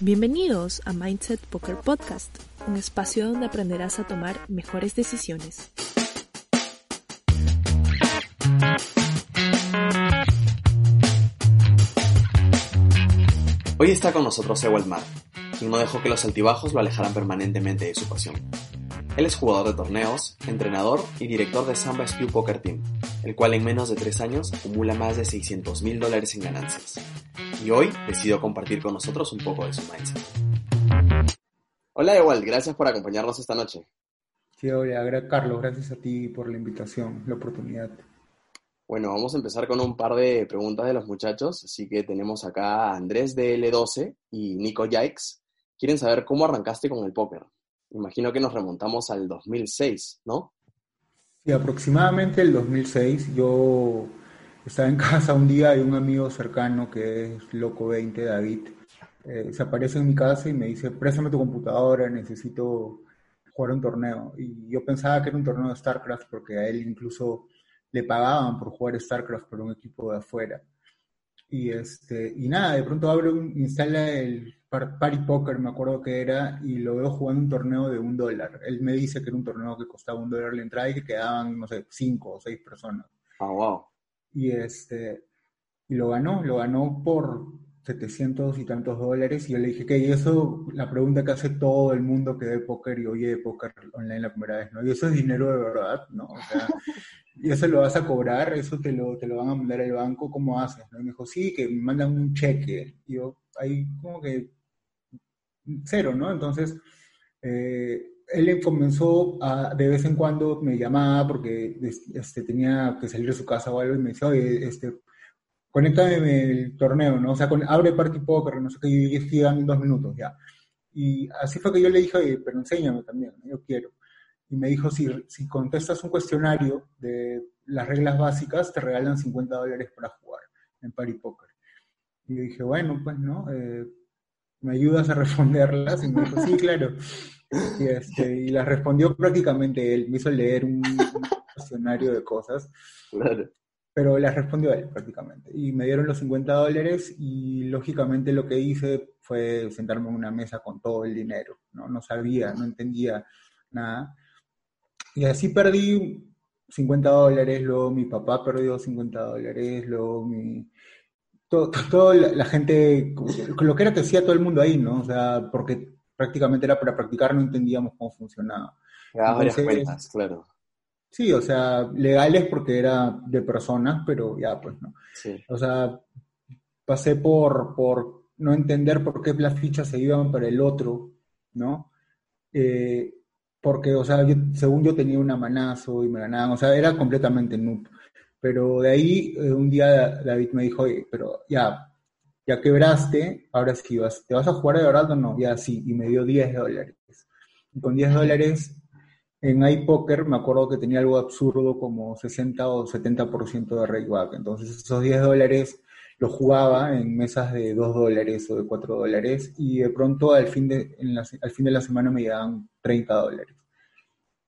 Bienvenidos a Mindset Poker Podcast, un espacio donde aprenderás a tomar mejores decisiones. Hoy está con nosotros Ewald Mar, quien no dejó que los altibajos lo alejaran permanentemente de su pasión. Él es jugador de torneos, entrenador y director de Samba Spew Poker Team, el cual en menos de tres años acumula más de 600 mil dólares en ganancias. Y hoy decidió compartir con nosotros un poco de su mindset. Hola Ewald, gracias por acompañarnos esta noche. Sí, hola, Carlos, gracias a ti por la invitación, la oportunidad. Bueno, vamos a empezar con un par de preguntas de los muchachos. Así que tenemos acá a Andrés de L12 y Nico Yikes. Quieren saber cómo arrancaste con el póker. Imagino que nos remontamos al 2006, ¿no? Sí, aproximadamente el 2006. Yo estaba en casa un día y un amigo cercano que es Loco 20, David, eh, se aparece en mi casa y me dice, préstame tu computadora, necesito jugar un torneo. Y yo pensaba que era un torneo de StarCraft porque a él incluso le pagaban por jugar StarCraft por un equipo de afuera. Y, este, y nada, de pronto abre un, instala el Party Poker, me acuerdo que era, y lo veo jugando un torneo de un dólar. Él me dice que era un torneo que costaba un dólar la entrada y que quedaban, no sé, cinco o seis personas. Ah, wow. Y, este, y lo ganó, lo ganó por 700 y tantos dólares. Y yo le dije que eso, la pregunta que hace todo el mundo que ve póker y oye póker online la primera vez, ¿no? Y eso es dinero de verdad, ¿no? O sea, y eso lo vas a cobrar, eso te lo, te lo van a mandar al banco, ¿cómo haces? Y me dijo, sí, que me mandan un cheque. Y yo, ahí como que cero, ¿no? Entonces, eh, él comenzó a, de vez en cuando me llamaba porque este, tenía que salir de su casa o algo y me decía, oye, este, conéctame el torneo, ¿no? O sea, con, abre Party Poker, no sé qué, y estoy dando dos minutos ya. Y así fue que yo le dije, oye, pero enséñame también, yo quiero y me dijo, si, si contestas un cuestionario de las reglas básicas, te regalan 50 dólares para jugar en Party Poker. Y yo dije, bueno, pues, ¿no? Eh, ¿Me ayudas a responderlas? Y me dijo, sí, claro. Y, este, y las respondió prácticamente él. Me hizo leer un, cuestionario de cosas. Claro. Pero las respondió él prácticamente. Y me dieron los 50 dólares y lógicamente lo que hice fue sentarme en una mesa con todo el dinero. No, no sabía, no entendía nada. Y así perdí 50 dólares, luego mi papá perdió 50 dólares, luego mi... Todo, la, gente, lo que era que hacía todo el mundo ahí, ¿no? O sea, porque prácticamente era para practicar, no entendíamos cómo funcionaba. varias cuentas, claro. Sí, o sea, legales porque era de personas, pero ya, pues, ¿no? Sí. O sea, pasé por, por no entender por qué las fichas se iban para el otro, ¿no? Eh, porque, o sea, según yo tenía una manazo y me ganaban, o sea, era completamente noob. Pero de ahí, eh, un día David me dijo, oye, pero ya, ya quebraste, ahora sí, vas, ¿te vas a jugar de verdad o no? Ya sí, y me dio 10 dólares. Y con 10 dólares en iPoker me acuerdo que tenía algo absurdo como 60 o 70% de rakeback. Entonces esos 10 dólares los jugaba en mesas de 2 dólares o de 4 dólares y de pronto al fin de, al fin de la semana me llegaban 30 dólares.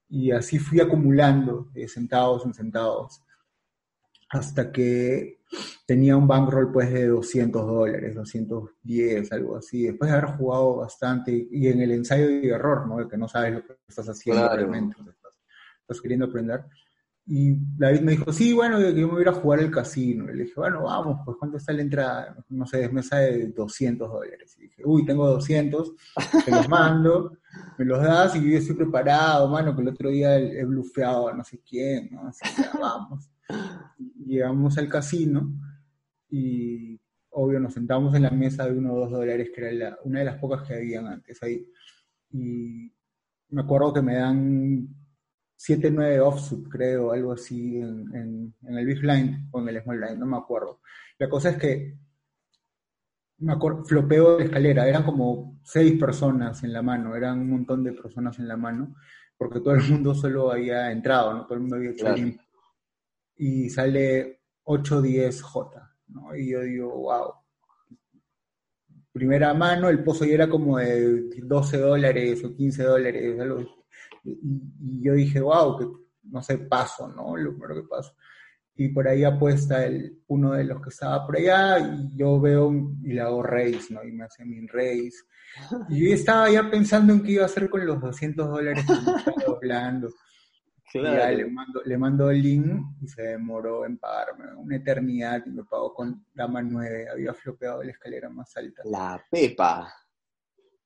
Y así fui acumulando de centavos en centavos hasta que tenía un bankroll pues de 200 dólares, 210, algo así, después de haber jugado bastante y en el ensayo y error, ¿no? De que no sabes lo que estás haciendo realmente, estás, queriendo aprender. Y David me dijo, sí, bueno, yo me voy a ir a jugar el casino. Y le dije, bueno, vamos, pues ¿cuánto está la entrada? No sé, es mesa de 200 dólares. Y dije, uy, tengo 200, te los mando, me los das y yo estoy preparado, mano, que el otro día he, blufeado a no sé quién, ¿no? Así que vamos. llegamos al casino y, obvio, nos sentamos en la mesa de uno o dos dólares, que era una de las pocas que habían antes ahí. Y me acuerdo que me dan 7-9 offsuit, creo, algo así, en, el Big Line o en el Small Line, no me acuerdo. La cosa es que me acuerdo, flopeo de escalera, eran como seis personas en la mano, eran un montón de personas en la mano, porque todo el mundo solo había entrado, ¿no? Todo el mundo había hecho Y sale 8-10J, ¿no? Y yo digo, wow. Primera mano, el pozo ya era como de 12 dólares o 15 dólares, algo y, yo dije, wow, que no sé, paso, ¿no? Lo primero que paso. y por ahí apuesta el, uno de los que estaba por allá y yo veo y le hago raise, ¿no? Y me hace mi raise. Y yo estaba ya pensando en qué iba a hacer con los 200 dólares que me estaba doblando. Claro. le mando, le mando el link y se demoró en pagarme una eternidad y me pagó con dama 9. Había flopeado la escalera más alta. La pepa.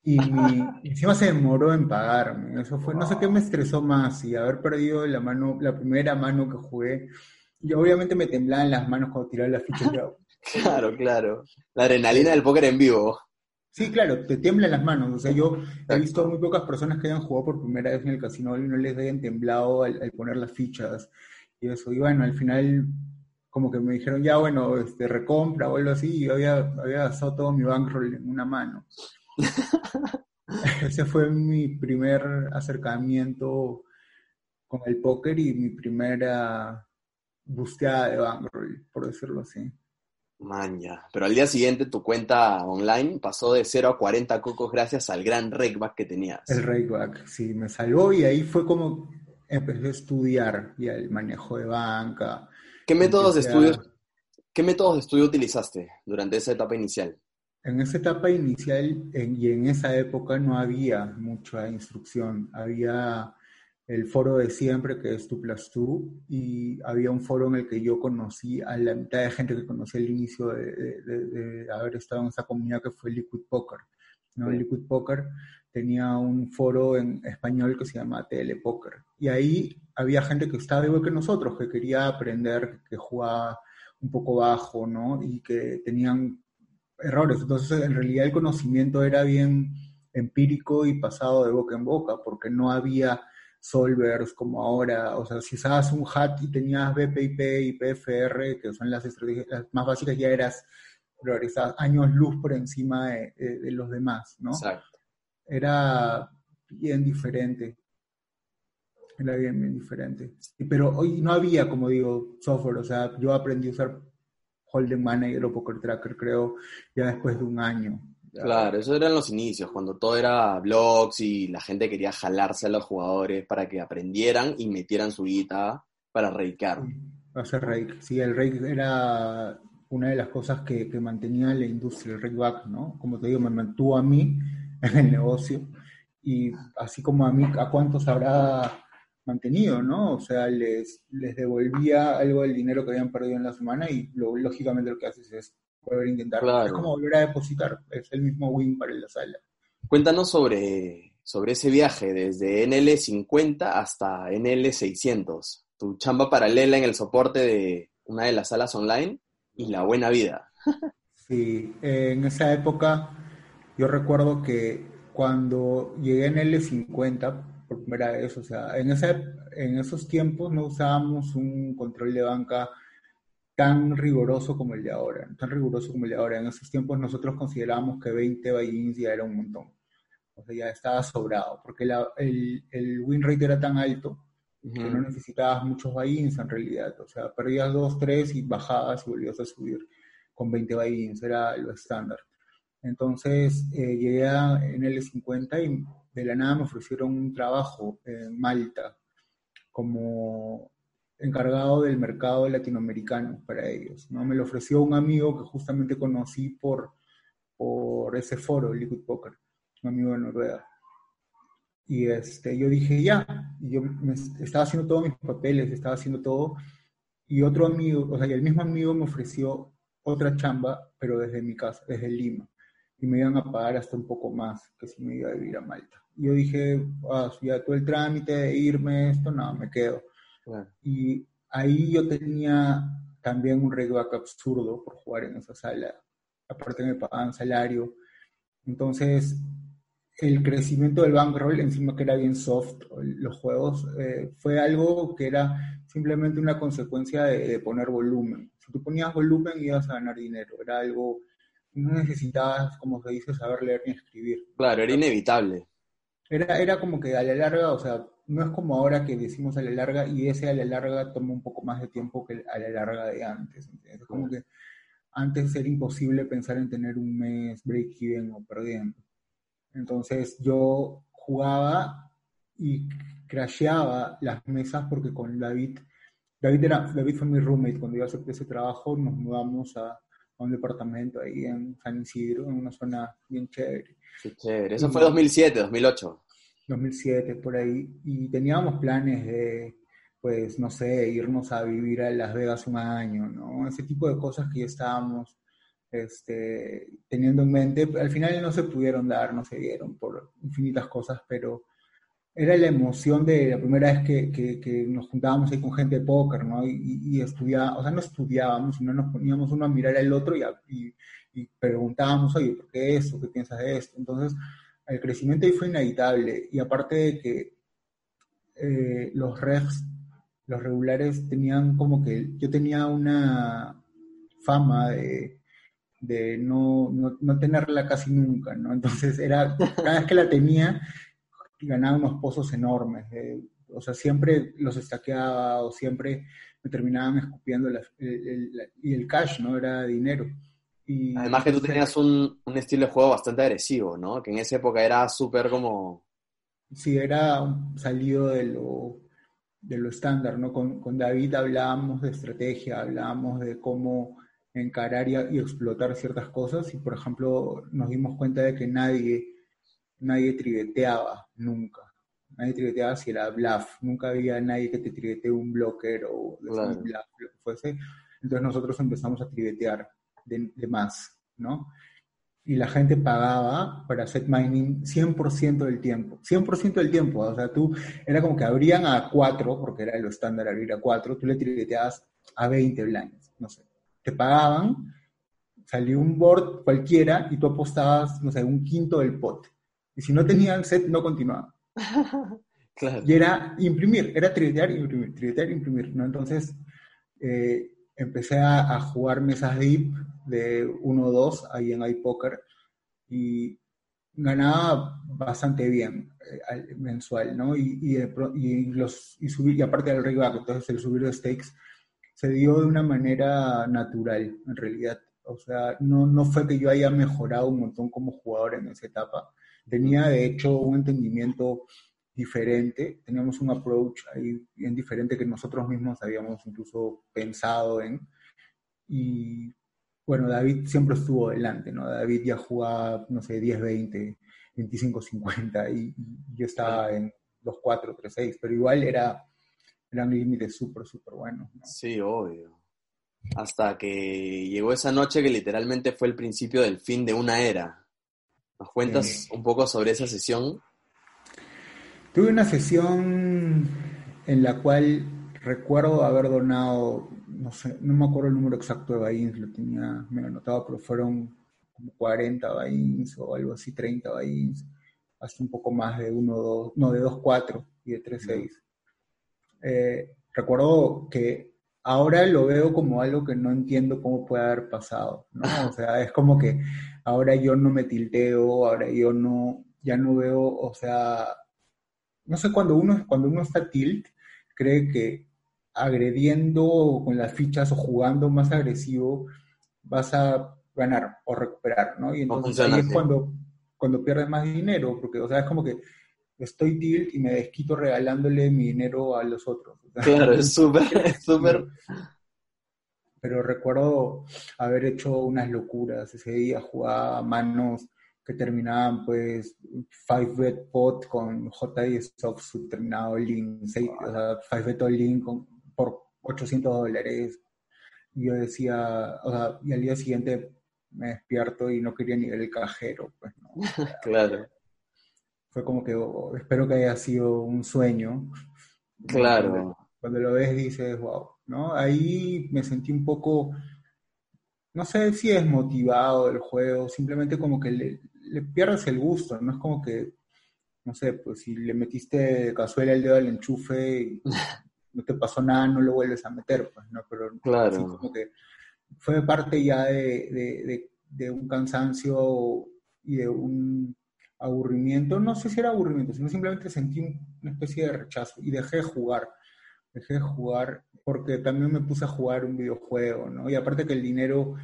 Y encima se demoró en pagarme. Eso fue, no sé qué me estresó más, y haber perdido la mano, la primera mano que jugué. Y obviamente me temblaban las manos cuando tiraba la ficha. claro, claro. La adrenalina del póker en vivo. Sí, claro, te tiemblan las manos. O sea, yo he visto muy pocas personas que hayan jugado por primera vez en el casino y no les hayan temblado al, poner las fichas y eso. Y bueno, al final como que me dijeron, ya bueno, este, recompra o algo así, y yo había, había gastado todo mi bankroll en una mano. Ese fue mi primer acercamiento con el póker y mi primera busteada de bankroll, por decirlo así. Maña. Pero al día siguiente tu cuenta online pasó de 0 a 40 cocos gracias al gran rakeback que tenías. El rakeback, sí, me salvó y ahí fue como empecé a estudiar y el manejo de banca. ¿Qué métodos de estudio, ¿Qué métodos de estudio utilizaste durante esa etapa inicial? En esa etapa inicial y en esa época no había mucha instrucción. Había el foro de siempre, que es Tu Plus Tú, y había un foro en el que yo conocí a la mitad de gente que conocí al inicio de, haber estado en esa comunidad que fue Liquid Poker. ¿no? Liquid Poker tenía un foro en español que se llama Telepoker. Y ahí había gente que estaba igual que nosotros, que quería aprender, que jugaba un poco bajo, ¿no? Y que tenían errores. Entonces, en realidad el conocimiento era bien empírico y pasado de boca en boca, porque no había solvers como ahora, o sea, si usabas un HAT y tenías BPIP y PFR, que son las estrategias más básicas, ya eras progresabas años luz por encima de, los demás, ¿no? Exacto. Era bien diferente. Era bien, bien diferente. Pero hoy no había, como digo, software, o sea, yo aprendí a usar Holding Manager o Poker Tracker, creo, ya después de un año. Claro, eso eran los inicios, cuando todo era blogs y la gente quería jalarse a los jugadores para que aprendieran y metieran su guita para rakear. Hacer rake, sí, el rake era una de las cosas que, mantenía la industria, el rakeback, ¿no? Como te digo, me mantuvo a mí en el negocio y así como a mí, ¿a cuántos habrá mantenido, no? O sea, les, les devolvía algo del dinero que habían perdido en la semana y lo, lógicamente lo que haces es volver a intentar. Es como volver a depositar, es el mismo win para la sala. Cuéntanos sobre, sobre ese viaje desde NL50 hasta NL600, tu chamba paralela en el soporte de una de las salas online y la buena vida. Sí, en esa época yo recuerdo que cuando llegué en L50 por primera vez, o sea, en, en esos tiempos no usábamos un control de banca tan riguroso como el de ahora, tan riguroso como el de ahora. En esos tiempos nosotros considerábamos que 20 buy ya era un montón. O sea, ya estaba sobrado, porque el, el, win rate era tan alto que no necesitabas muchos buy en realidad. O sea, perdías 2, 3 y bajabas y volvías a subir con 20 buy era lo estándar. Entonces eh, llegué a, en el 50 y de la nada me ofrecieron un trabajo en Malta como encargado del mercado latinoamericano para ellos. ¿no? Me lo ofreció un amigo que justamente conocí por, por ese foro, Liquid Poker, un amigo de Noruega. Y este, yo dije, ya, yo me, estaba haciendo todos mis papeles, estaba haciendo todo, y otro amigo, o sea, y el mismo amigo me ofreció otra chamba, pero desde mi casa, desde Lima, y me iban a pagar hasta un poco más que si me iba a vivir a Malta. Yo dije, ah, ya todo el trámite de irme, esto, no, me quedo. Y ahí yo tenía también un reback absurdo por jugar en esa sala. Aparte me pagaban salario. Entonces, el crecimiento del bankroll, encima que era bien soft, los juegos, eh, fue algo que era simplemente una consecuencia de, poner volumen. Si tú ponías volumen, ibas a ganar dinero. Era algo, no necesitabas, como se dice, saber leer ni escribir. Claro, era inevitable. Era, era como que a la larga, o sea, no es como ahora que decimos a la larga y ese a la larga toma un poco más de tiempo que a la larga de antes. Es como que antes era imposible pensar en tener un mes break-even o perdiendo. Entonces yo jugaba y crasheaba las mesas porque con David David, era, David fue mi roommate cuando yo acepté ese trabajo, nos mudamos a, un departamento ahí en San Isidro, en una zona bien chévere. Qué chévere. Eso fue 2007, 2008. 2007, por ahí. Y teníamos planes de, pues, no sé, irnos a vivir a Las Vegas un año, ¿no? Ese tipo de cosas que ya estábamos este, teniendo en mente. Al final no se pudieron dar, no se dieron por infinitas cosas, pero era la emoción de la primera vez que, nos juntábamos ahí con gente de póker, ¿no? Y, y estudiábamos, o sea, no estudiábamos, sino nos poníamos uno a mirar al otro y, y, preguntábamos, oye, ¿por qué esto? ¿Qué piensas de esto? Entonces, el crecimiento ahí fue inevitable. Y aparte de que eh, los regs, los regulares, tenían como que, yo tenía una fama de de no, no, no, tenerla casi nunca, ¿no? Entonces era, cada vez que la tenía, ganaba unos pozos enormes. o sea, siempre los estaqueaba o siempre me terminaban escupiendo y el cash, ¿no? Era dinero. Y, Además que tú tenías un, un, estilo de juego bastante agresivo, ¿no? Que en esa época era súper como... Sí, era salido de lo, de lo estándar, ¿no? Con, con David hablábamos de estrategia, hablábamos de cómo encarar y, y, explotar ciertas cosas y, por ejemplo, nos dimos cuenta de que nadie nadie triveteaba nunca. Nadie triveteaba si era bluff. Nunca había nadie que te trivetee un blocker o un bluff, lo que fuese. Entonces nosotros empezamos a trivetear de, más, ¿no? Y la gente pagaba para set mining 100% del tiempo. 100% del tiempo. O sea, tú, era como que abrían a 4, porque era lo estándar abrir a 4, tú le triveteabas a 20 blinds, no sé. Te pagaban, salió un board cualquiera y tú apostabas, no sé, un quinto del pot y si no tenían set, no continuaba. Y era imprimir, era tritear, imprimir, tritear, imprimir, ¿no? Entonces, eh, empecé a, jugar mesas deep de 1-2 ahí en iPoker y ganaba bastante bien eh, mensual, ¿no? Y, y, los, y, subir, y aparte del reback, entonces el subir de stakes se dio de una manera natural, en realidad. O sea, no, no fue que yo haya mejorado un montón como jugador en esa etapa, tenía de hecho un entendimiento diferente, teníamos un approach ahí bien diferente que nosotros mismos habíamos incluso pensado en. Y bueno, David siempre estuvo delante, ¿no? David ya jugaba, no sé, 10, 20, 25, 50 y, yo estaba en 2, 4, 3, 6, pero igual era, era un límite súper, súper bueno. Sí, obvio. Hasta que llegó esa noche que literalmente fue el principio del fin de una era. ¿Nos cuentas un poco sobre esa sesión? Tuve una sesión en la cual recuerdo haber donado, no sé, no me acuerdo el número exacto de Bains, lo tenía me anotado, pero fueron como 40 Bains o algo así, 30 Bains, hasta un poco más de 1, 2, no, de 2, 4 y de 3, 6. Eh, recuerdo que ahora lo veo como algo que no entiendo cómo puede haber pasado, ¿no? O sea, es como que ahora yo no me tilteo, ahora yo no, ya no veo, o sea, no sé, cuando uno, cuando uno está tilt, cree que agrediendo con las fichas o jugando más agresivo vas a ganar o recuperar, ¿no? Y entonces ahí es cuando, cuando pierdes más dinero, porque, o sea, es como que estoy tilt y me desquito regalándole mi dinero a los otros. Claro, es súper, es súper pero recuerdo haber hecho unas locuras. Ese día jugaba manos que terminaban pues 5 bet pot con JD Stocks terminado link, 5 bet link por 800 dólares. Y yo decía, o sea, y al día siguiente me despierto y no quería ni ver el cajero, pues no. claro. Fue como que oh, espero que haya sido un sueño. Claro. Cuando lo ves dices, wow, ¿no? Ahí me sentí un poco, no sé si es motivado del juego, simplemente como que le, pierdes el gusto, ¿no? Es como que, no sé, pues si le metiste cazuela el dedo al enchufe y no te pasó nada, no lo vuelves a meter, pues, ¿no? Pero claro. como que fue parte ya de, de un cansancio y de un aburrimiento, no sé si era aburrimiento, sino simplemente sentí una especie de rechazo y dejé de jugar dejé de jugar porque también me puse a jugar un videojuego, ¿no? Y aparte que el dinero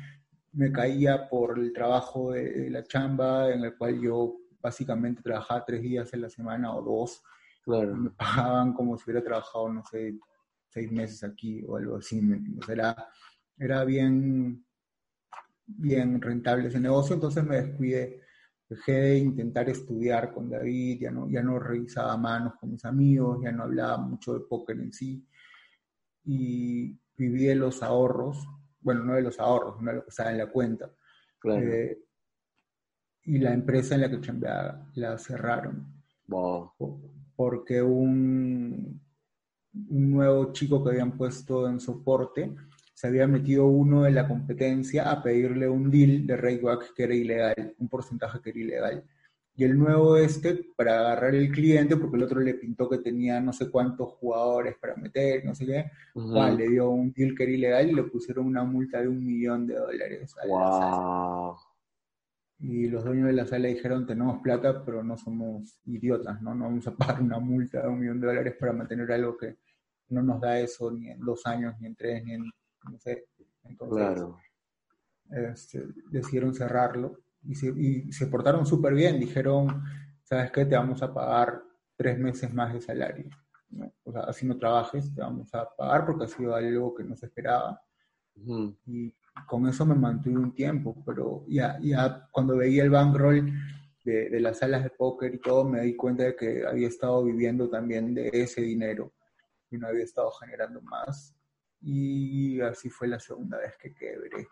me caía por el trabajo de, la chamba, en el cual yo básicamente trabajaba tres días en la semana o dos. Claro. Me pagaban como si hubiera trabajado, no sé, seis meses aquí o algo así, Era, era bien, bien rentable ese negocio, entonces me descuidé. Dejé de intentar estudiar con David, ya no, ya no revisaba manos con mis amigos, ya no hablaba mucho de póker en sí. Y viví de los ahorros, bueno, no de los ahorros, no de lo que estaba en la cuenta. Eh, y la empresa en la que chambeaba la cerraron. Porque un, un nuevo chico que habían puesto en soporte se había metido uno de la competencia a pedirle un deal de Rayback que era ilegal, un porcentaje que era ilegal. Y el nuevo este, para agarrar el cliente, porque el otro le pintó que tenía no sé cuántos jugadores para meter, no sé qué, le dio un deal que era ilegal y le pusieron una multa de un millón de dólares. wow. Y los dueños de la sala dijeron, tenemos plata, pero no somos idiotas, ¿no? No vamos a pagar una multa de un millón de dólares para mantener algo que no nos da eso ni en dos años, ni en tres, ni en, no sé. Entonces, claro. Este, decidieron cerrarlo y se, y se portaron súper bien. Dijeron, ¿sabes qué? Te vamos a pagar tres meses más de salario. O sea, así no trabajes, te vamos a pagar porque ha sido algo que no se esperaba. Y con eso me mantuve un tiempo, pero ya, ya cuando veía el bankroll de, de, las salas de póker y todo, me di cuenta de que había estado viviendo también de ese dinero y no había estado generando más. Y así fue la segunda vez que quebré.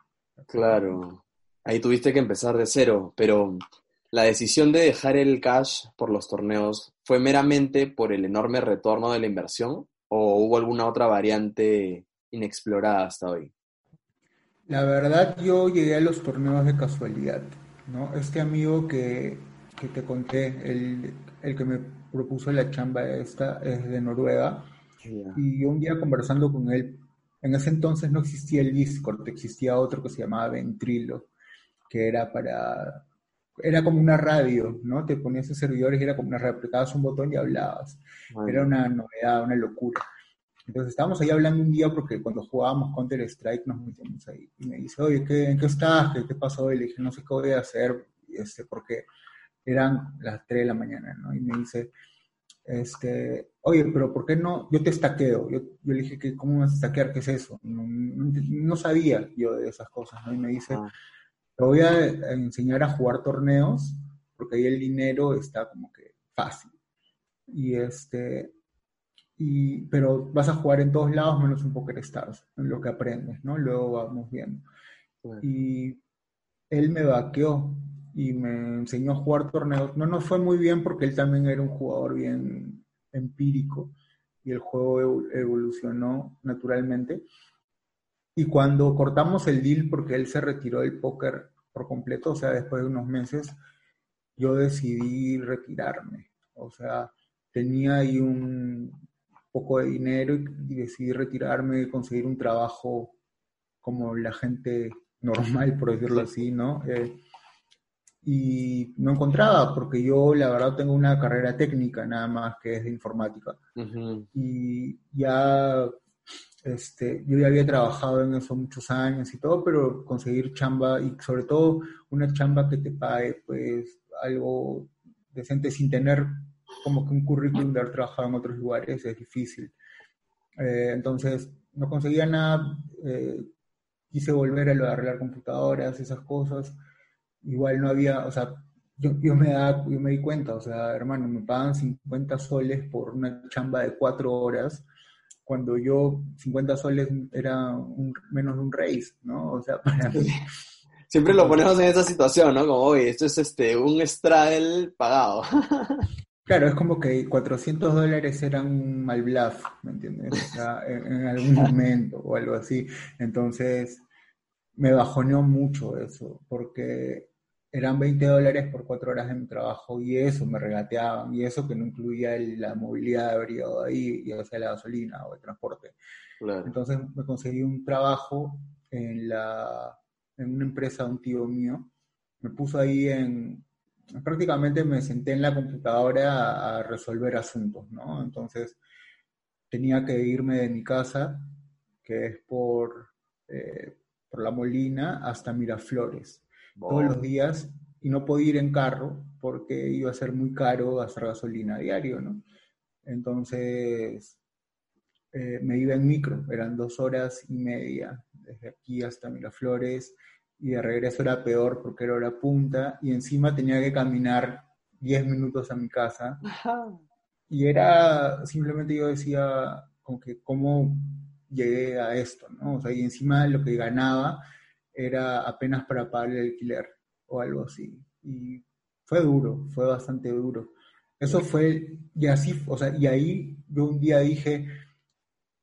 Claro, ahí tuviste que empezar de cero, pero la decisión de dejar el cash por los torneos fue meramente por el enorme retorno de la inversión o hubo alguna otra variante inexplorada hasta hoy? La verdad, yo llegué a los torneos de casualidad, ¿no? Este amigo que, que te conté, el, el, que me propuso la chamba esta, es de Noruega. Y un día conversando con él, en ese entonces no existía el Discord, existía otro que se llamaba Ventrilo, que era para... Era como una radio, ¿no? Te ponías en servidores y era como una radio, apretabas un botón y hablabas. Era una novedad, una locura. Entonces estábamos ahí hablando un día porque cuando jugábamos Counter Strike nos metimos ahí. Y me dice, oye, ¿qué, ¿en qué estás? ¿Qué, ¿Qué, pasó? Y le dije, no sé qué voy a hacer, este, porque eran las 3 de la mañana, ¿no? Y me dice, este, oye, pero ¿por qué no? Yo te estaqueo. Yo, yo le dije, ¿cómo vas a estaquear? ¿Qué es eso? No, no, sabía yo de esas cosas, ¿no? Y me dice, ah. te voy a enseñar a jugar torneos porque ahí el dinero está como que fácil. Y este, y, pero vas a jugar en todos lados menos un Poker Stars, en lo que aprendes, ¿no? Luego vamos viendo. Y él me vaqueó y me enseñó a jugar torneos. No nos fue muy bien porque él también era un jugador bien empírico y el juego evolucionó naturalmente. Y cuando cortamos el deal, porque él se retiró del póker por completo, o sea, después de unos meses, yo decidí retirarme. O sea, tenía ahí un, poco de dinero y, decidí retirarme y conseguir un trabajo como la gente normal, por decirlo así, ¿no? Eh, y no encontraba, porque yo la verdad tengo una carrera técnica nada más que es de informática. Y ya, este, yo ya había trabajado en eso muchos años y todo, pero conseguir chamba y sobre todo una chamba que te pague pues algo decente sin tener como que un currículum de haber trabajado en otros lugares es difícil. Eh, entonces, no conseguía nada, eh, quise volver a lo de arreglar computadoras, esas cosas. Igual no había, o sea, yo, yo, me da, yo me di cuenta, o sea, hermano, me pagan 50 soles por una chamba de cuatro horas, cuando yo 50 soles era un, menos de un race, ¿no? O sea, para mí... Siempre lo ponemos en esa situación, ¿no? Como, oye, esto es este, un straddle pagado. Claro, es como que 400 dólares eran un mal bluff, ¿me entiendes? O sea, en, algún momento o algo así. Entonces, me bajoneó mucho eso, porque eran 20 dólares por cuatro horas de mi trabajo y eso me regateaban, y eso que no incluía la movilidad de haber ahí, ya sea la gasolina o el transporte. Entonces me conseguí un trabajo en, la, en una empresa de un tío mío, me puso ahí en, prácticamente me senté en la computadora a, resolver asuntos, ¿no? Entonces tenía que irme de mi casa, que es por, eh, por La Molina, hasta Miraflores, todos los días, y no podía ir en carro porque iba a ser muy caro gastar gasolina a diario, ¿no? Entonces, eh, me iba en micro, eran dos horas y media, desde aquí hasta Miraflores, y de regreso era peor porque era hora punta, y encima tenía que caminar 10 minutos a mi casa. Y era, simplemente yo decía, como que, ¿cómo llegué a esto? ¿no? O sea, y encima lo que ganaba era apenas para pagar el alquiler o algo así. Y fue duro, fue bastante duro. Eso fue, y así, o sea, y ahí yo un día dije,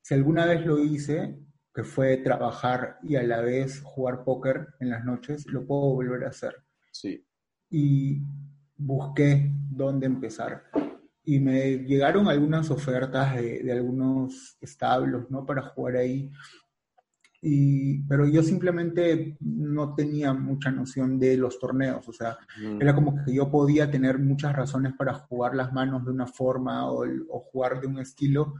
si alguna vez lo hice, que fue trabajar y a la vez jugar póker en las noches, lo puedo volver a hacer. Sí. Y busqué dónde empezar. Y me llegaron algunas ofertas de, de algunos establos, ¿no? Para jugar ahí pero yo simplemente no tenía mucha noción de los torneos, o sea, era como que yo podía tener muchas razones para jugar las manos de una forma o, jugar de un estilo,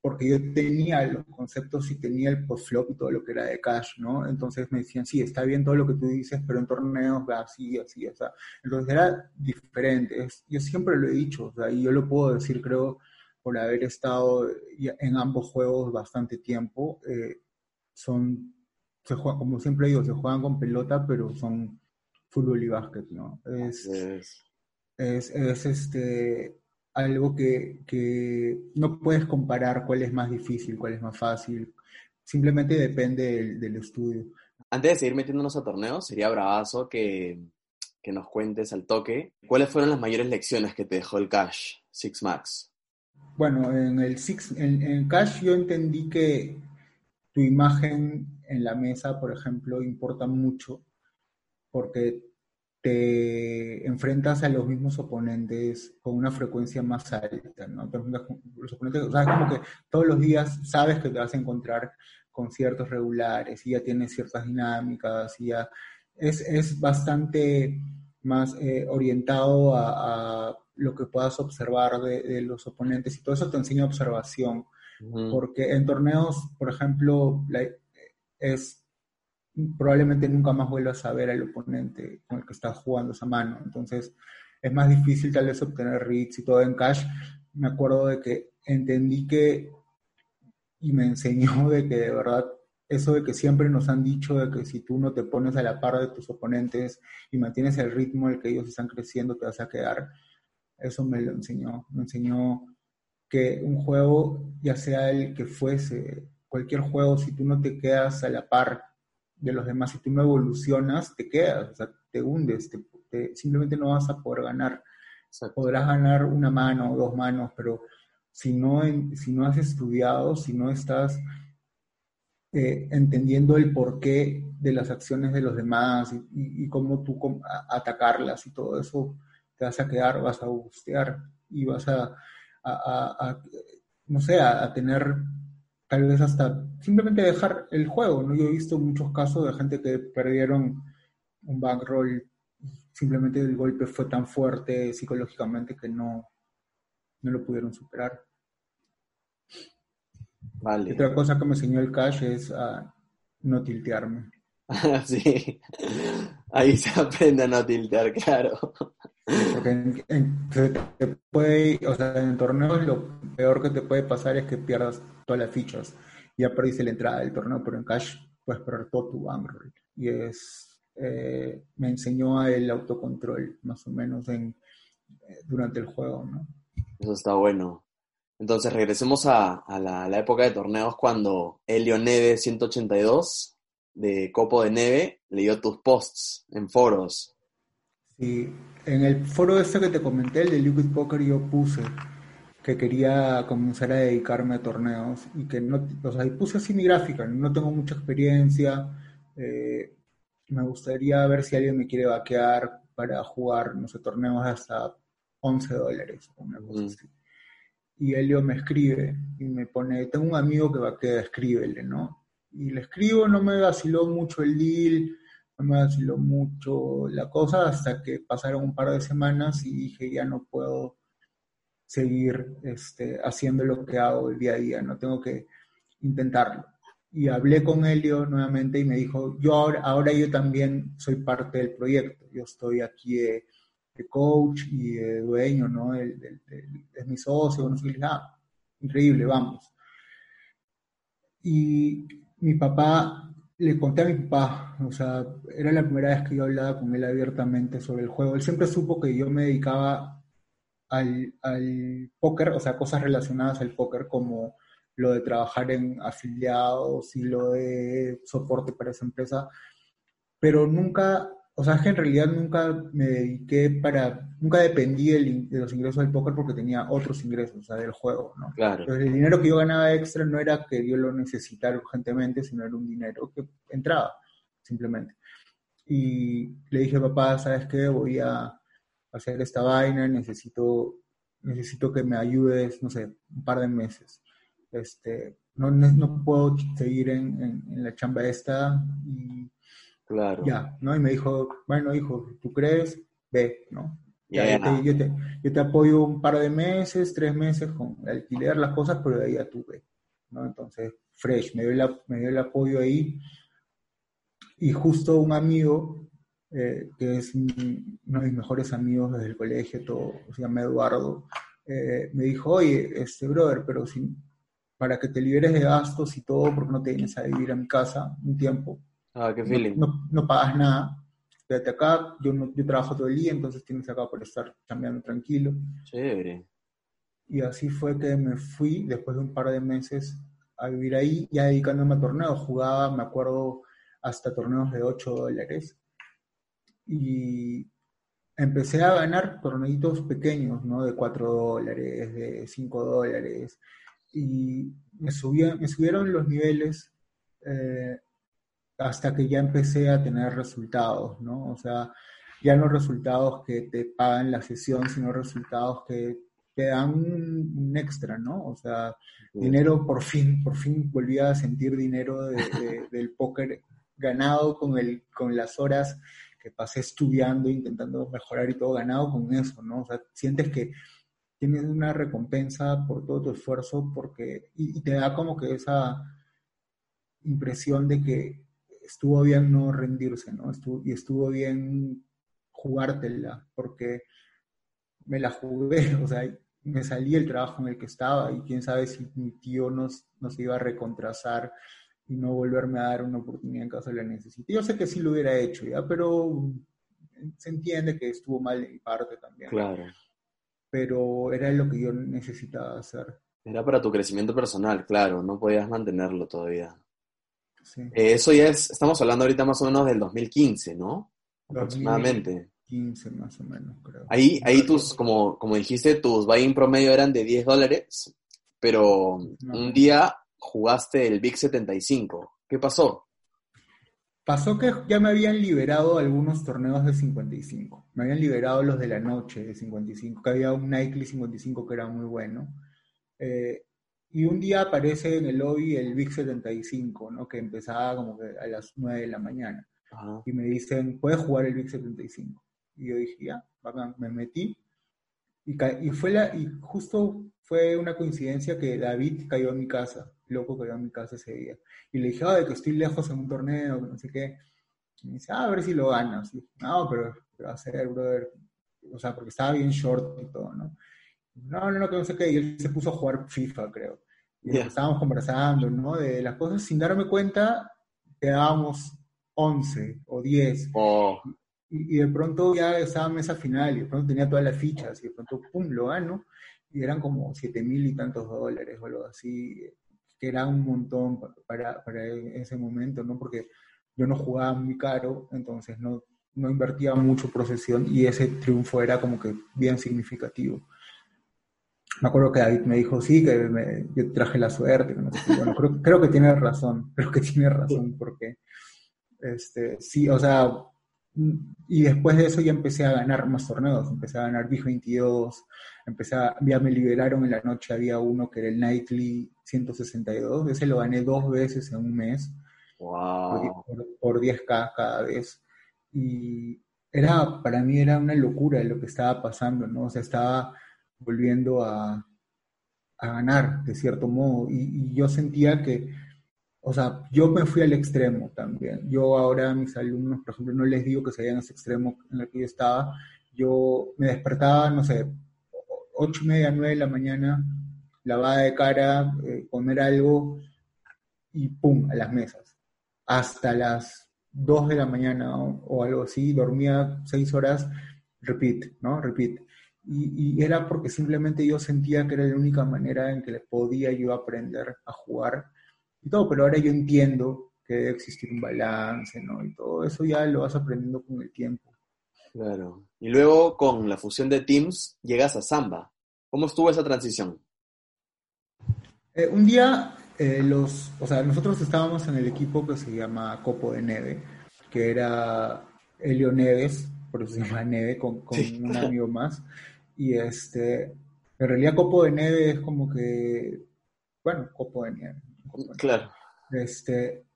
porque yo tenía los conceptos y tenía el post-flop y todo lo que era de cash, ¿no? Entonces me decían, sí, está bien todo lo que tú dices, pero en torneos va así, así, o sea, entonces era diferente, yo siempre lo he dicho, o sea, y yo lo puedo decir, creo, por haber estado en ambos juegos bastante tiempo, eh, son, se juega, como siempre digo, se juegan con pelota, pero son fútbol y básquet, ¿no? Es, es. es, este, algo que, que, no puedes comparar cuál es más difícil, cuál es más fácil, simplemente depende del, estudio. Antes de seguir metiéndonos a torneos, sería bravazo que, que nos cuentes al toque cuáles fueron las mayores lecciones que te dejó el Cash Six Max. Bueno, en el Six, en, en Cash yo entendí que tu imagen en la mesa, por ejemplo, importa mucho porque te enfrentas a los mismos oponentes con una frecuencia más alta, ¿no? que todos los días sabes que te vas a encontrar con ciertos regulares y ya tienes ciertas dinámicas y es, es bastante más eh, orientado a, lo que puedas observar de, de, los oponentes y todo eso te enseña observación porque en torneos, por ejemplo, es probablemente nunca más vuelvas a ver al oponente con el que estás jugando esa mano. Entonces, es más difícil tal vez obtener reads y todo en cash. Me acuerdo de que entendí que y me enseñó de que de verdad eso de que siempre nos han dicho de que si tú no te pones a la par de tus oponentes y mantienes el ritmo el que ellos están creciendo, te vas a quedar. Eso me lo enseñó. Me enseñó que un juego, ya sea el que fuese, cualquier juego, si tú no te quedas a la par de los demás, si tú no evolucionas, te quedas, o sea, te hundes, simplemente no vas a poder ganar. Podrás ganar una mano o dos manos, pero si no, si no has estudiado, si no estás eh, entendiendo el porqué de las acciones de los demás y, cómo tú atacarlas y todo eso, te vas a quedar, vas a gustear y vas a a, no sé, a, tener tal vez hasta simplemente dejar el juego, ¿no? Yo he visto muchos casos de gente que perdieron un bankroll simplemente el golpe fue tan fuerte psicológicamente que no, no lo pudieron superar. Vale. Otra cosa que me enseñó el cash es a no tiltearme. sí, ahí se aprende a no tiltear, claro. Porque en, puede, o sea, en torneos lo peor que te puede pasar es que pierdas todas las fichas. Ya perdiste la entrada del torneo, pero en cash puedes perder todo tu bankroll. Y es, eh, me enseñó a el autocontrol, más o menos, en, eh, durante el juego, ¿no? Eso está bueno. Entonces regresemos a, la, la, época de torneos cuando Helio Neve 182 de Copo de Neve leyó tus posts en foros. Sí, en el foro este que te comenté, el de Liquid Poker, yo puse que quería comenzar a dedicarme a torneos y que no, o sea, puse así mi gráfica, no tengo mucha experiencia, eh, me gustaría ver si alguien me quiere vaquear para jugar, no sé, torneos hasta 11 dólares o una cosa así. Y Elio me escribe y me pone, tengo un amigo que vaquea, escríbele, ¿no? Y le escribo, no me vaciló mucho el deal, me vaciló mucho la cosa hasta que pasaron un par de semanas y dije, ya no puedo seguir este, haciendo lo que hago el día a día, no tengo que intentarlo. Y hablé con Helio nuevamente y me dijo, yo ahora, ahora yo también soy parte del proyecto, yo estoy aquí de, coach y de dueño, ¿no? es mi socio, no sé, ah, increíble, vamos. Y mi papá, le conté a mi papá, o sea, era la primera vez que yo hablaba con él abiertamente sobre el juego. Él siempre supo que yo me dedicaba al, al póker, o sea, cosas relacionadas al póker como lo de trabajar en afiliados y lo de soporte para esa empresa, pero nunca o sea, es que en realidad nunca me dediqué para, nunca dependí de los ingresos del póker porque tenía otros ingresos, o sea, del juego, ¿no? Claro. Entonces el dinero que yo ganaba extra no era que yo lo necesitara urgentemente, sino era un dinero que entraba, simplemente. Y le dije, papá, ¿sabes qué? Voy a hacer esta vaina, necesito, necesito que me ayudes, no sé, un par de meses. Este, no, no puedo seguir en, en la chamba esta y Claro. Ya, ¿no? Y me dijo, bueno, hijo, ¿tú crees? Ve, ¿no? Ya, yo, te, yo, te, apoyo un par de meses, tres meses con alquiler, las cosas, pero de ahí ya tú ve, ¿no? Entonces, fresh, me dio, la, me dio el apoyo ahí. Y justo un amigo, eh, que es uno de mis mejores amigos desde el colegio, todo, se llama Eduardo, eh, me dijo, oye, este brother, pero si, para que te liberes de gastos y todo, porque no te vienes a vivir a mi casa un tiempo, Ah, qué feeling. No, pagas nada. Quédate acá, yo, yo trabajo todo el día, entonces tienes acá por estar cambiando tranquilo. Chévere. Y así fue que me fui después de un par de meses a vivir ahí, ya dedicándome a torneos. Jugaba, me acuerdo, hasta torneos de 8 dólares. Y empecé a ganar torneitos pequeños, ¿no? De 4 dólares, de 5 dólares. Y me, subía, me subieron los niveles eh, hasta que ya empecé a tener resultados, ¿no? O sea, ya no resultados que te pagan la sesión, sino resultados que te dan un, extra, ¿no? O sea, dinero por fin, por fin volví a sentir dinero del póker ganado con, el, con las horas que pasé estudiando, intentando mejorar y todo ganado con eso, ¿no? O sea, sientes que tienes una recompensa por todo tu esfuerzo porque, y te da como que esa impresión de que estuvo bien no rendirse, ¿no? Estuvo, y estuvo bien jugártela, porque me la jugué, o sea, me salí el trabajo en el que estaba y quién sabe si mi tío nos, nos iba a recontrasar y no volverme a dar una oportunidad en caso de la necesite. Yo sé que sí lo hubiera hecho, ¿ya? Pero se entiende que estuvo mal de mi parte también. Claro. Pero era lo que yo necesitaba hacer. Era para tu crecimiento personal, claro, no podías mantenerlo todavía. Eh, eso ya es, estamos hablando ahorita más o menos del 2015, ¿no? Aproximadamente. 2015 más o menos, creo. Ahí, ahí tus, como, como dijiste, tus buy-in promedio eran de 10 dólares, pero un día jugaste el Big 75. ¿Qué pasó? Pasó que ya me habían liberado algunos torneos de 55. Me habían liberado los de la noche de 55, que había un Nike 55 que era muy bueno. Eh, y un día aparece en el lobby el Big 75, ¿no? Que empezaba como que a las 9 de la mañana. Y me dicen, ¿puedes jugar el Big 75? Y yo dije, ya, me metí. Y, y, fue la, y justo fue una coincidencia que David cayó en mi casa, loco cayó en mi casa ese día. Y le dije, ah, de que estoy lejos en un torneo, no sé qué. Y me dice, ah, a ver si lo ganas. Y, no, pero, pero a hacer, brother. O sea, porque estaba bien short y todo, ¿no? No, no, no, que no sé qué, y él se puso a jugar FIFA, creo. Y estábamos conversando, ¿no? De las cosas, sin darme cuenta, quedábamos 11 o 10. Y, de pronto ya estaba mesa final, y de pronto tenía todas las fichas, y de pronto, pum, lo gano, y eran como 7 mil y tantos dólares o algo así, que era un montón para, para ese momento, ¿no? Porque yo no jugaba muy caro, entonces no, no invertía mucho procesión, y ese triunfo era como que bien significativo me acuerdo que David me dijo, sí, que yo traje la suerte. Bueno, creo, que tiene razón, creo que tiene razón, porque, este, sí, o sea, y después de eso ya empecé a ganar más torneos, empecé a ganar Big 22, empecé a, ya me liberaron en la noche, había uno que era el Nightly 162, ese lo gané dos veces en un mes, wow. por, 10k cada vez, y era, para mí era una locura lo que estaba pasando, ¿no? O sea, estaba volviendo a, ganar, de cierto modo. Y, yo sentía que, o sea, yo me fui al extremo también. Yo ahora a mis alumnos, por ejemplo, no les digo que se vayan a ese extremo en el que yo estaba. Yo me despertaba, no sé, ocho y media, nueve de la mañana, lavada de cara, eh, comer algo, y pum, a las mesas. Hasta las 2 de la mañana o, algo así, dormía 6 horas, repeat, ¿no? Repeat. Y, era porque simplemente yo sentía que era la única manera en que le podía yo aprender a jugar y todo, pero ahora yo entiendo que debe existir un balance, ¿no? Y todo eso ya lo vas aprendiendo con el tiempo. Claro. Y luego con la fusión de Teams llegas a Samba. ¿Cómo estuvo esa transición? Eh, un día, eh, los, o sea, nosotros estábamos en el equipo que se llama Copo de Neve, que era Elio Neves, por eso se llama Neve, con, un amigo más. Y este, en realidad Copo de Neve es como que, bueno, Copo de Nieve. Claro. Este,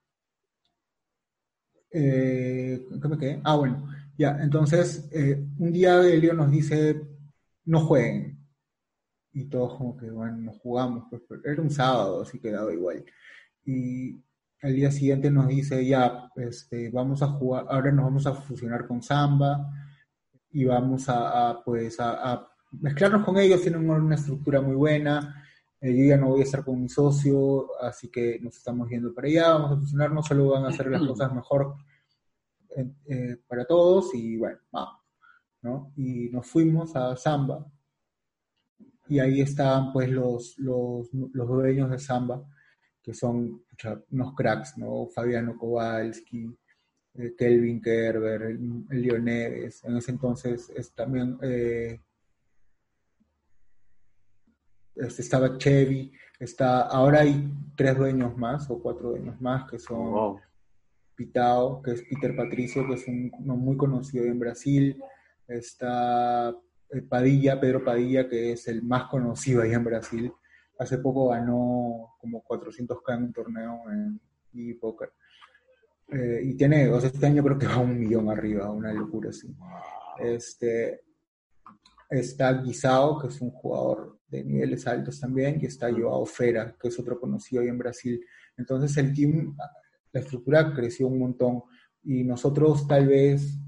eh, ¿Qué me quedé? Ah, bueno, ya, entonces, un día Elio nos dice, no jueguen, y todos como que, bueno, nos jugamos, pues, era un sábado, así que daba igual. Y al día siguiente nos dice, ya, este, vamos a jugar, ahora nos vamos a fusionar con Samba y vamos a, pues, a, mezclarnos con ellos, tienen una estructura muy buena, eh, yo ya no voy a estar con mi socio, así que nos estamos yendo para allá, vamos a fusionarnos, solo van a hacer las cosas mejor eh, eh, para todos y bueno, vamos, ¿no? Y nos fuimos a Samba y ahí estaban pues los, los, dueños de Samba, que son unos cracks, ¿no? Fabiano Kowalski, eh, Kelvin Kerber, el, Leonedes, en ese entonces es también estaba Chevy, está, ahora hay tres dueños más o cuatro dueños más que son oh, Pitao, que es Peter Patricio, que es un, uno muy conocido en Brasil, está eh, Padilla, Pedro Padilla, que es el más conocido ahí en Brasil. Hace poco ganó como 400k en un torneo en e-poker. Eh, y tiene, o sea, este año creo que va un millón arriba, una locura así. Este, está Guisao, que es un jugador de niveles altos también, y está Joao Fera, que es otro conocido ahí en Brasil. Entonces el team, la estructura creció un montón y nosotros tal vez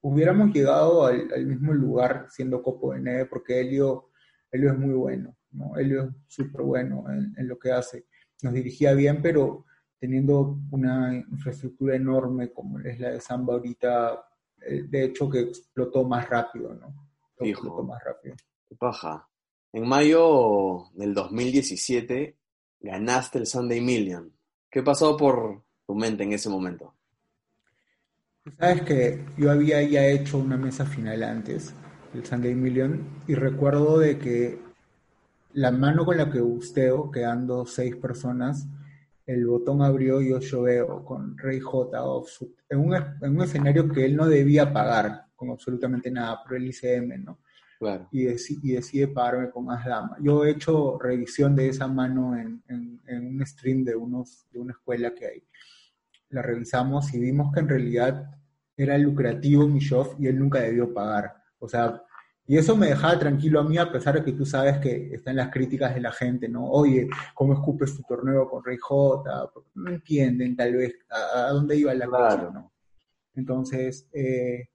hubiéramos llegado al, mismo lugar siendo copo de nieve, porque Helio, Helio es muy bueno, ¿no? Helio es súper bueno en, lo que hace. Nos dirigía bien, pero teniendo una infraestructura enorme como es la de Samba ahorita, eh, de hecho que explotó más rápido, ¿no? Explotó más rápido. Paja. En mayo del 2017 ganaste el Sunday Million. ¿Qué pasó por tu mente en ese momento? Sabes que yo había ya hecho una mesa final antes, el Sunday Million, y recuerdo de que la mano con la que busteo, quedando seis personas, el botón abrió y yo veo con Rey J offsuit, en un, en un escenario que él no debía pagar con absolutamente nada por el ICM, ¿no? Claro. Y, y decide pagarme con As Dama. Yo he hecho revisión de esa mano en, en, en un stream de, unos, de una escuela que hay la revisamos y vimos que en realidad era lucrativo mi show y él nunca debió pagar. O sea, y eso me dejaba tranquilo a mí, a pesar de que tú sabes que están las críticas de la gente, ¿no? Oye, ¿cómo escupes tu torneo con Rey J? No entienden tal vez a, dónde iba la cosa, ¿no? Entonces, eh,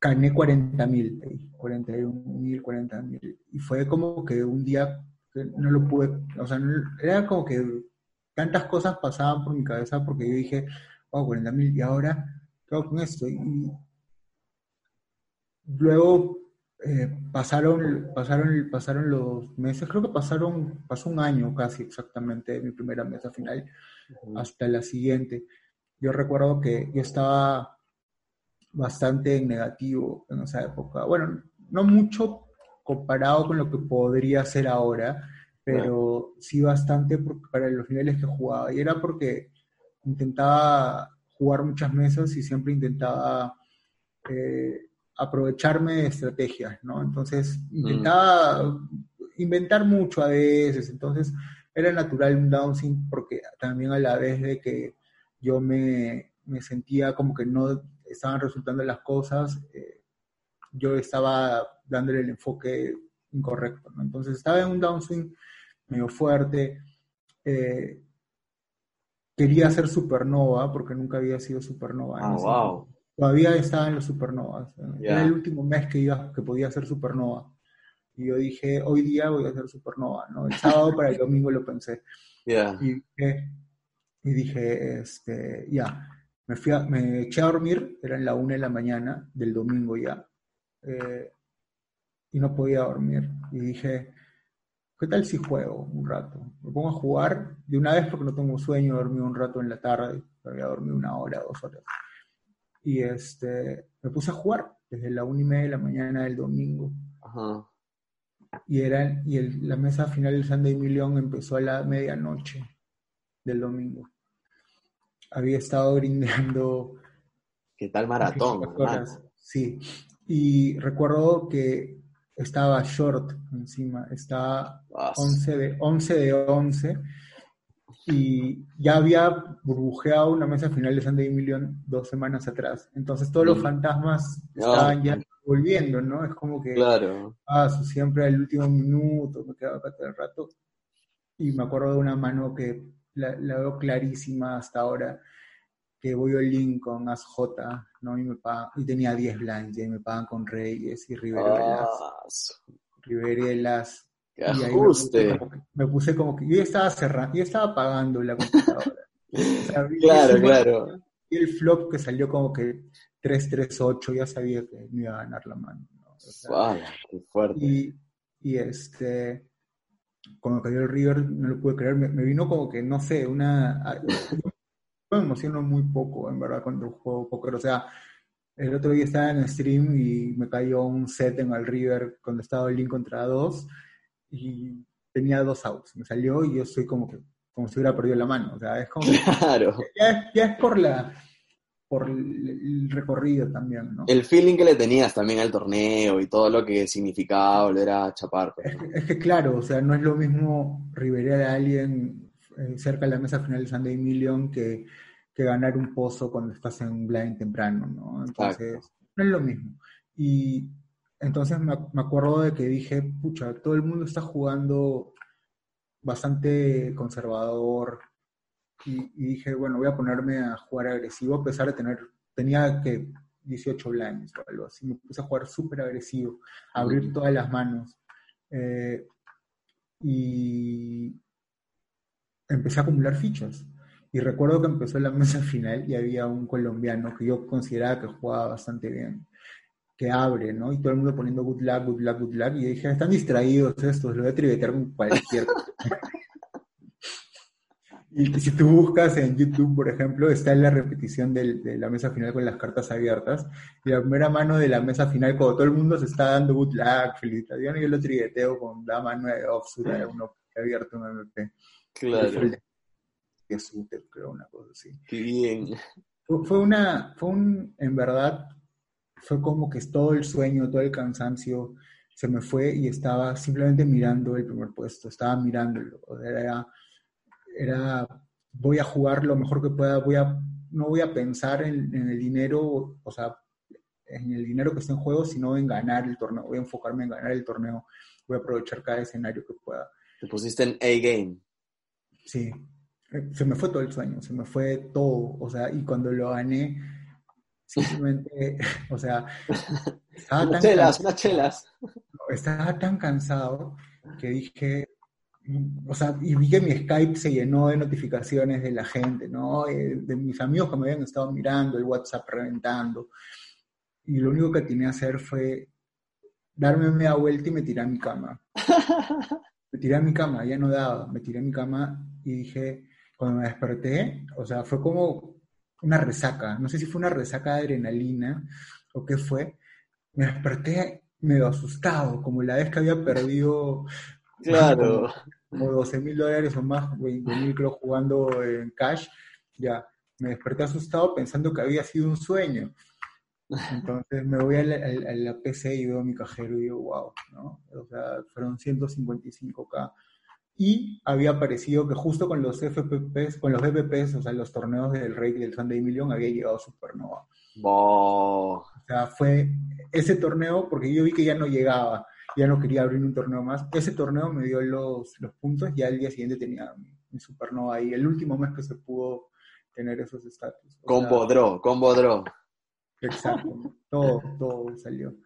gané 40 mil, 41 mil, 40 mil. Y fue como que un día que no lo pude, o sea, era como que tantas cosas pasaban por mi cabeza porque yo dije, wow, 40 mil, y ahora, ¿qué hago con esto? Y luego eh, pasaron, pasaron, pasaron los meses, creo que pasaron, pasó un año casi exactamente de mi primera mesa final hasta la siguiente. Yo recuerdo que yo estaba bastante negativo en esa época. Bueno, no mucho comparado con lo que podría ser ahora, pero sí bastante para los niveles que jugaba. Y era porque intentaba jugar muchas mesas y siempre intentaba eh, aprovecharme de estrategias, ¿no? Entonces intentaba inventar mucho a veces, entonces era natural un downsing porque también a la vez de que yo me, me sentía como que no estaban resultando las cosas, eh, yo estaba dándole el enfoque incorrecto, ¿no? Entonces estaba en un downswing medio fuerte. Eh, quería hacer supernova porque nunca había sido supernova. Ah, wow. Todavía estaba en los supernovas. Era el último mes que, iba, que podía hacer supernova. Y yo dije, hoy día voy a hacer supernova, ¿no? El sábado para el domingo lo pensé. Y dije, y dije, este, ya, me, fui me eché a dormir, eran la una de la mañana del domingo ya, eh, y no podía dormir. Y dije, ¿qué tal si juego un rato? Me pongo a jugar de una vez porque no tengo sueño, dormí un rato en la tarde, había dormido una hora, dos horas. Y este, me puse a jugar desde la una y media de la mañana del domingo. Y, era, y la mesa final del Sunday Million empezó a la medianoche del domingo. Había estado brindando. ¿Qué tal maratón? Sí. Y recuerdo que estaba short encima, estaba 11 de, 11 de 11 y ya había burbujeado una mesa final de Sunday Million dos semanas atrás. Entonces todos los mm. fantasmas estaban ya volviendo, ¿no? Es como que claro. paso siempre al último minuto, me quedaba acá todo el rato. Y me acuerdo de una mano que la, veo clarísima hasta ahora, que voy al Lincoln, As J, ¿no? Y, me y tenía 10 blinds, y me pagan con Reyes y Riverelas. Ah, Riverelas. ¡Qué ajuste! Me puse, como que, yo estaba cerrando, yo estaba pagando la computadora. claro, claro. Y el flop que salió como que 3-3-8, ya sabía que me iba a ganar la mano. qué fuerte. Y, y este, cuando cayó el River, no lo pude creer, me, vino como que, no sé, una... Me emociono muy poco, en verdad, cuando juego póker. O sea, el otro día estaba en el stream y me cayó un set en el River cuando estaba el link contra dos y tenía dos outs. Me salió y yo soy como que, como si hubiera perdido la mano. O sea, es como... Claro. ya, es por la por el recorrido también, ¿no? El feeling que le tenías también al torneo y todo lo que significaba volver a chapar. Pues, es que, claro, o sea, no es lo mismo riverear a alguien eh, cerca de la mesa final de Sunday Million que, que ganar un pozo cuando estás en blind temprano, ¿no? Entonces, no es lo mismo. Y entonces me, me acuerdo de que dije, pucha, todo el mundo está jugando bastante conservador, y, dije, bueno, voy a ponerme a jugar agresivo a pesar de tener, tenía que 18 blinds o algo así, me puse a jugar súper agresivo, a abrir todas las manos. Eh, y empecé a acumular fichas. Y recuerdo que empezó la mesa final y había un colombiano que yo consideraba que jugaba bastante bien, que abre, ¿no? Y todo el mundo poniendo good luck, good luck, good luck. Y dije, están distraídos estos, lo voy a trivetear con cualquier Y si tú buscas en YouTube, por ejemplo, está en la repetición de la mesa final con las cartas abiertas. Y la primera mano de la mesa final, cuando todo el mundo se está dando good luck, felicitaciones, yo lo trigueteo con dama 9 offsuit, uno abierto, un MP. Claro. Fue creo, una cosa así. Qué bien. Fue, una, fue un, en verdad, fue como que todo el sueño, todo el cansancio se me fue y estaba simplemente mirando el primer puesto, estaba mirándolo. Era era voy a jugar lo mejor que pueda, voy a, no voy a pensar en, el dinero, o sea, en el dinero que está en juego, sino en ganar el torneo, voy a enfocarme en ganar el torneo, voy a aprovechar cada escenario que pueda. Te pusiste en A-Game. Sí, se me fue todo el sueño, se me fue todo, o sea, y cuando lo gané, simplemente, o sea, estaba tan chelas, cansado, chelas. Estaba tan cansado que dije, o sea, y vi que mi Skype se llenó de notificaciones de la gente, ¿no? Eh, de mis amigos que me habían estado mirando, el WhatsApp reventando. Y lo único que tenía que hacer fue darme media vuelta y me tiré a mi cama. Me tiré a mi cama, ya no daba, me tiré a mi cama y dije, cuando me desperté, o sea, fue como una resaca, no sé si fue una resaca de adrenalina o qué fue, me desperté medio asustado, como la vez que había perdido Claro. Como, 12 mil dólares o más, 20 mil creo jugando en cash, ya me desperté asustado pensando que había sido un sueño. Entonces me voy a la, PC y veo mi cajero y digo, wow, ¿no? O sea, fueron 155k. Y había aparecido que justo con los FPPs, con los FPPs, o sea, los torneos del Rey del Sunday Million, había llegado Supernova. O sea, fue ese torneo porque yo vi que ya no llegaba ya no quería abrir un torneo más. Ese torneo me dio los, los puntos, y al día siguiente tenía mi, supernova ahí, el último mes que se pudo tener esos estatus. Combo draw, combo draw. Exacto, todo, todo salió.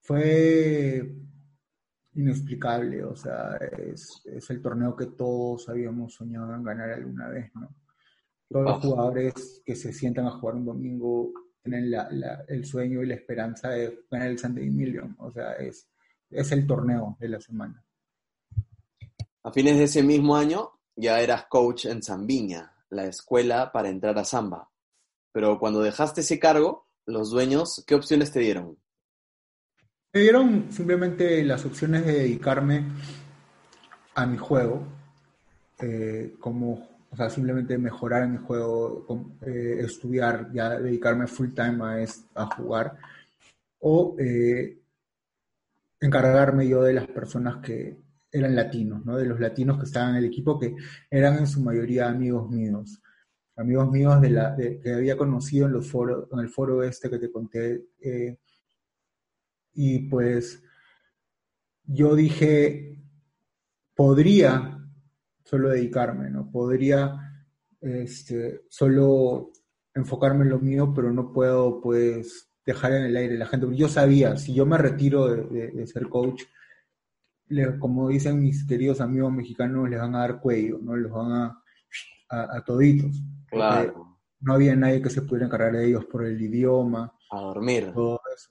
Fue, inexplicable, o sea, es, el torneo que todos habíamos soñado en ganar alguna vez, ¿no? Todos los jugadores que se sientan a jugar un domingo tienen el sueño y la esperanza de ganar el Sunday Million, o sea, es, es el torneo de la semana. A fines de ese mismo año ya eras coach en Zambiña, la escuela para entrar a Samba. Pero cuando dejaste ese cargo, los dueños, ¿qué opciones te dieron? Me dieron simplemente las opciones de dedicarme a mi juego, eh, como, o sea, simplemente mejorar en mi juego, eh, estudiar, ya dedicarme full time a, a jugar, o eh, encargarme yo de las personas que eran latinos, ¿no? De los latinos que estaban en el equipo, que eran en su mayoría amigos míos, amigos míos de la, que había conocido en, los en el foro este que te conté y pues yo dije, podría solo dedicarme, ¿no? Podría este, solo enfocarme en lo mío, pero no puedo pues dejar en el aire la gente. Yo sabía, si yo me retiro de, ser coach, como dicen mis queridos amigos mexicanos, les van a dar cuello, ¿no? Les van a, a, toditos. Claro. No había nadie que se pudiera encargar de ellos por el idioma. A dormir. Todo eso.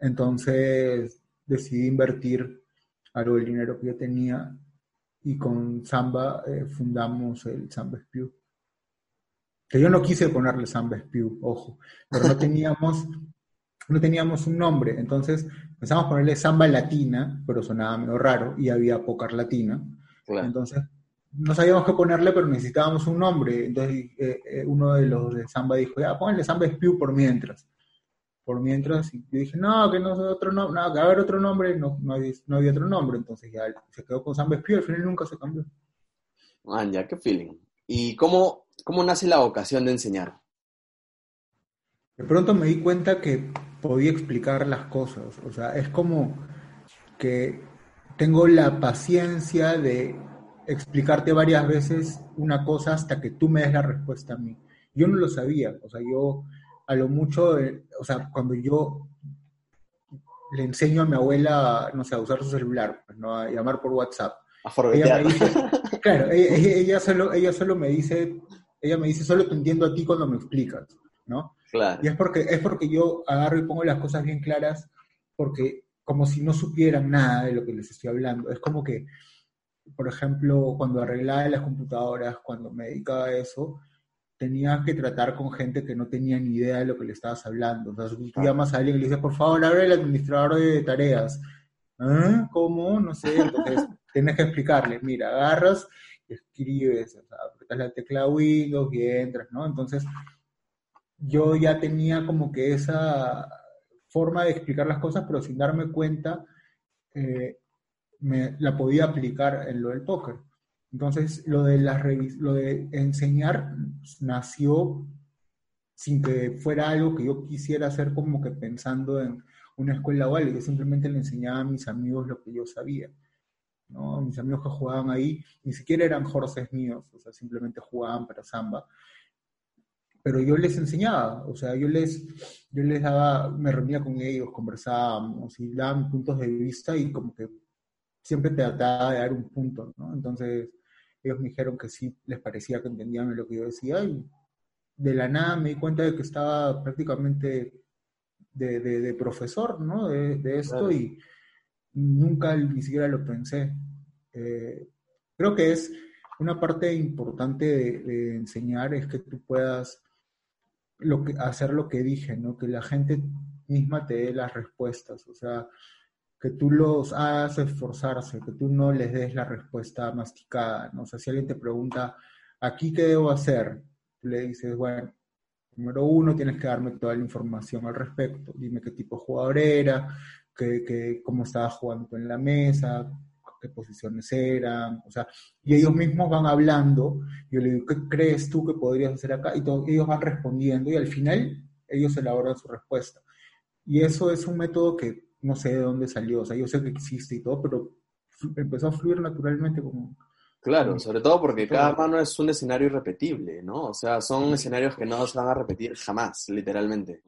Entonces decidí invertir algo del dinero que yo tenía y con Samba eh, fundamos el Samba Spew. Que yo no quise ponerle Samba Spew, ojo, pero no teníamos, no teníamos un nombre. Entonces empezamos a ponerle Samba Latina, pero sonaba medio raro y había Pocar Latina. Entonces no sabíamos qué ponerle, pero necesitábamos un nombre. Entonces eh, eh, uno de los de Samba dijo, ya, ponle Samba Spew por mientras por mientras, y yo dije, no, que no sé otro nombre, no, que haber otro nombre, no, no, había, no había otro nombre, entonces ya se quedó con San Vespio, al final nunca se cambió. Man, ya, qué feeling. ¿Y cómo, cómo nace la vocación de enseñar? De pronto me di cuenta que podía explicar las cosas, o sea, es como que tengo la paciencia de explicarte varias veces una cosa hasta que tú me des la respuesta a mí. Yo no lo sabía, o sea, yo a lo mucho, eh, o sea, cuando yo le enseño a mi abuela, no sé, a usar su celular, pues, ¿no? a llamar por WhatsApp. A ella me dice, claro, ella, solo, ella solo me dice, ella me dice, solo te entiendo a ti cuando me explicas, ¿no? Claro. Y es porque, es porque yo agarro y pongo las cosas bien claras, porque como si no supieran nada de lo que les estoy hablando. Es como que, por ejemplo, cuando arreglaba las computadoras, cuando me dedicaba a eso, tenías que tratar con gente que no tenía ni idea de lo que le estabas hablando. O sea, tú llamas a alguien y le dices, por favor, abre el administrador de tareas. ¿Ah? ¿Cómo? No sé. Entonces, tienes que explicarle, mira, agarras escribes, o sea, apretas la tecla Windows y entras, ¿no? Entonces, yo ya tenía como que esa forma de explicar las cosas, pero sin darme cuenta, eh, me, la podía aplicar en lo del póker. Entonces, lo de, la lo de enseñar nació sin que fuera algo que yo quisiera hacer como que pensando en una escuela o algo. Yo simplemente le enseñaba a mis amigos lo que yo sabía. ¿no? Mis amigos que jugaban ahí ni siquiera eran jorces míos, o sea, simplemente jugaban para samba. Pero yo les enseñaba, o sea, yo les, yo les daba, me reunía con ellos, conversábamos y daban puntos de vista y como que siempre trataba de dar un punto, ¿no? Entonces, ellos me dijeron que sí les parecía que entendían lo que yo decía y de la nada me di cuenta de que estaba prácticamente de, profesor, ¿no? De, esto y nunca ni siquiera lo pensé. Eh, creo que es una parte importante de, enseñar es que tú puedas lo que, hacer lo que dije, ¿no? Que la gente misma te dé las respuestas, o sea, que tú los hagas esforzarse, que tú no les des la respuesta masticada, ¿no? O sea, si alguien te pregunta, ¿aquí qué debo hacer? Tú le dices, bueno, número uno, tienes que darme toda la información al respecto. Dime qué tipo de jugador era, qué, cómo estaba jugando en la mesa, qué posiciones eran, o sea, y ellos mismos van hablando, yo le digo, ¿qué crees tú que podrías hacer acá? Y ellos van respondiendo y al final ellos elaboran su respuesta. Y eso es un método que no sé de dónde salió, o sea, yo sé que existe y todo, pero empezó a fluir naturalmente como... Claro, sobre todo porque cada mano es un escenario irrepetible, ¿no? O sea, son escenarios que no se van a repetir jamás, literalmente.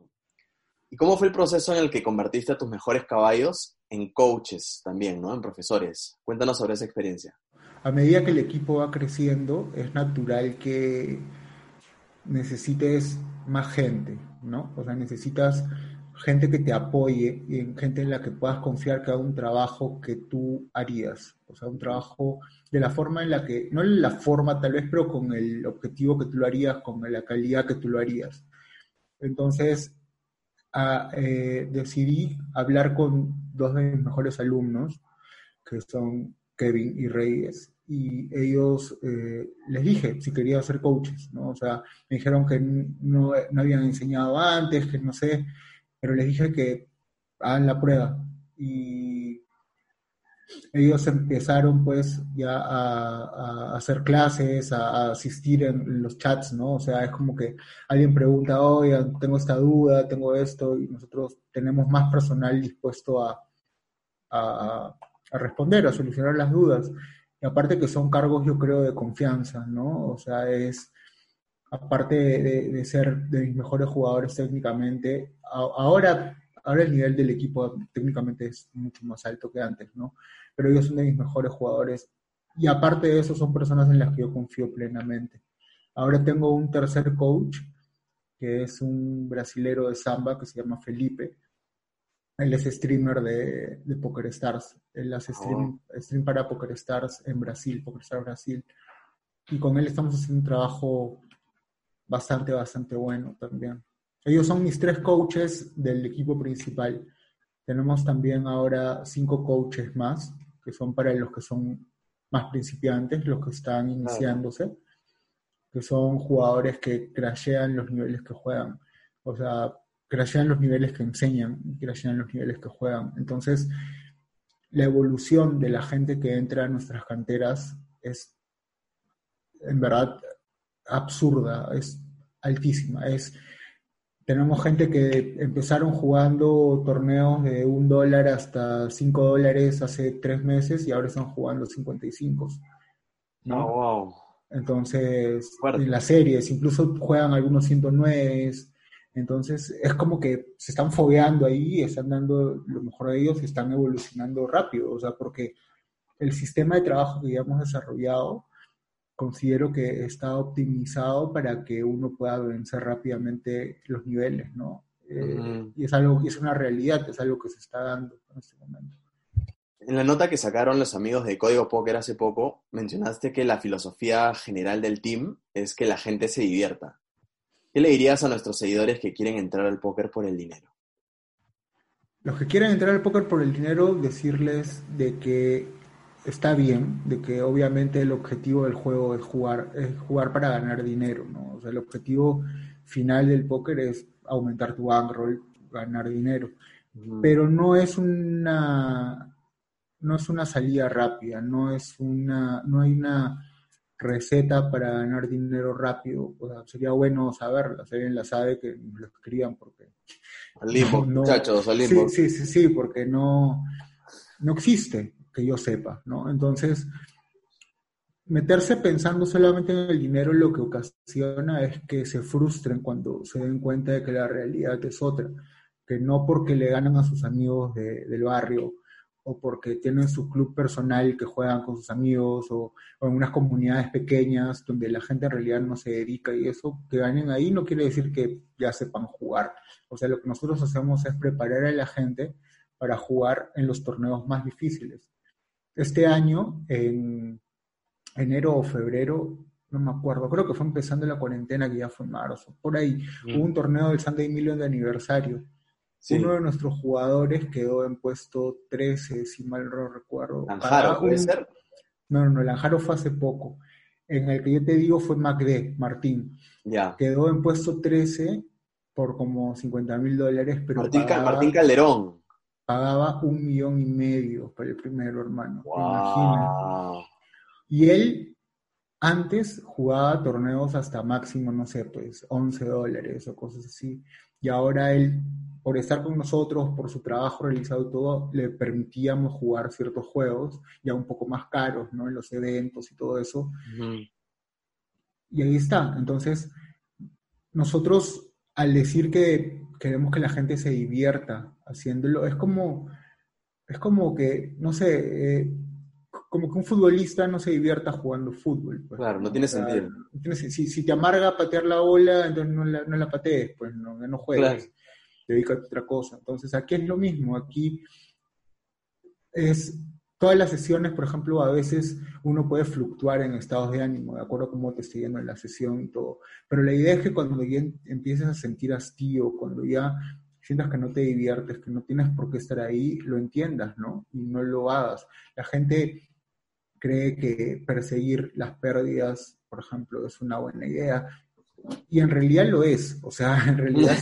¿Y cómo fue el proceso en el que convertiste a tus mejores caballos en coaches también, ¿no? En profesores. Cuéntanos sobre esa experiencia. A medida que el equipo va creciendo, es natural que necesites más gente, ¿no? O sea, necesitas gente que te apoye y gente en la que puedas confiar que haga un trabajo que tú harías. O sea, un trabajo de la forma en la que, no en la forma tal vez, pero con el objetivo que tú lo harías, con la calidad que tú lo harías. Entonces, eh, decidí hablar con dos de mis mejores alumnos, que son Kevin y Reyes, y ellos eh, les dije si quería ser coaches, ¿no? O sea, me dijeron que no, no habían enseñado antes, que no sé, pero les dije que hagan la prueba. Y ellos empezaron pues ya a, hacer clases, a, asistir en, los chats, ¿no? O sea, es como que alguien pregunta, oye, tengo esta duda, tengo esto, y nosotros tenemos más personal dispuesto a, a, responder, a solucionar las dudas. Y aparte que son cargos, yo creo, de confianza, ¿no? O sea, es, aparte de, ser de mis mejores jugadores técnicamente, ahora, ahora el nivel del equipo técnicamente es mucho más alto que antes, ¿no? Pero ellos son de mis mejores jugadores. Y aparte de eso, son personas en las que yo confío plenamente. Ahora tengo un tercer coach, que es un brasilero de samba que se llama Felipe. Él es streamer de, de Poker Stars. Él hace stream, oh. stream para Poker Stars en Brasil, Poker Stars Brasil. Y con él estamos haciendo un trabajo bastante, bastante bueno también. Ellos son mis tres coaches del equipo principal. Tenemos también ahora cinco coaches más, que son para los que son más principiantes, los que están iniciándose, que son jugadores que crashean los niveles que juegan. O sea, crashean los niveles que enseñan, crashean los niveles que juegan. Entonces, la evolución de la gente que entra a nuestras canteras es, en verdad, absurda, es altísima. Es, tenemos gente que empezaron jugando torneos de un dólar hasta cinco dólares hace tres meses y ahora están jugando 55. ¿no? Oh, wow. Entonces, en las series, incluso juegan algunos 109. Entonces, es como que se están fogueando ahí, están dando lo mejor de ellos y están evolucionando rápido. O sea, porque el sistema de trabajo que ya hemos desarrollado considero que está optimizado para que uno pueda vencer rápidamente los niveles, ¿no? Eh, y es algo, es una realidad, es algo que se está dando en este momento. En la nota que sacaron los amigos de Código Póker hace poco, mencionaste que la filosofía general del team es que la gente se divierta. ¿Qué le dirías a nuestros seguidores que quieren entrar al póker por el dinero? Los que quieren entrar al póker por el dinero, decirles de que está bien, de que obviamente el objetivo del juego es jugar, es jugar para ganar dinero, ¿no? O sea, el objetivo final del póker es aumentar tu bankroll, ganar dinero. Pero no es una no es una salida rápida, no es una, no hay una receta para ganar dinero rápido. O sea, sería bueno saberla, si alguien la sabe que lo escriban porque. Al limbo, muchachos, al limbo. Sí, sí, sí, sí, porque no, no existe que yo sepa, ¿no? Entonces, meterse pensando solamente en el dinero lo que ocasiona es que se frustren cuando se den cuenta de que la realidad es otra, que no porque le ganan a sus amigos del barrio o porque tienen su club personal que juegan con sus amigos o, en unas comunidades pequeñas donde la gente en realidad no se dedica y eso, que ganen ahí no quiere decir que ya sepan jugar. O sea, lo que nosotros hacemos es preparar a la gente para jugar en los torneos más difíciles. Este año, en enero o febrero, no me acuerdo, creo que fue empezando la cuarentena, que ya fue en marzo, por ahí, mm. hubo un torneo del Sunday Million de aniversario. Uno de nuestros jugadores quedó en puesto 13, si mal no recuerdo. ¿Lanjaro puede ser? No, no, no, Lanjaro fue hace poco. En el que yo te digo fue MacD, Martín. Ya. Quedó en puesto 13 por como 50 mil dólares, pero Martín Calderón pagaba un millón y medio para el primero, hermano. Imagínate. Y él antes jugaba torneos hasta máximo, no sé, pues 11 dólares o cosas así. Y ahora él, por estar con nosotros, por su trabajo realizado todo, le permitíamos jugar ciertos juegos ya un poco más caros, ¿no? En los eventos y todo eso. Y ahí está. Entonces, nosotros, al decir que queremos que la gente se divierta haciéndolo. Es como, es como que, no sé, eh, como que un futbolista no se divierta jugando fútbol. Pues. Claro, no tiene sentido. Si, si, te amarga patear la bola, entonces no la, no la patees, pues no, no juegues, dedícate a otra cosa. Entonces aquí es lo mismo, aquí es todas las sesiones, por ejemplo, a veces uno puede fluctuar en estados de ánimo, de acuerdo a cómo te esté yendo en la sesión y todo. Pero la idea es que cuando ya empieces a sentir hastío, cuando ya sientas que no te diviertes, que no tienes por qué estar ahí, lo entiendas, ¿no? Y no lo hagas. La gente cree que perseguir las pérdidas, por ejemplo, es una buena idea. Y en realidad lo es, o sea, en realidad,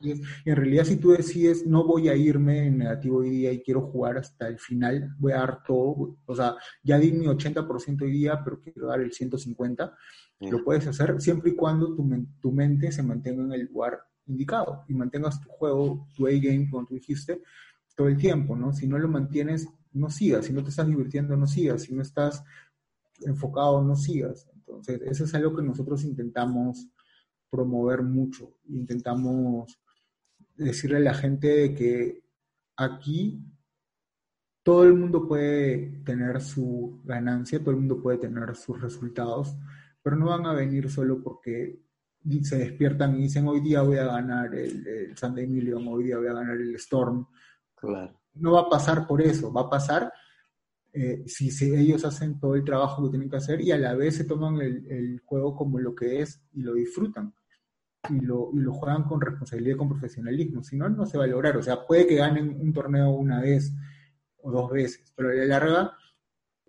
si, en realidad si tú decides no voy a irme en negativo hoy día y quiero jugar hasta el final, voy a dar todo, o sea, ya di mi 80% hoy día, pero quiero dar el 150%, lo puedes hacer siempre y cuando tu, tu mente se mantenga en el lugar indicado y mantengas tu juego, tu A-game, como tú dijiste, todo el tiempo, ¿no? Si no lo mantienes, no sigas, si no te estás divirtiendo, no sigas, si no estás enfocado, no sigas. Entonces, eso es algo que nosotros intentamos promover mucho. Intentamos decirle a la gente que aquí todo el mundo puede tener su ganancia, todo el mundo puede tener sus resultados, pero no van a venir solo porque se despiertan y dicen hoy día voy a ganar el, el Sunday Million, hoy día voy a ganar el Storm. Claro. No va a pasar por eso, va a pasar eh, si, ellos hacen todo el trabajo que tienen que hacer y a la vez se toman el, el juego como lo que es y lo disfrutan y lo, y lo juegan con responsabilidad y con profesionalismo. Si no, no se va a lograr. O sea, puede que ganen un torneo una vez o dos veces, pero a la larga,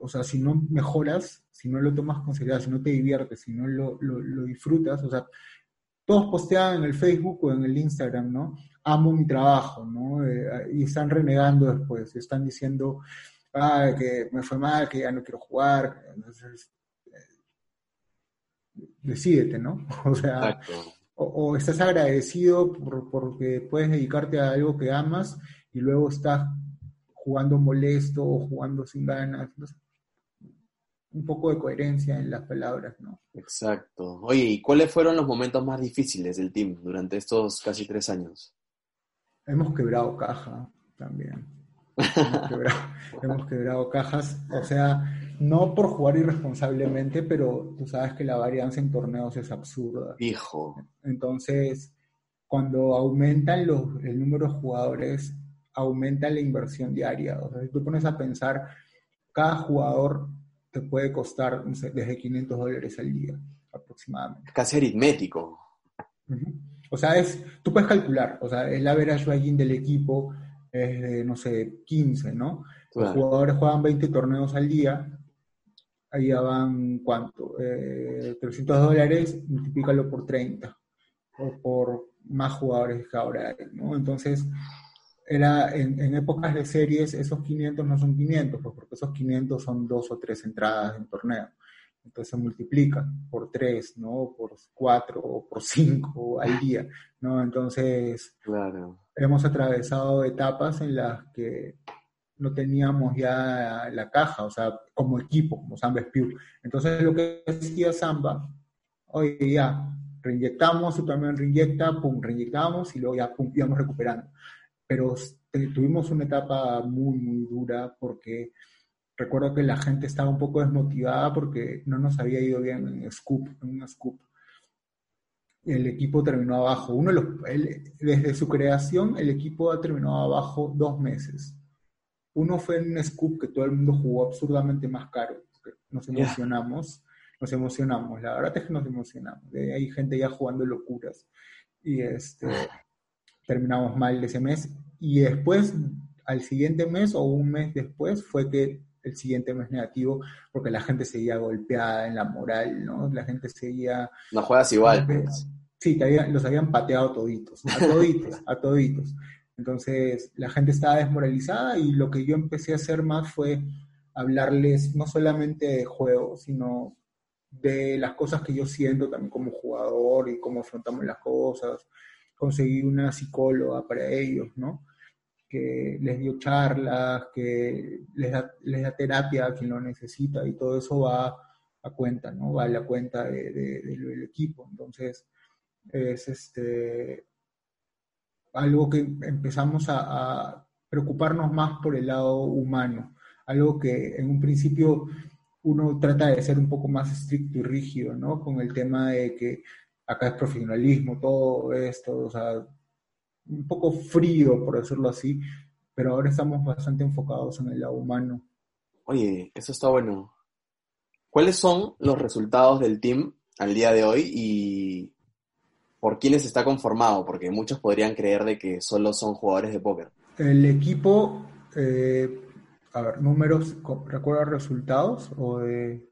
o sea, si no mejoras, si no lo tomas con seriedad, si no te diviertes, si no lo, lo, disfrutas, o sea, todos postean en el Facebook o en el Instagram, ¿no? Amo mi trabajo, ¿no? Eh, y están renegando después, están diciendo, ah, que me fue mal, que ya no quiero jugar. Entonces, eh, decídete, ¿no? O sea, o, estás agradecido por, porque puedes dedicarte a algo que amas y luego estás jugando molesto o jugando sin ganas. Un poco de coherencia en las palabras, ¿no? Exacto. Oye, ¿y cuáles fueron los momentos más difíciles del team durante estos casi tres años? Hemos quebrado caja también. hemos quebrado cajas. O sea, no por jugar irresponsablemente, pero tú sabes que la varianza en torneos es absurda. Hijo. Entonces, cuando aumentan los, el número de jugadores, aumenta la inversión diaria. O sea, si tú pones a pensar, cada jugador te puede costar desde 500 dólares al día, aproximadamente. Casi aritmético. O sea, es, tú puedes calcular, o sea, el average rating del equipo es de, no sé, 15, ¿no? Los jugadores juegan 20 torneos al día, ahí ya van, ¿cuánto? 300 eh, dólares, multiplícalo por 30, o por más jugadores que ahora hay, ¿no? Entonces, era en, épocas de series, esos 500 no son 500, pues porque esos 500 son dos o tres entradas en torneo. Entonces se multiplica por 3, ¿no? Por 4 o por 5 al día, ¿no? Entonces, claro. hemos atravesado etapas en las que no teníamos ya la caja, o sea, como equipo, como Samba Spew. Entonces lo que decía Samba, oye, ya, reinyectamos, también reinyecta, pum, reinyectamos y luego ya, pum, íbamos recuperando. Pero tuvimos una etapa muy, muy dura porque recuerdo que la gente estaba un poco desmotivada porque no nos había ido bien en Scoop, en un Scoop. El equipo terminó abajo. Uno desde su creación, el equipo ha terminado abajo dos meses uno fue en un scoop que todo el mundo jugó absurdamente más caro. Nos emocionamos, nos emocionamos. La verdad es que nos emocionamos. Hay gente ya jugando locuras. Y este, terminamos mal ese mes. Y después, al siguiente mes o un mes después, fue que el siguiente mes negativo, porque la gente seguía golpeada en la moral, ¿no? La gente seguía... No juegas igual. Pues. Sí, los habían pateado toditos, a toditos, a toditos. Entonces la gente estaba desmoralizada y lo que yo empecé a hacer más fue hablarles no solamente de juego, sino de las cosas que yo siento también como jugador y cómo afrontamos las cosas. Conseguí una psicóloga para ellos, ¿no? Que les dio charlas, que les da, terapia a quien lo necesita y todo eso va a cuenta, ¿no? Va a la cuenta del equipo. Entonces, es este, algo que empezamos a, preocuparnos más por el lado humano, algo que en un principio uno trata de ser un poco más estricto y rígido, ¿no? Con el tema de que acá es profesionalismo, todo esto, o sea, un poco frío, por decirlo así, pero ahora estamos bastante enfocados en el lado humano. Oye, eso está bueno. ¿Cuáles son los resultados del team al día de hoy y por quiénes está conformado? Porque muchos podrían creer de que solo son jugadores de póker. El equipo, eh, a ver, números, ¿recuerda resultados o de...?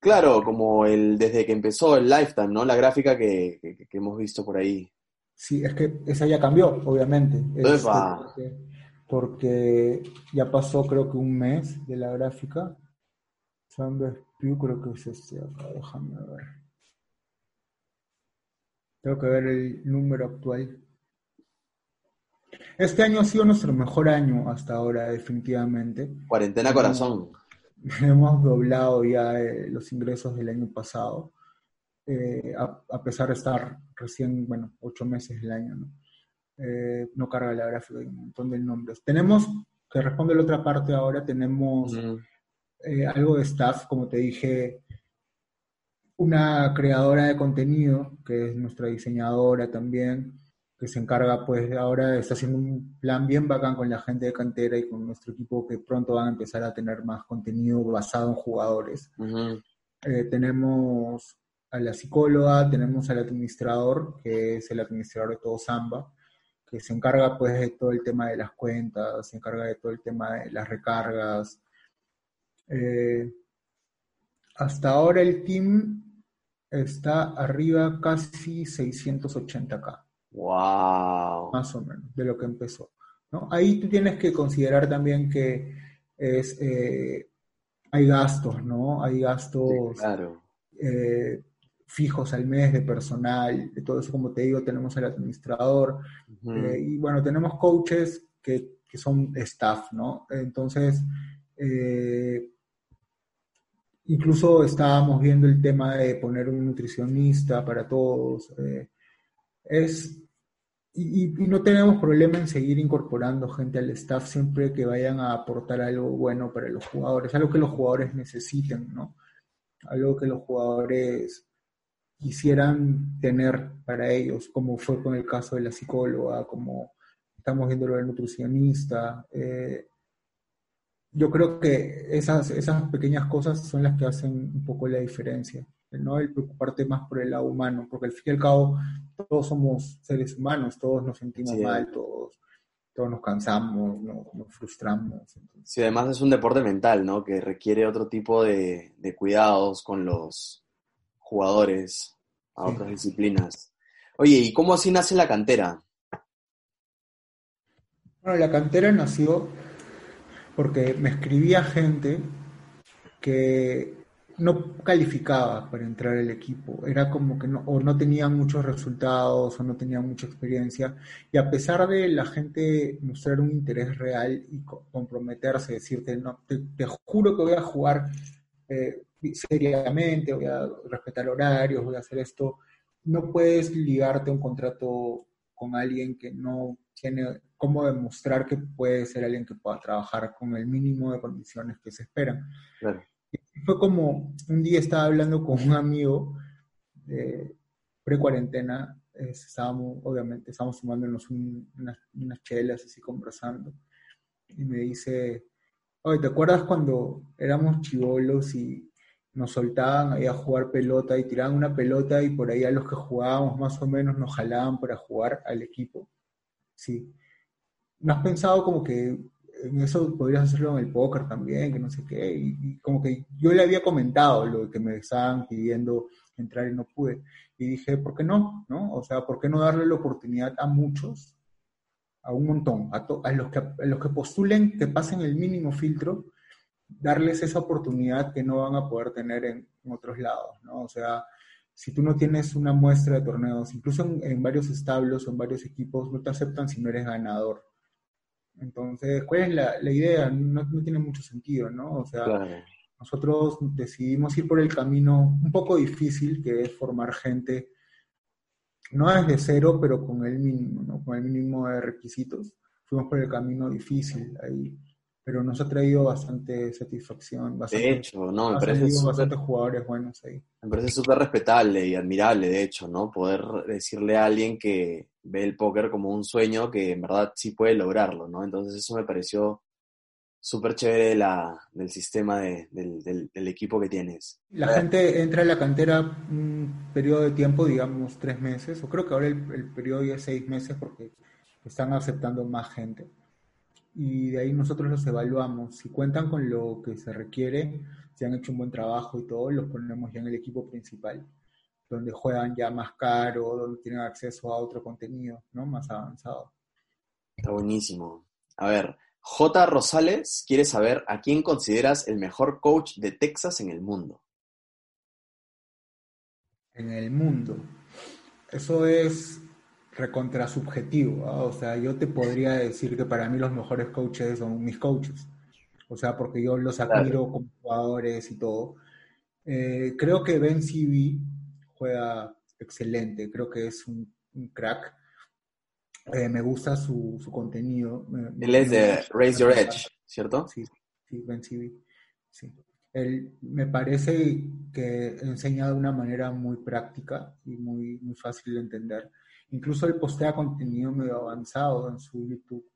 Claro, como el desde que empezó el Lifetime, ¿no? La gráfica que, hemos visto por ahí. Sí, es que esa ya cambió, obviamente. Porque, porque, ya pasó creo que un mes de la gráfica. Yo creo que es este acá, déjame ver. Tengo que ver el número actual. Este año ha sido nuestro mejor año hasta ahora, definitivamente. Cuarentena corazón. Hemos doblado ya eh, los ingresos del año pasado, eh, a, pesar de estar recién, bueno, ocho meses del año, ¿no? Eh, no carga la gráfica, hay un montón de nombres. Tenemos, que responde la otra parte ahora, tenemos algo de staff, como te dije, una creadora de contenido, que es nuestra diseñadora también, que se encarga, pues ahora está haciendo un plan bien bacán con la gente de cantera y con nuestro equipo que pronto van a empezar a tener más contenido basado en jugadores. Eh, tenemos a la psicóloga, tenemos al administrador, que es el administrador de todo Samba, que se encarga pues de todo el tema de las cuentas, se encarga de todo el tema de las recargas. Eh, hasta ahora el team está arriba casi 680k. Wow. Más o menos, de lo que empezó. ¿no? Ahí tú tienes que considerar también que es, eh, hay gastos, ¿no? Hay gastos eh, fijos al mes de personal, de todo eso, como te digo, tenemos el administrador eh, y bueno, tenemos coaches que, que, son staff, ¿no? Entonces, incluso estábamos viendo el tema de poner un nutricionista para todos es, y, no tenemos problema en seguir incorporando gente al staff siempre que vayan a aportar algo bueno para los jugadores, algo que los jugadores necesiten, ¿no? Algo que los jugadores quisieran tener para ellos, como fue con el caso de la psicóloga, como estamos viendo lo del nutricionista. Eh, yo creo que esas, esas pequeñas cosas son las que hacen un poco la diferencia. ¿no? El preocuparte más por el lado humano, porque al fin y al cabo todos somos seres humanos, todos nos sentimos mal, todos, todos nos cansamos, nos, frustramos. Sí, además es un deporte mental, ¿no? Que requiere otro tipo de, cuidados con los jugadores a otras disciplinas. Oye, ¿y cómo así nace la cantera? Bueno, la cantera nació porque me escribía gente que no calificaba para entrar al equipo, era como que no, o no tenía muchos resultados o no tenía mucha experiencia, y a pesar de la gente mostrar un interés real y comprometerse, decirte, no, te, juro que voy a jugar eh, seriamente, voy a respetar horarios, voy a hacer esto, no puedes ligarte a un contrato con alguien que no tiene cómo demostrar que puede ser alguien que pueda trabajar con el mínimo de condiciones que se esperan. Claro fue como un día estaba hablando con un amigo pre-cuarentena, estábamos, obviamente, estábamos tomándonos unas, unas, chelas así conversando, y me dice, oye, ¿te acuerdas cuando éramos chivolos y nos soltaban ahí a jugar pelota y tiraban una pelota y por ahí a los que jugábamos más o menos nos jalaban para jugar al equipo? Sí. ¿No has pensado como que eso podrías hacerlo en el póker también, que no sé qué, y, como que yo le había comentado lo que me estaban pidiendo entrar y no pude, y dije, ¿por qué no? ¿no? O sea, ¿por qué no darle la oportunidad a muchos, a un montón, a, a, los, que, a los que postulen, que pasen el mínimo filtro, darles esa oportunidad que no van a poder tener en, otros lados, ¿no? O sea, si tú no tienes una muestra de torneos, incluso en, en varios establos o en varios equipos, no te aceptan si no eres ganador. Entonces, ¿cuál es la, idea? No, tiene mucho sentido, ¿no? O sea, nosotros decidimos ir por el camino un poco difícil, que es formar gente, no desde cero, pero con el mínimo, ¿no? Con el mínimo de requisitos. fuimos por el camino difícil ahí, pero nos ha traído bastante satisfacción. Bastante, de hecho, no, me parece super, bastantes jugadores buenos ahí. Me parece súper respetable y admirable, de hecho, ¿no? Poder decirle a alguien que ve el póker como un sueño que en verdad sí puede lograrlo, ¿no? Entonces eso me pareció súper chévere la, del sistema de, del, del, equipo que tienes. La gente entra a la cantera un periodo de tiempo, digamos tres meses, o creo que ahora el, el periodo ya es seis meses porque están aceptando más gente. Y de ahí nosotros los evaluamos. Si cuentan con lo que se requiere, si han hecho un buen trabajo y todo, los ponemos ya en el equipo principal, donde juegan ya más caro, donde tienen acceso a otro contenido, ¿no? Más avanzado. Está buenísimo. A ver, J. Rosales quiere saber a quién consideras el mejor coach de Texas en el mundo. En el mundo. Eso es recontra subjetivo. O sea, yo te podría decir que para mí los mejores coaches son mis coaches. O sea, porque yo los admiro como jugadores y todo. Eh, creo que Ben CV juega excelente. Creo que es un crack. Eh, me gusta su, su contenido. Él es de Raise Your Edge, ¿cierto? Sí, sí, Ben CV. Sí. Él me parece que enseña de una manera muy práctica y muy, muy fácil de entender. Incluso él postea contenido medio avanzado en su YouTube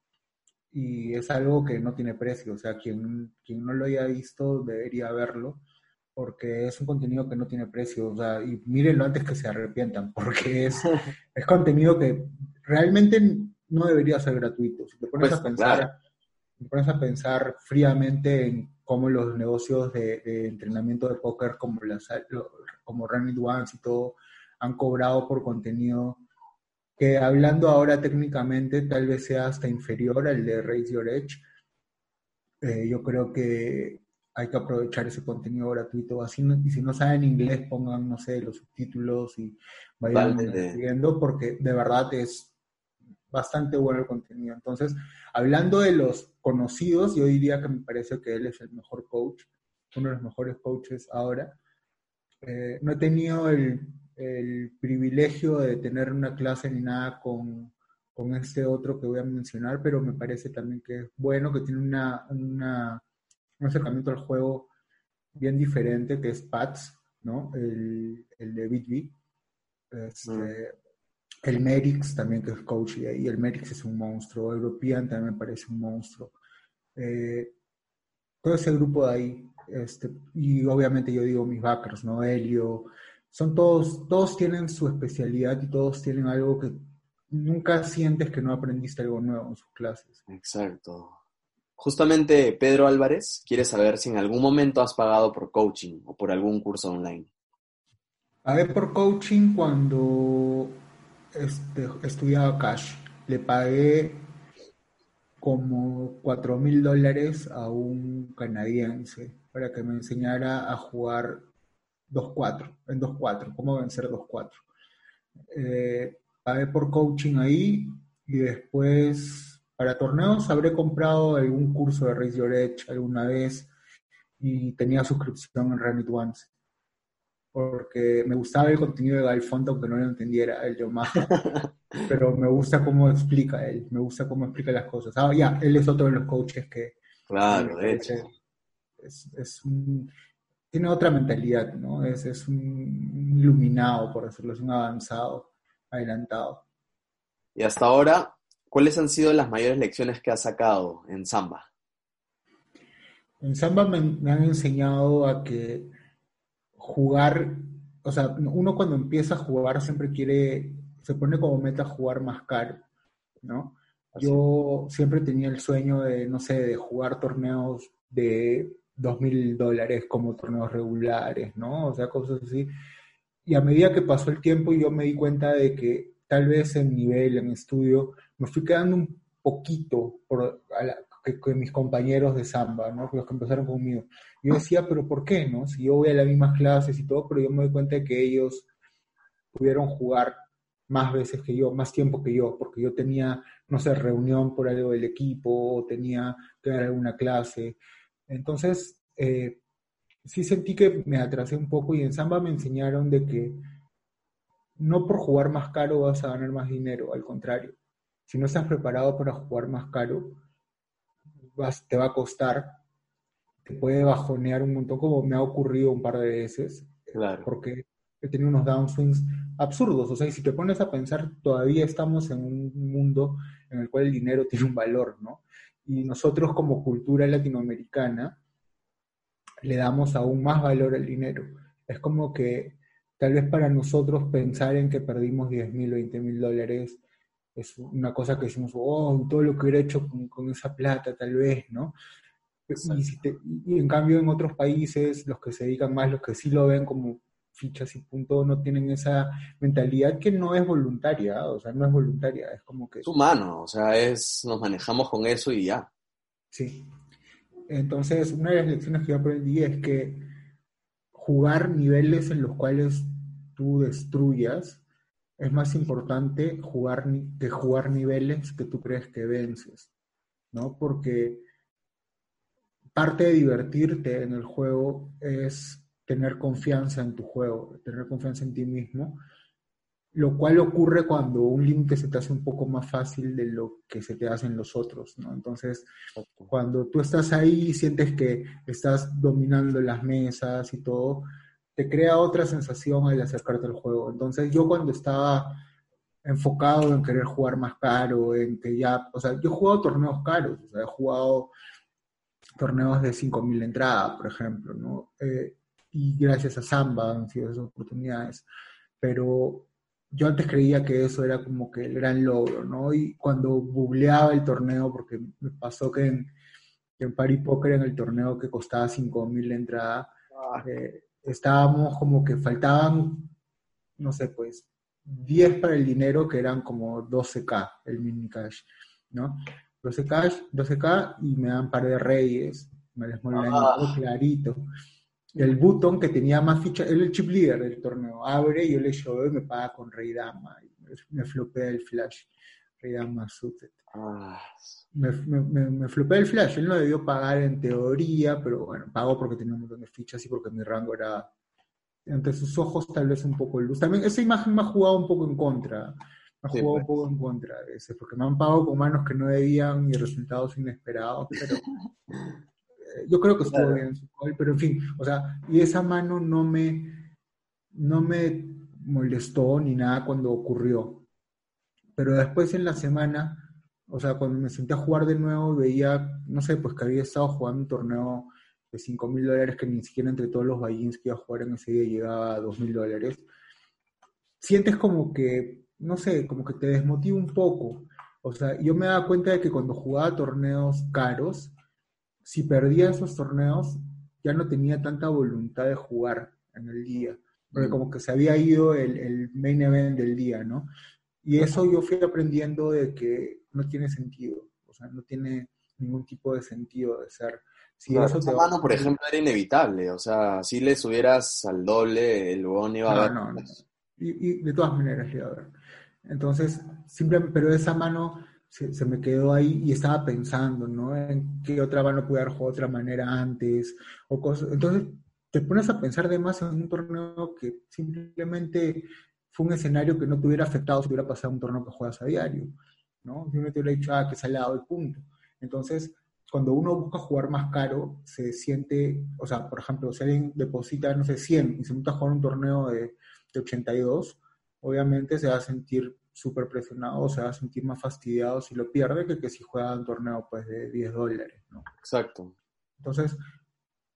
y es algo que no tiene precio. O sea, quien, quien no lo haya visto debería verlo porque es un contenido que no tiene precio. O sea, y mírenlo antes que se arrepientan, porque es, es contenido que realmente no debería ser gratuito. Si te pones pues, a pensar, te pones a pensar fríamente en cómo los negocios de, entrenamiento de póker como las como Running Ones y todo han cobrado por contenido que hablando ahora técnicamente tal vez sea hasta inferior al de Raise Your Edge. Eh, yo creo que hay que aprovechar ese contenido gratuito. Así, y si no saben inglés, pongan, no sé, los subtítulos y vayan viendo, porque de verdad es bastante bueno el contenido. Entonces, hablando de los conocidos, yo diría que me parece que él es el mejor coach, uno de los mejores coaches ahora. Eh, no he tenido el, privilegio de tener una clase ni nada con, este otro que voy a mencionar, pero me parece también que es bueno, que tiene una, una un acercamiento al juego bien diferente, que es Pats, ¿no? El, el de BitB. Este, mm. El Merix también, que es coach y ahí, el Merix es un monstruo. European también me parece un monstruo. Eh, todo ese grupo de ahí, este, y obviamente yo digo mis backers, ¿no? Helio, son todos, todos tienen su especialidad y todos tienen algo que nunca sientes que no aprendiste algo nuevo en sus clases. Exacto. Justamente Pedro Álvarez quiere saber si en algún momento has pagado por coaching o por algún curso online. Pagué por coaching cuando este, estudiaba cash. Le pagué como 4 mil dólares a un canadiense para que me enseñara a jugar 2-4, en 2-4, cómo vencer 2-4. Eh, pagué por coaching ahí y después para torneos habré comprado algún curso de Your Edge alguna vez y tenía suscripción en Run It Once porque me gustaba el contenido de Galfonte, aunque no lo entendiera el Yomaha, pero me gusta cómo explica él, me gusta cómo explica las cosas. Ah, ya, él es otro de los coaches que... Claro, de hecho. Es, un, tiene otra mentalidad, ¿no? Es, es un iluminado, por decirlo, es un avanzado, adelantado. Y hasta ahora, ¿cuáles han sido las mayores lecciones que has sacado en Samba? En Samba me han enseñado a que jugar, o sea, uno cuando empieza a jugar siempre quiere, se pone como meta jugar más caro, ¿no? Yo siempre tenía el sueño de, no sé, de jugar torneos de dos mil dólares como torneos regulares, ¿no? O sea, cosas así. Y a medida que pasó el tiempo yo me di cuenta de que tal vez en nivel, en estudio, me fui quedando un poquito por, que, mis compañeros de samba, ¿no? Los que empezaron conmigo. Yo decía, pero ¿por qué, no? Si yo voy a las mismas clases y todo, pero yo me doy cuenta de que ellos pudieron jugar más veces que yo, más tiempo que yo, porque yo tenía, no sé, reunión por algo del equipo, o tenía que dar alguna clase. Entonces, eh, sí sentí que me atrasé un poco y en Samba me enseñaron de que no por jugar más caro vas a ganar más dinero, al contrario si no estás preparado para jugar más caro, vas, te va a costar, te puede bajonear un montón, como me ha ocurrido un par de veces, claro. porque he tenido unos downswings absurdos, o sea, y si te pones a pensar, todavía estamos en un mundo en el cual el dinero tiene un valor, ¿no? Y nosotros como cultura latinoamericana le damos aún más valor al dinero. Es como que tal vez para nosotros pensar en que perdimos 10 mil, 20 mil dólares es una cosa que decimos, oh, todo lo que hubiera hecho con, esa plata, tal vez, ¿no? Y, en cambio en otros países, los que se dedican más, los que sí lo ven como fichas y punto, no tienen esa mentalidad que no es voluntaria, o sea, no es voluntaria, es como que... Es humano, o sea, es, nos manejamos con eso y ya. Sí. Entonces, una de las lecciones que yo aprendí es que jugar niveles en los cuales tú destruyas es más importante jugar, que jugar niveles que tú crees que vences, ¿no? Porque parte de divertirte en el juego es tener confianza en tu juego, tener confianza en ti mismo, lo cual ocurre cuando un límite se te hace un poco más fácil de lo que se te hacen los otros, ¿no? Entonces, cuando tú estás ahí y sientes que estás dominando las mesas y todo, te crea otra sensación al acercarte al juego. Entonces yo cuando estaba enfocado en querer jugar más caro, en que ya, o sea, yo he jugado torneos caros, o sea, he jugado torneos de 5.000 entradas, por ejemplo, ¿no? Eh, y gracias a Samba han sido esas oportunidades. Pero yo antes creía que eso era como que el gran logro, ¿no? Y cuando googleaba el torneo, porque me pasó que en, en Party Poker, en el torneo que costaba 5.000 la entrada, eh, estábamos como que faltaban, no sé, pues 10 para el dinero, que eran como 12k el mini cash, ¿no? 12 cash, 12k y me dan par de reyes, me les ah. clarito. El button que tenía más ficha, el chip leader del torneo, abre, yo le show y me paga con rey dama, y me flopea el flash, suited. Ah, me, me, me, flopé el flash. Él no debió pagar en teoría, pero bueno, pagó porque tenía un montón de fichas y porque mi rango era ante sus ojos tal vez un poco luz. También esa imagen me ha jugado un poco en contra. Me ha jugado un pues. poco en contra de ese, porque me han pagado con manos que no debían y resultados inesperados, pero eh, yo creo que estuvo bien en su call, pero en fin, o sea, y esa mano no me, no me molestó ni nada cuando ocurrió. Pero después en la semana o sea, cuando me senté a jugar de nuevo veía, no sé, pues que había estado jugando un torneo de 5 mil dólares que ni siquiera entre todos los buy que iba a jugar en ese día llegaba a 2 mil dólares. Sientes como que, no sé, como que te desmotiva un poco. O sea, yo me daba cuenta de que cuando jugaba torneos caros, si perdía esos torneos, ya no tenía tanta voluntad de jugar en el día. Porque mm. como que se había ido el, el main event del día, ¿no? Y eso yo fui aprendiendo de que no tiene sentido, o sea, no tiene ningún tipo de sentido de ser. Si eso te... mano, por ejemplo, era inevitable, o sea, si le subieras al doble, el bon iba a No, no, y, de todas maneras iba a ver. Entonces, simplemente, pero esa mano se, me quedó ahí y estaba pensando, ¿no? En qué otra mano pude haber jugado de otra manera antes, o cosas. Entonces, te pones a pensar de más en un torneo que simplemente fue un escenario que no te hubiera afectado si hubiera pasado un torneo que juegas a diario, ¿no? Si uno te hubiera dicho, ah, que sale dado el punto. Entonces, cuando uno busca jugar más caro, se siente, o sea, por ejemplo, si alguien deposita, no sé, 100 y se monta a jugar un torneo de, de 82, obviamente se va a sentir súper presionado, se va a sentir más fastidiado si lo pierde que, que si juega un torneo pues de 10 dólares, ¿no? Exacto. Entonces,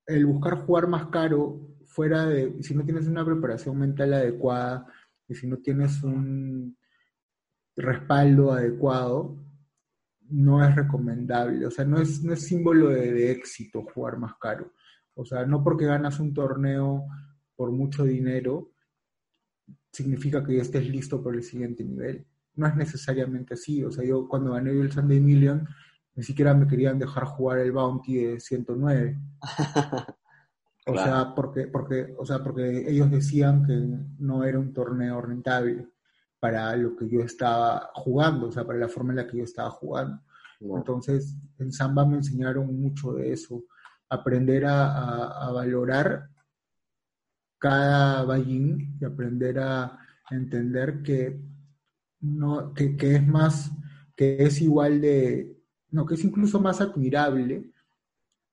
el buscar jugar más caro, fuera de, si no tienes una preparación mental adecuada, y si no tienes un respaldo adecuado, no es recomendable. O sea, no es, no es símbolo de, éxito jugar más caro. O sea, no porque ganas un torneo por mucho dinero, significa que ya estés listo para el siguiente nivel. No es necesariamente así. O sea, yo cuando gané el Sunday Million, ni siquiera me querían dejar jugar el Bounty de 109. O sea, porque, porque, o sea, porque ellos decían que no era un torneo rentable para lo que yo estaba jugando, o sea, para la forma en la que yo estaba jugando. Entonces, en Samba me enseñaron mucho de eso, aprender a, valorar cada ballín y aprender a entender que, no, que, que es más que es igual de, no, que es incluso más admirable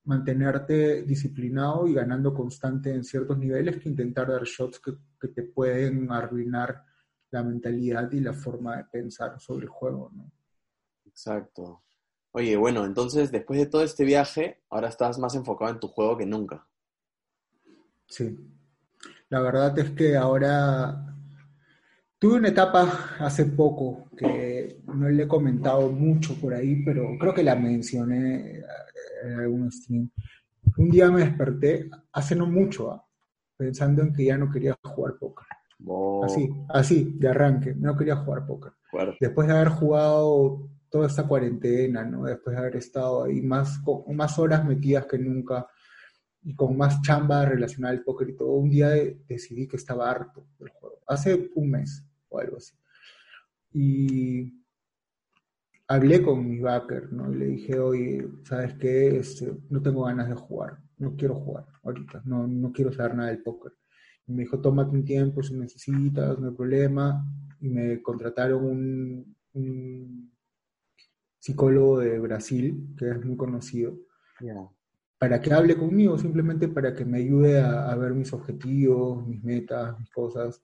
mantenerte disciplinado y ganando constante en ciertos niveles que intentar dar shots que, que te pueden arruinar la mentalidad y la forma de pensar sobre el juego, ¿no? Exacto. Oye, bueno, entonces después de todo este viaje, ahora estás más enfocado en tu juego que nunca. Sí. La verdad es que ahora tuve una etapa hace poco que no le he comentado mucho por ahí, pero creo que la mencioné en algún stream. Un día me desperté, hace no mucho, ¿ah? pensando en que ya no quería jugar póker. Así, así, de arranque, no quería jugar póker. Después de haber jugado toda esta cuarentena, ¿no? Después de haber estado ahí más, con más horas metidas que nunca y con más chamba relacionada al póker y todo, un día decidí que estaba harto del juego. Hace un mes o algo así. Y hablé con mi backer, ¿no? Y le dije, oye, ¿sabes qué? Este, no tengo ganas de jugar, no quiero jugar ahorita, no, no quiero saber nada del póker. Y me dijo, tómate un tiempo si necesitas, no hay problema. Y me contrataron un, un psicólogo de Brasil, que es muy conocido, para que hable conmigo, simplemente para que me ayude a, ver mis objetivos, mis metas, mis cosas.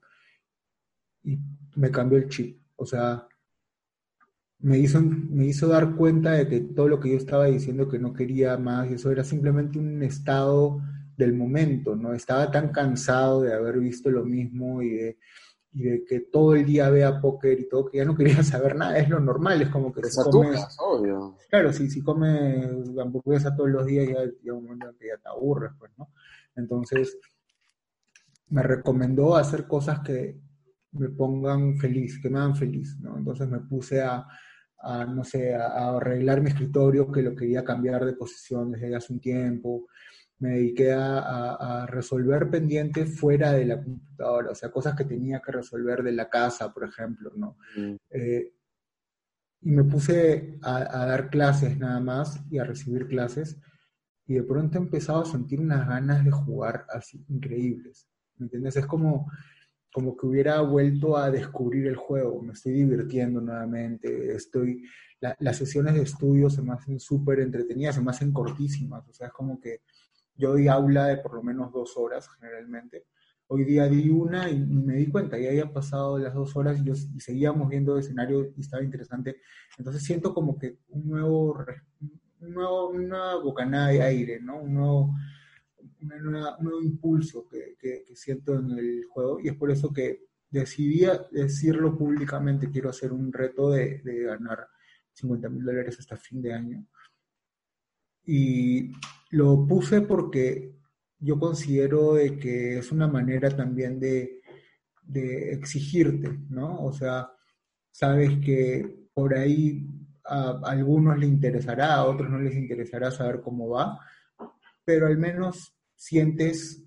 Y me cambió el chip. O sea, me hizo, me hizo dar cuenta de que todo lo que yo estaba diciendo que no quería más, eso era simplemente un estado del momento, ¿no? Estaba tan cansado de haber visto lo mismo y de y de que todo el día vea póker y todo, que ya no quería saber nada, es lo normal, es como que si comes, obvio. Claro, si, si comes hamburguesa todos los días, ya llega un momento que ya te aburres, pues, ¿no? Entonces, me recomendó hacer cosas que me pongan feliz, que me hagan feliz, ¿no? Entonces me puse a, a no sé, a, arreglar mi escritorio, que lo quería cambiar de posición desde hace un tiempo, me dediqué a, resolver pendientes fuera de la computadora, o sea, cosas que tenía que resolver de la casa, por ejemplo, ¿no? Mm. Eh, y me puse a, dar clases nada más y a recibir clases, y de pronto he empezado a sentir unas ganas de jugar así increíbles, ¿me entiendes? Es como, como que hubiera vuelto a descubrir el juego, me estoy divirtiendo nuevamente, estoy... las sesiones de estudio se me hacen súper entretenidas, se me hacen cortísimas, o sea, es como que yo doy aula de por lo menos dos horas generalmente. Hoy día di una y, me di cuenta, ya había pasado las dos horas y, yo, seguíamos viendo escenario y estaba interesante. Entonces siento como que un nuevo, un nuevo una bocanada de aire, ¿no? Un nuevo, nuevo impulso que, que, siento en el juego y es por eso que decidí decirlo públicamente, quiero hacer un reto de, de ganar 50 mil dólares hasta fin de año. Y lo puse porque yo considero de que es una manera también de, exigirte, ¿no? O sea, sabes que por ahí a, algunos les interesará, a otros no les interesará saber cómo va, pero al menos sientes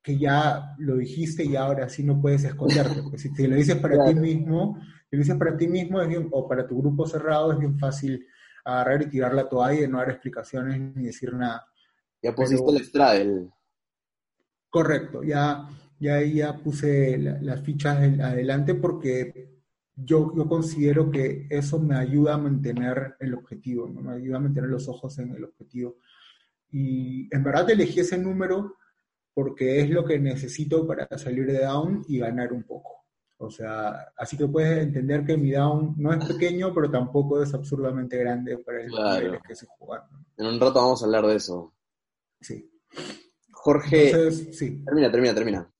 que ya lo dijiste y ahora sí no puedes esconderte. Porque si te lo dices para ti mismo, si lo dices para ti mismo o para tu grupo cerrado, es bien fácil agarrar y tirar la toalla y no dar explicaciones ni decir nada. Ya pusiste el straddle. Correcto, ya, ya, ya puse las fichas adelante porque yo, yo considero que eso me ayuda a mantener el objetivo, ¿no? me ayuda a mantener los ojos en el objetivo. Y en verdad elegí ese número porque es lo que necesito para salir de down y ganar un poco. O sea, así que puedes entender que mi down no es pequeño, pero tampoco es absurdamente grande para el claro. que se jugar. En un rato vamos a hablar de eso. Sí. Jorge, sí. termina, termina, termina.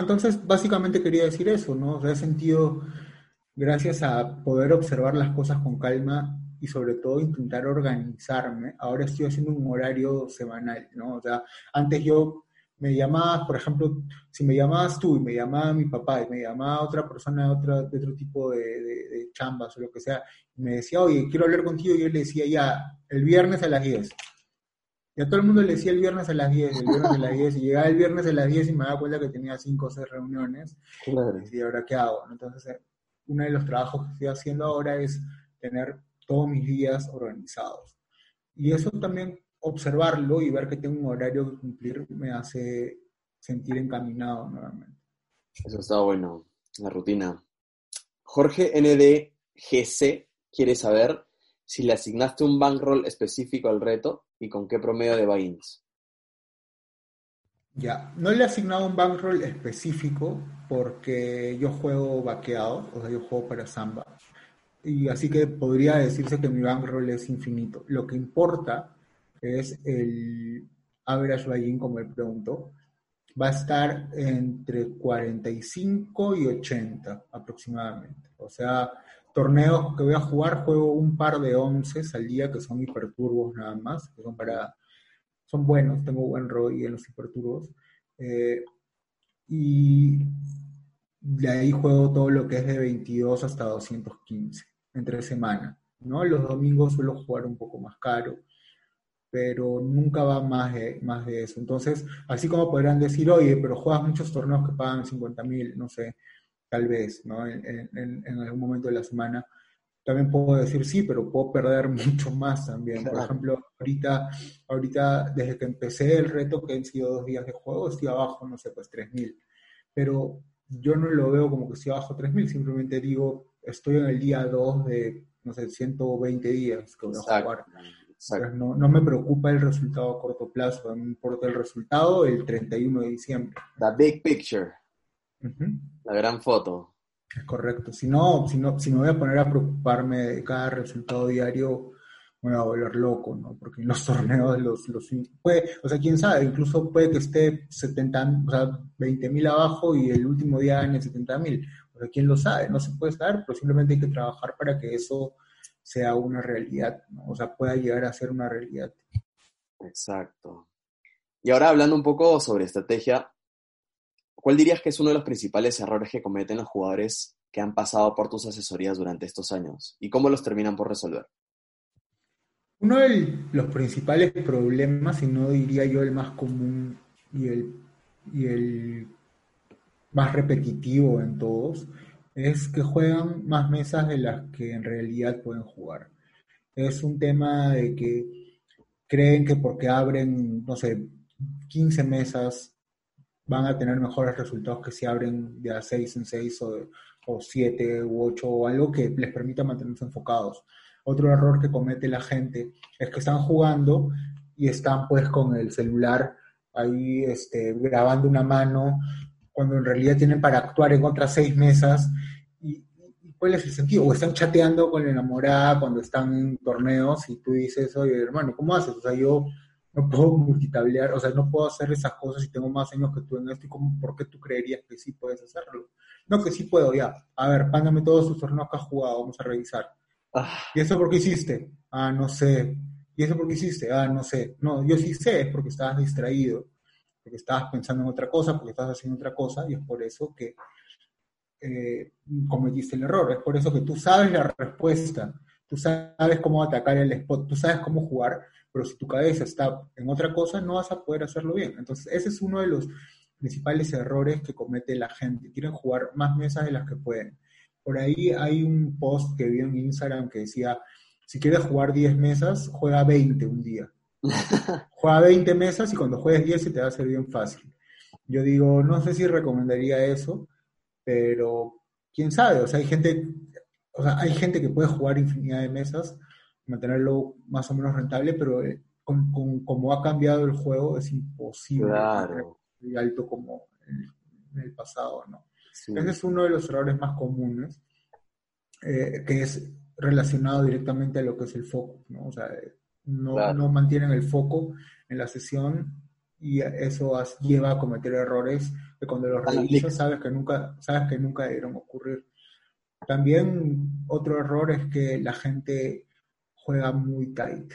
entonces, básicamente quería decir eso, ¿no? O sea, he sentido, gracias a poder observar las cosas con calma y sobre todo intentar organizarme, ahora estoy haciendo un horario semanal, ¿no? O sea, antes yo me llamabas, por ejemplo, si me llamabas tú y me llamaba mi papá y me llamaba otra persona de, otra, de otro tipo de, de, chambas o lo que sea, y me decía, oye, quiero hablar contigo, y yo le decía, ya, el viernes a las 10. Y a todo el mundo le decía el viernes a las 10, el viernes a las 10, y llegaba el viernes a las 10 y me daba cuenta que tenía 5 o 6 reuniones. Claro. Y decía, ¿ahora qué hago? Entonces, uno de los trabajos que estoy haciendo ahora es tener todos mis días organizados. Y eso también, observarlo y ver que tengo un horario que cumplir, me hace sentir encaminado nuevamente. Eso está bueno, la rutina. Jorge NDGC quiere saber si le asignaste un bankroll específico al reto y con qué promedio de buy-ins. Ya, no le he asignado un bankroll específico porque yo juego vaqueado, o sea, yo juego para Samba. Y así que podría decirse que mi bankroll es infinito. Lo que importa es el average buy-in, como él preguntó. Va a estar entre 45 y 80 aproximadamente. O sea, torneos que voy a jugar, juego un par de 11 al día que son hiperturbos nada más, que son para son buenos, tengo buen ROI en los hiperturbos. Eh, y de ahí juego todo lo que es de 22 hasta 215 entre semana. ¿no? Los domingos suelo jugar un poco más caro, pero nunca va más de, más de eso. Entonces, así como podrán decir, oye, pero juegas muchos torneos que pagan 50 mil, no sé, tal vez, ¿no? En, en, algún momento de la semana. También puedo decir sí, pero puedo perder mucho más también. Por ejemplo, ahorita, ahorita, desde que empecé el reto, que han sido dos días de juego, estoy abajo, no sé, pues 3.000. Pero yo no lo veo como que estoy abajo 3.000, simplemente digo, estoy en el día 2 de, no sé, 120 días que voy a jugar. no, no, me preocupa el resultado a corto plazo, me importa el resultado el 31 de diciembre. The big picture. La gran foto. Es correcto. Si no, si no, si me voy a poner a preocuparme de cada resultado diario, me voy a volver loco, ¿no? Porque en los torneos, los, los puede, o sea, quién sabe, incluso puede que esté 70, o sea, 20 mil abajo y el último día gane 70 mil. O sea, quién lo sabe, no se puede saber, pero simplemente hay que trabajar para que eso sea una realidad, ¿no? O sea, pueda llegar a ser una realidad. Exacto. Y ahora hablando un poco sobre estrategia, ¿Cuál dirías que es uno de los principales errores que cometen los jugadores que han pasado por tus asesorías durante estos años y cómo los terminan por resolver? Uno de los principales problemas, y no diría yo el más común y el, y el más repetitivo en todos, es que juegan más mesas de las que en realidad pueden jugar. Es un tema de que creen que porque abren, no sé, 15 mesas van a tener mejores resultados que si abren de a 6 en 6 o, o 7 u 8 o algo que les permita mantenerse enfocados. Otro error que comete la gente es que están jugando y están pues con el celular ahí este, grabando una mano cuando en realidad tienen para actuar en otras seis mesas y, cuál es el sentido o están chateando con la enamorada cuando están en torneos y tú dices oye hermano ¿cómo haces? o sea yo no puedo multitablear, o sea, no puedo hacer esas cosas si tengo más años que tú en esto y cómo, ¿por qué tú creerías que sí puedes hacerlo? No, que sí puedo, ya. A ver, mándame todos tus torneos que has jugado, vamos a revisar. Ah. ¿Y eso por qué hiciste? Ah, no sé. ¿Y eso por qué hiciste? Ah, no sé. No, yo sí sé, es porque estabas distraído, porque estabas pensando en otra cosa, porque estabas haciendo otra cosa, y es por eso que eh, cometiste el error. Es por eso que tú sabes la respuesta, tú sabes cómo atacar el spot, tú sabes cómo jugar, pero si tu cabeza está en otra cosa, no vas a poder hacerlo bien. Entonces, ese es uno de los principales errores que comete la gente. Quieren jugar más mesas de las que pueden. Por ahí hay un post que vi en Instagram que decía, si quieres jugar 10 mesas, juega 20 un día. juega 20 mesas y cuando juegues 10 se te va a hacer bien fácil. Yo digo, no sé si recomendaría eso, pero quién sabe, o sea, hay gente, o sea, hay gente que puede jugar infinidad de mesas, mantenerlo más o menos rentable, pero eh, con, como ha cambiado el juego es imposible claro. alto como en, el pasado, ¿no? Ese es uno de los errores más comunes, eh, que es relacionado directamente a lo que es el foco, ¿no? O sea, no, no mantienen el foco en la sesión y eso lleva a cometer errores que cuando los revisas sabes que nunca sabes que nunca debieron ocurrir. También otro error es que la gente juega muy tight.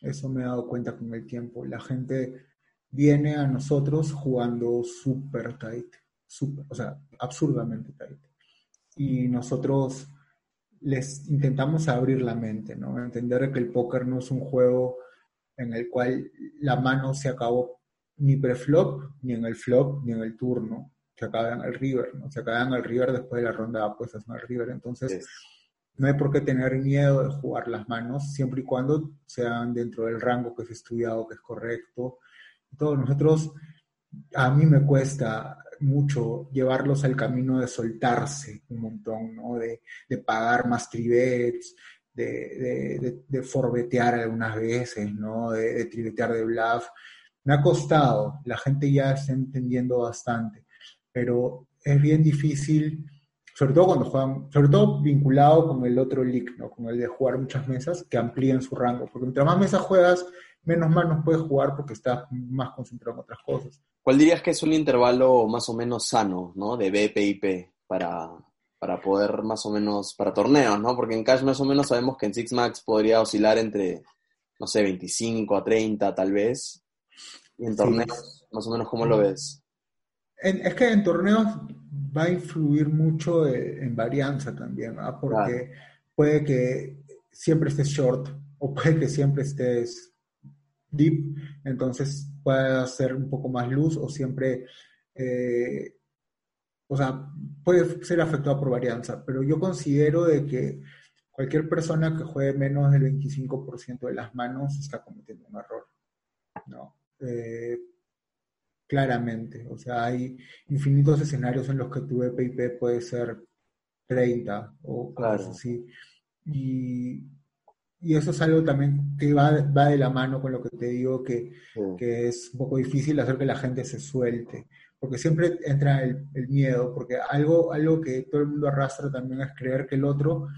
Eso me he dado cuenta con el tiempo. La gente viene a nosotros jugando súper tight, super, o sea, absurdamente tight. Y nosotros les intentamos abrir la mente, ¿no? Entender que el póker no es un juego en el cual la mano se acabó ni pre-flop, ni en el flop, ni en el turno. Se acaba en el river, ¿no? Se acaba en el river después de la ronda de apuestas en el river. Entonces, no hay por qué tener miedo de jugar las manos, siempre y cuando sean dentro del rango que es estudiado, que es correcto. Todos nosotros a mí me cuesta mucho llevarlos al camino de soltarse un montón, ¿no? De, pagar más tribets, de, de, forbetear algunas veces, ¿no? De, de tribetear de bluff. Me ha costado, la gente ya está entendiendo bastante, pero es bien difícil, sobre todo cuando juegan, sobre todo vinculado con el otro league, ¿no? Con el de jugar muchas mesas que amplíen su rango, porque mientras más mesas juegas, menos manos puedes jugar porque estás más concentrado en otras cosas. ¿Cuál dirías que es un intervalo más o menos sano, ¿no? De BPIP para, para poder más o menos, para torneos, ¿no? Porque en Cash más o menos sabemos que en Six Max podría oscilar entre, no sé, 25 a 30 tal vez. Y en torneos, más o menos, ¿cómo lo ves? es que en torneos va a influir mucho en varianza también, ¿no? Porque puede que siempre estés short o puede que siempre estés deep, entonces puede ser un poco más luz o siempre, eh, o sea, puede ser afectado por varianza, pero yo considero de que cualquier persona que juegue menos del 25% de las manos está cometiendo un error, ¿no? Eh, claramente, o sea, hay infinitos escenarios en los que tu EPIP puede ser 30 o cosas así. Y y eso es algo también que va, va de la mano con lo que te digo, que, que, es un poco difícil hacer que la gente se suelte, porque siempre entra el, el, miedo, porque algo, algo que todo el mundo arrastra también es creer que el otro,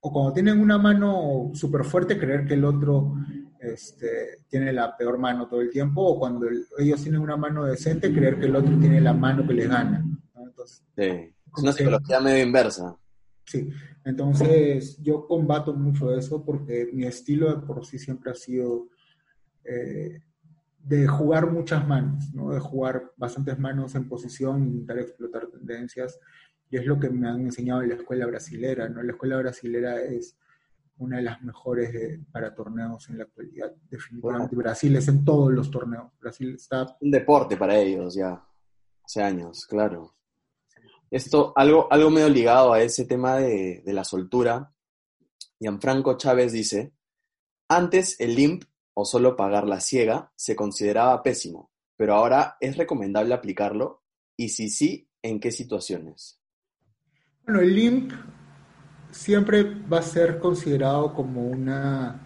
o cuando tienen una mano súper fuerte, creer que el otro este, tiene la peor mano todo el tiempo, o cuando ellos tienen una mano decente, creer que el otro tiene la mano que les gana. Entonces, sí. Es una psicología medio inversa. Sí, entonces yo combato mucho eso porque mi estilo de por sí siempre ha sido eh, de jugar muchas manos, ¿no? de jugar bastantes manos en posición, intentar explotar tendencias, y es lo que me han enseñado en la escuela brasilera. ¿no? La escuela brasilera es una de las mejores para torneos en la actualidad, definitivamente. Brasil es en todos los torneos. Brasil está... Un deporte para ellos ya, hace años, claro. Esto, algo, algo medio ligado a ese tema de, la soltura. Gianfranco Chávez dice, antes el limp o solo pagar la ciega se consideraba pésimo, pero ahora es recomendable aplicarlo y si sí, ¿en qué situaciones? Bueno, el limp siempre va a ser considerado como una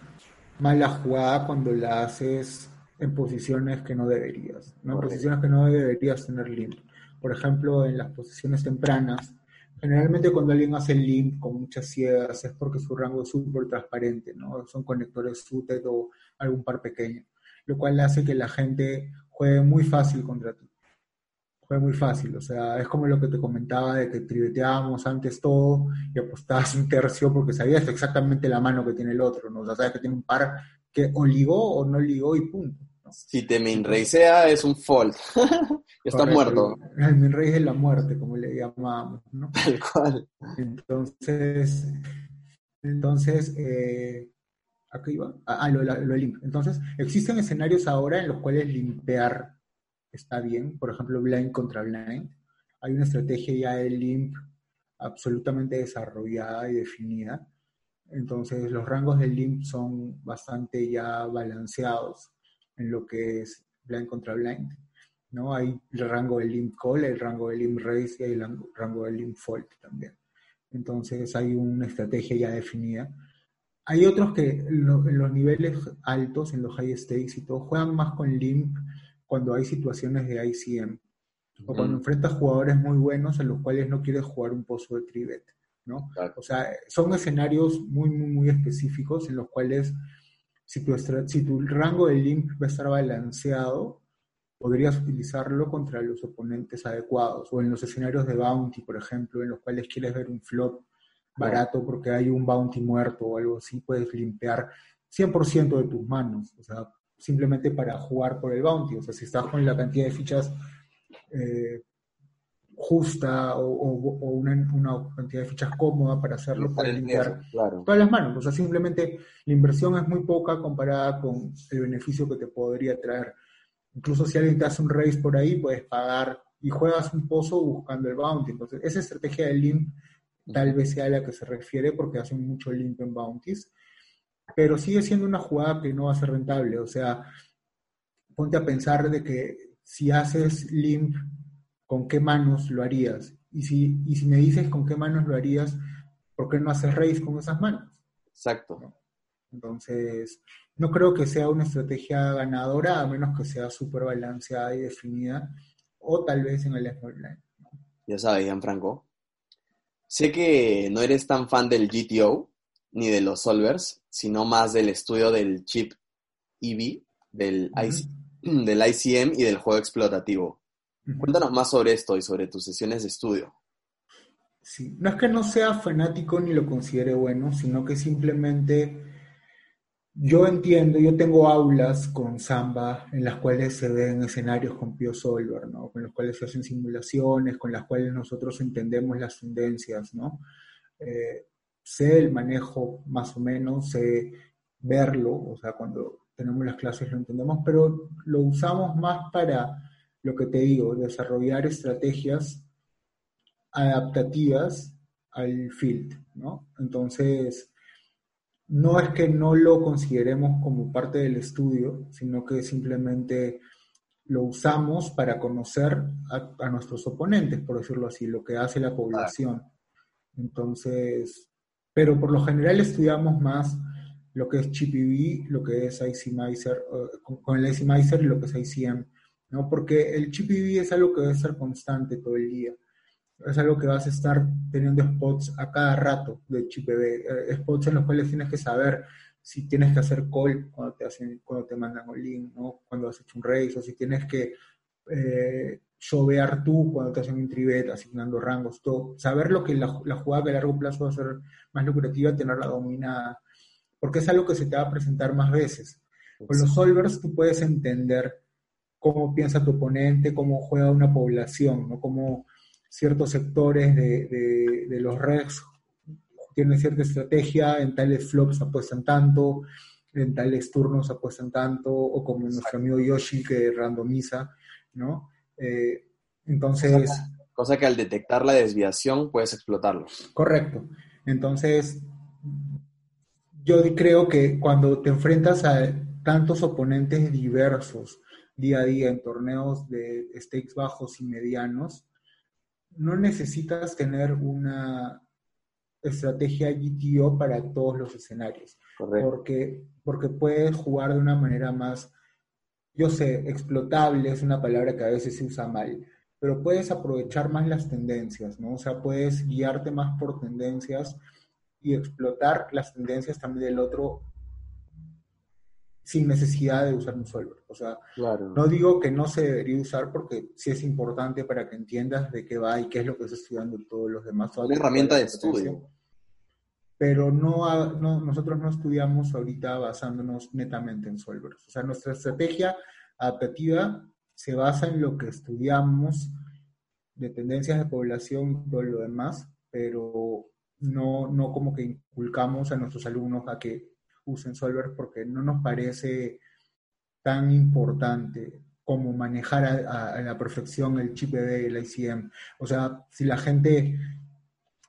mala jugada cuando la haces en posiciones que no deberías, ¿no? Posiciones que no deberías tener limp por ejemplo, en las posiciones tempranas, generalmente cuando alguien hace link con muchas ciegas es porque su rango es súper transparente, ¿no? Son conectores suited o algún par pequeño, lo cual hace que la gente juegue muy fácil contra ti. Juegue muy fácil, o sea, es como lo que te comentaba de que tribeteábamos antes todo y apostabas un tercio porque sabías exactamente la mano que tiene el otro, ¿no? O sea, sabes que tiene un par que o ligó o no ligó y punto. Si te minraisea es un fold. Está muerto. El, minraise es la muerte, como le llamamos, ¿no? Tal cual. Entonces, entonces eh, ¿a iba? Ah, ah lo, lo Entonces, existen escenarios ahora en los cuales limpear está bien. Por ejemplo, blind contra blind. Hay una estrategia ya de limp absolutamente desarrollada y definida. Entonces, los rangos de limp son bastante ya balanceados en lo que es blind contra blind. ¿no? Hay el rango de limb call, el rango de limb raise y el rango de limb fault también. Entonces hay una estrategia ya definida. Hay otros que en, los niveles altos, en los high stakes y todo, juegan más con limp cuando hay situaciones de ICM. O cuando enfrentas jugadores muy buenos en los cuales no quieres jugar un pozo de trivet, ¿no? O sea, son escenarios muy, muy, muy específicos en los cuales si tu, si tu rango de limp va a estar balanceado, podrías utilizarlo contra los oponentes adecuados o en los escenarios de bounty, por ejemplo, en los cuales quieres ver un flop barato porque hay un bounty muerto o algo así, puedes limpiar 100% de tus manos, o sea, simplemente para jugar por el bounty, o sea, si estás con la cantidad de fichas eh, justa o, una, cantidad de fichas cómoda para hacerlo, para limpiar todas las manos. O sea, simplemente la inversión es muy poca comparada con el beneficio que te podría traer. Incluso si alguien te hace un raise por ahí, puedes pagar y juegas un pozo buscando el bounty. Entonces, esa estrategia de limp tal vez sea a la que se refiere porque hacen mucho limp en bounties, pero sigue siendo una jugada que no va a ser rentable. O sea, ponte a pensar de que si haces limp, ¿con qué manos lo harías? Y si, y si me dices con qué manos lo harías, ¿por qué no haces race con esas manos? Exacto. Entonces, no creo que sea una estrategia ganadora, a menos que sea súper balanceada y definida, o tal vez en el small line. Ya sabes, Franco. Sé que no eres tan fan del GTO ni de los solvers, sino más del estudio del chip EV, del, del ICM y del juego explotativo. Cuéntanos más sobre esto y sobre tus sesiones de estudio. Sí, no es que no sea fanático ni lo considere bueno, sino que simplemente yo entiendo, yo tengo aulas con Samba en las cuales se ven escenarios con Pio Solver, ¿no? Con los cuales se hacen simulaciones, con las cuales nosotros entendemos las tendencias, ¿no? Eh, sé el manejo más o menos, sé verlo, o sea, cuando tenemos las clases lo entendemos, pero lo usamos más para lo que te digo, desarrollar estrategias adaptativas al field, ¿no? Entonces, no es que no lo consideremos como parte del estudio, sino que simplemente lo usamos para conocer a, nuestros oponentes, por decirlo así, lo que hace la población. Entonces, pero por lo general estudiamos más lo que es ChipEV, lo que es ICMizer, con el ICMizer y lo que es ICM, ¿no? Porque el ChipEV es algo que debe ser constante todo el día. Es algo que vas a estar teniendo spots a cada rato de ChipEV, eh, spots en los cuales tienes que saber si tienes que hacer call cuando te, hacen, cuando te mandan un link, ¿no? Cuando has hecho un race, o si tienes que eh, llovear tú cuando te hacen un tribet, asignando rangos, todo. Saber lo que la, la jugada que a largo plazo va a ser más lucrativa, tenerla dominada porque es algo que se te va a presentar más veces. Con los solvers tú puedes entender cómo piensa tu oponente, cómo juega una población, ¿no? cómo ciertos sectores de, de, los regs tienen cierta estrategia, en tales flops apuestan tanto, en tales turnos apuestan tanto, o como nuestro amigo Yoshi que randomiza, ¿no? Eh, entonces... cosa que al detectar la desviación puedes explotarlo. Correcto. Entonces, yo creo que cuando te enfrentas a tantos oponentes diversos día a día en torneos de stakes bajos y medianos, no necesitas tener una estrategia GTO para todos los escenarios. Porque, porque puedes jugar de una manera más, yo sé, explotable es una palabra que a veces se usa mal, pero puedes aprovechar más las tendencias, ¿no? O sea, puedes guiarte más por tendencias y explotar las tendencias también del otro sin necesidad de usar un solver. O sea, no digo que no se debería usar porque sí es importante para que entiendas de qué va y qué es lo que está estudiando todos los demás. Una herramienta de estudio. Pero no, no, nosotros no estudiamos ahorita basándonos netamente en solvers. O sea, nuestra estrategia adaptativa se basa en lo que estudiamos de tendencias de población y todo lo demás, pero no, no como que inculcamos a nuestros alumnos a que usen Solver porque no nos parece tan importante como manejar a, la perfección el chip de el ICM. O sea, si la gente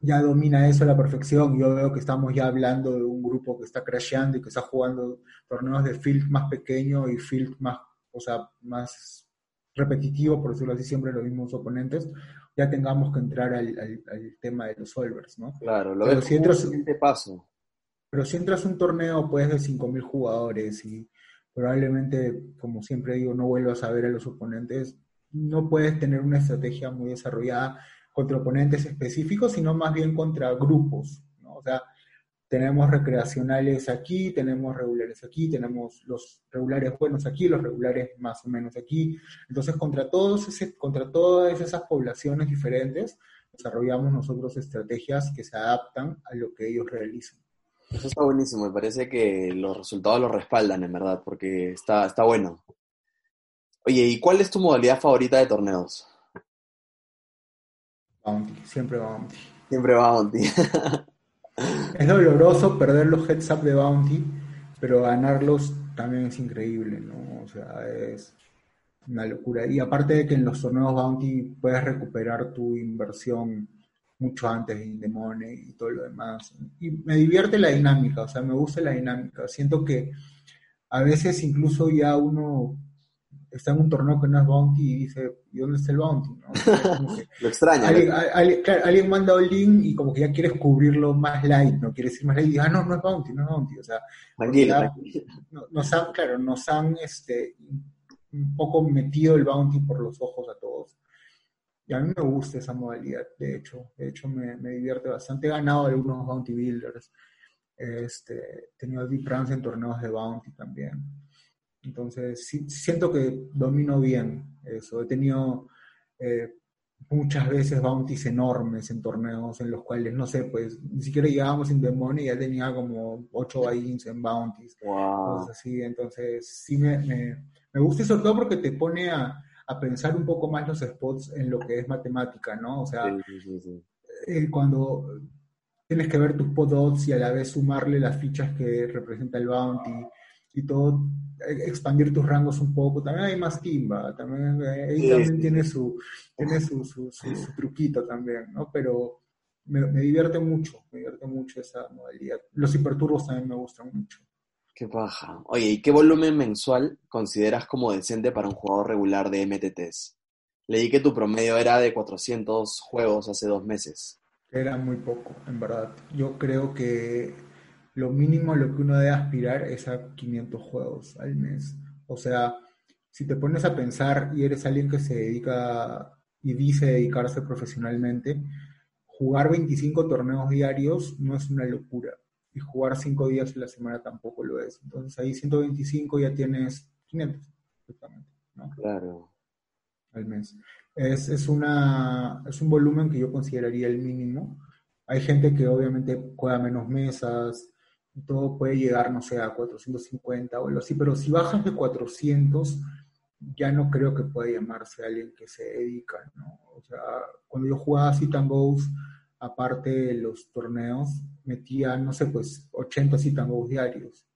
ya domina eso a la perfección, yo veo que estamos ya hablando de un grupo que está crasheando y que está jugando torneos de field más pequeño y field más, o sea, más repetitivo, por decirlo así, siempre los mismos oponentes ya tengamos que entrar al, tema de los solvers, ¿no? Claro, lo pero si entras, paso. Pero si entras a un torneo, pues, de 5.000 jugadores y probablemente, como siempre digo, no vuelvas a ver a los oponentes, no puedes tener una estrategia muy desarrollada contra oponentes específicos, sino más bien contra grupos. O sea, tenemos recreacionales aquí, tenemos regulares aquí, tenemos los regulares buenos aquí, los regulares más o menos aquí. Entonces, contra, todos ese, contra todas esas poblaciones diferentes, desarrollamos nosotros estrategias que se adaptan a lo que ellos realizan. Eso está buenísimo, me parece que los resultados lo respaldan, en verdad, porque está, está bueno. Oye, ¿y cuál es tu modalidad favorita de torneos? Bounty, siempre Bounty. Siempre Bounty. Es doloroso perder los heads up de Bounty, pero ganarlos también es increíble, ¿no? O sea, es una locura. Y aparte de que en los torneos Bounty puedes recuperar tu inversión mucho antes de Indemone y todo lo demás. Y me divierte la dinámica, o sea, me gusta la dinámica. Siento que a veces incluso ya uno está en un torneo que no es Bounty y dice, ¿y dónde está el Bounty? lo extraña. Alguien, manda un link y como que ya quieres cubrirlo más light, no quieres decir más light y ah, no, no es Bounty, no es Bounty. O sea, nos han, claro, nos han este, un poco metido el Bounty por los ojos a todos. Y a mí me gusta esa modalidad, de hecho. De hecho, me, me divierte bastante. He ganado algunos Bounty Builders. Este, he tenido deep runs en torneos de Bounty también. Entonces, sí, siento que domino bien eso. He tenido eh, muchas veces bounties enormes en torneos en los cuales, no sé, pues ni siquiera llegábamos en Demon y ya tenía como 8 buy en bounties. Wow. así. Entonces, sí me, me, gusta y sobre todo porque te pone a, a, pensar un poco más los spots en lo que es matemática, ¿no? O sea, eh, cuando tienes que ver tus pot odds y a la vez sumarle las fichas que representa el bounty y todo, eh, expandir tus rangos un poco. También hay más timba, también, eh, también tiene, su, tiene su, su, truquito también, ¿no? Pero me, divierte mucho, me divierte mucho esa modalidad. Los hiperturbos también me gustan mucho. Qué baja. Oye, ¿y qué volumen mensual consideras como decente para un jugador regular de MTTs? Leí que tu promedio era de 400 juegos hace dos meses. Era muy poco, en verdad. Yo creo que lo mínimo a lo que uno debe aspirar es a 500 juegos al mes. O sea, si te pones a pensar y eres alguien que se dedica y dice dedicarse profesionalmente, jugar 25 torneos diarios no es una locura. Y jugar 5 días en la semana tampoco lo es. Entonces ahí 125 ya tienes 500, justamente. ¿no? Claro. Al mes. Es, es, una, es un volumen que yo consideraría el mínimo. Hay gente que obviamente juega menos mesas, todo puede llegar, no sé, a 450 o algo así, pero si bajas de 400, ya no creo que pueda llamarse alguien que se dedica, ¿no? O sea, cuando yo jugaba Sit and Goes, aparte de los torneos, metía, no sé, pues 80 Sit and Goes diarios.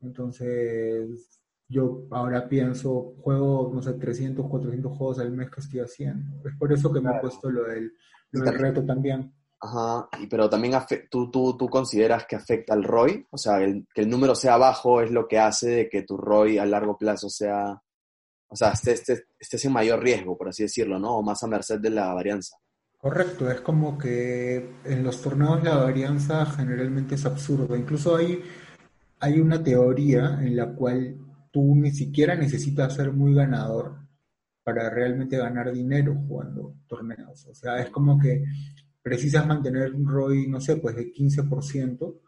Entonces, yo ahora pienso, juego, no sé, 300, 400 juegos al mes que estoy haciendo. Es por eso que me he puesto lo del, lo del reto también. Ajá, pero también tú, tú, tú consideras que afecta al ROI, o sea, que el número sea bajo es lo que hace de que tu ROI a largo plazo sea, o sea, esté, esté, esté en mayor riesgo, por así decirlo, ¿no? O más a merced de la varianza. Correcto, es como que en los torneos la varianza generalmente es absurda. Incluso hay, hay una teoría en la cual tú ni siquiera necesitas ser muy ganador para realmente ganar dinero jugando torneos. O sea, es como que precisas mantener un ROI, no sé, pues de 15%,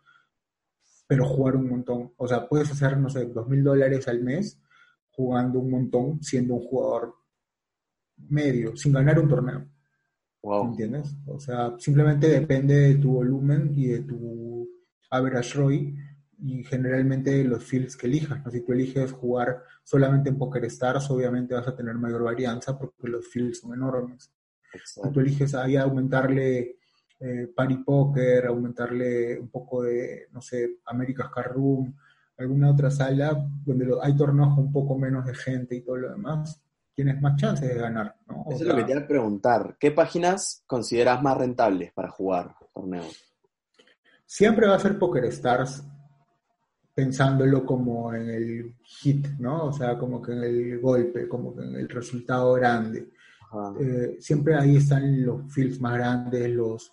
pero jugar un montón. O sea, puedes hacer, no sé, dos mil dólares al mes jugando un montón, siendo un jugador medio, sin ganar un torneo. Wow. ¿Entiendes? O sea, simplemente depende de tu volumen y de tu average ROI y generalmente los fields que elijas. ¿no? Si tú eliges jugar solamente en Poker Stars, obviamente vas a tener mayor varianza porque los fields son enormes. Tú eliges ahí aumentarle eh, Party Poker, aumentarle un poco de, no sé, America's Car Room, alguna otra sala donde hay torneos con un poco menos de gente y todo lo demás, tienes más chances de ganar. ¿no? Eso es lo que te iba a preguntar. ¿Qué páginas consideras más rentables para jugar torneos? Siempre va a ser Poker Stars, pensándolo como en el hit, ¿no? O sea, como que en el golpe, como que en el resultado grande. Eh, siempre ahí están los fields más grandes, los,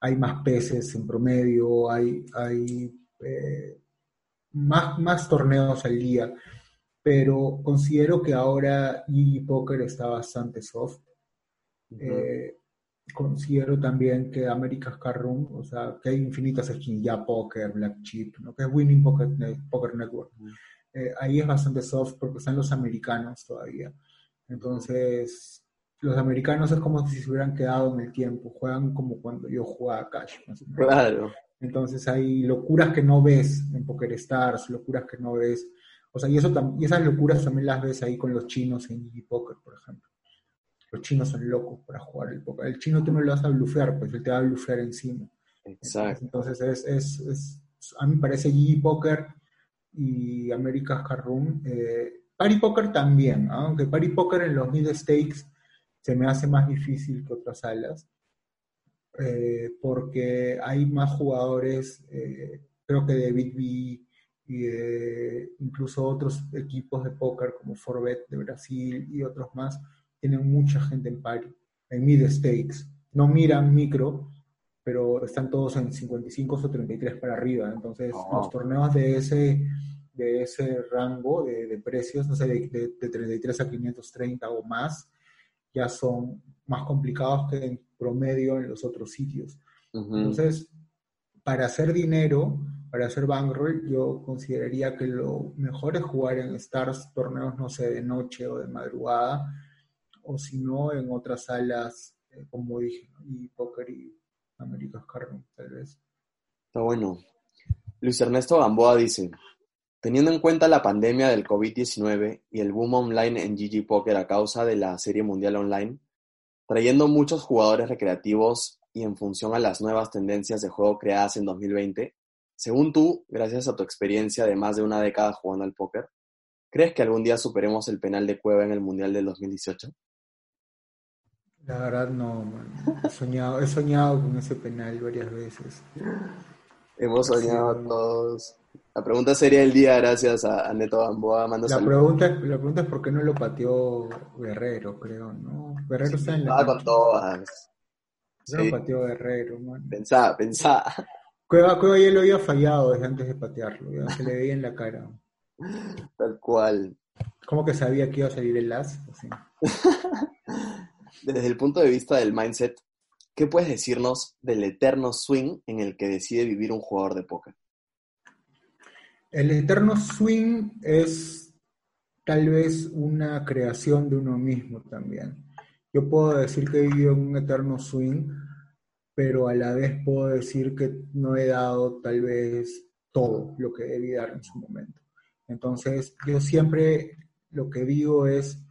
hay más peces en promedio, hay, hay eh, más, más torneos al día, pero considero que ahora EG Poker está bastante soft. Eh, considero también que America's Car Room, o sea, que hay infinitas skins, ya Poker, Black Chip, ¿no? que es Winning Poker, Poker Network. ahí es bastante soft porque están los americanos todavía. Entonces, los americanos es como si se hubieran quedado en el tiempo, juegan como cuando yo jugaba Cash. Claro. Entonces hay locuras que no ves en Poker Stars, locuras que no ves. O sea, y, eso y esas locuras también las ves ahí con los chinos en GG Poker, por ejemplo. Los chinos son locos para jugar el poker. El chino tú no lo vas a blufear, pues él te va a blufear encima. Exacto. Entonces, es, es, es, a mí me parece GG Poker y America's Car Room. Eh, Party Poker también, aunque Party Poker en los mid stakes se me hace más difícil que otras salas, eh, porque hay más jugadores, eh, creo que de B y de incluso otros equipos de póker como Forbet de Brasil y otros más, tienen mucha gente en pari, en mid stakes. No miran micro, pero están todos en 55 o 33 para arriba. Entonces, oh. los torneos de ese, de ese rango de, precios, no sé, de, de, 33 a 530 o más, ya son más complicados que en promedio en los otros sitios. Entonces, para hacer dinero, para hacer bankroll, yo consideraría que lo mejor es jugar en stars, torneos, no sé, de noche o de madrugada, o si no, en otras salas, eh, como dije, y poker y Américas Carmen, tal vez. Está bueno. Luis Ernesto Gamboa dice, teniendo en cuenta la pandemia del COVID-19 y el boom online en GG Poker a causa de la Serie Mundial Online, trayendo muchos jugadores recreativos y en función a las nuevas tendencias de juego creadas en 2020, según tú, gracias a tu experiencia de más de una década jugando al póker, ¿crees que algún día superemos el penal de Cueva en el Mundial del 2018? La verdad no, He soñado, he soñado con ese penal varias veces. Hemos soñado todos. La pregunta sería el día gracias a, Neto Gamboa. La pregunta, la pregunta es por qué no lo pateó Guerrero, creo, ¿no? Guerrero está en la... con todas. No lo pateó Guerrero, man. Pensá, pensá. Cueva, Cueva ya lo había fallado desde antes de patearlo, ya se le veía en la cara. Tal cual. ¿Cómo que sabía que iba a salir el as? Desde el punto de vista del mindset, ¿qué puedes decirnos del eterno swing en el que decide vivir un jugador de póker? El eterno swing es tal vez una creación de uno mismo también. Yo puedo decir que he vivido en un eterno swing, pero a la vez puedo decir que no he dado tal vez todo lo que debí dar en su momento. Entonces, yo siempre lo que digo es,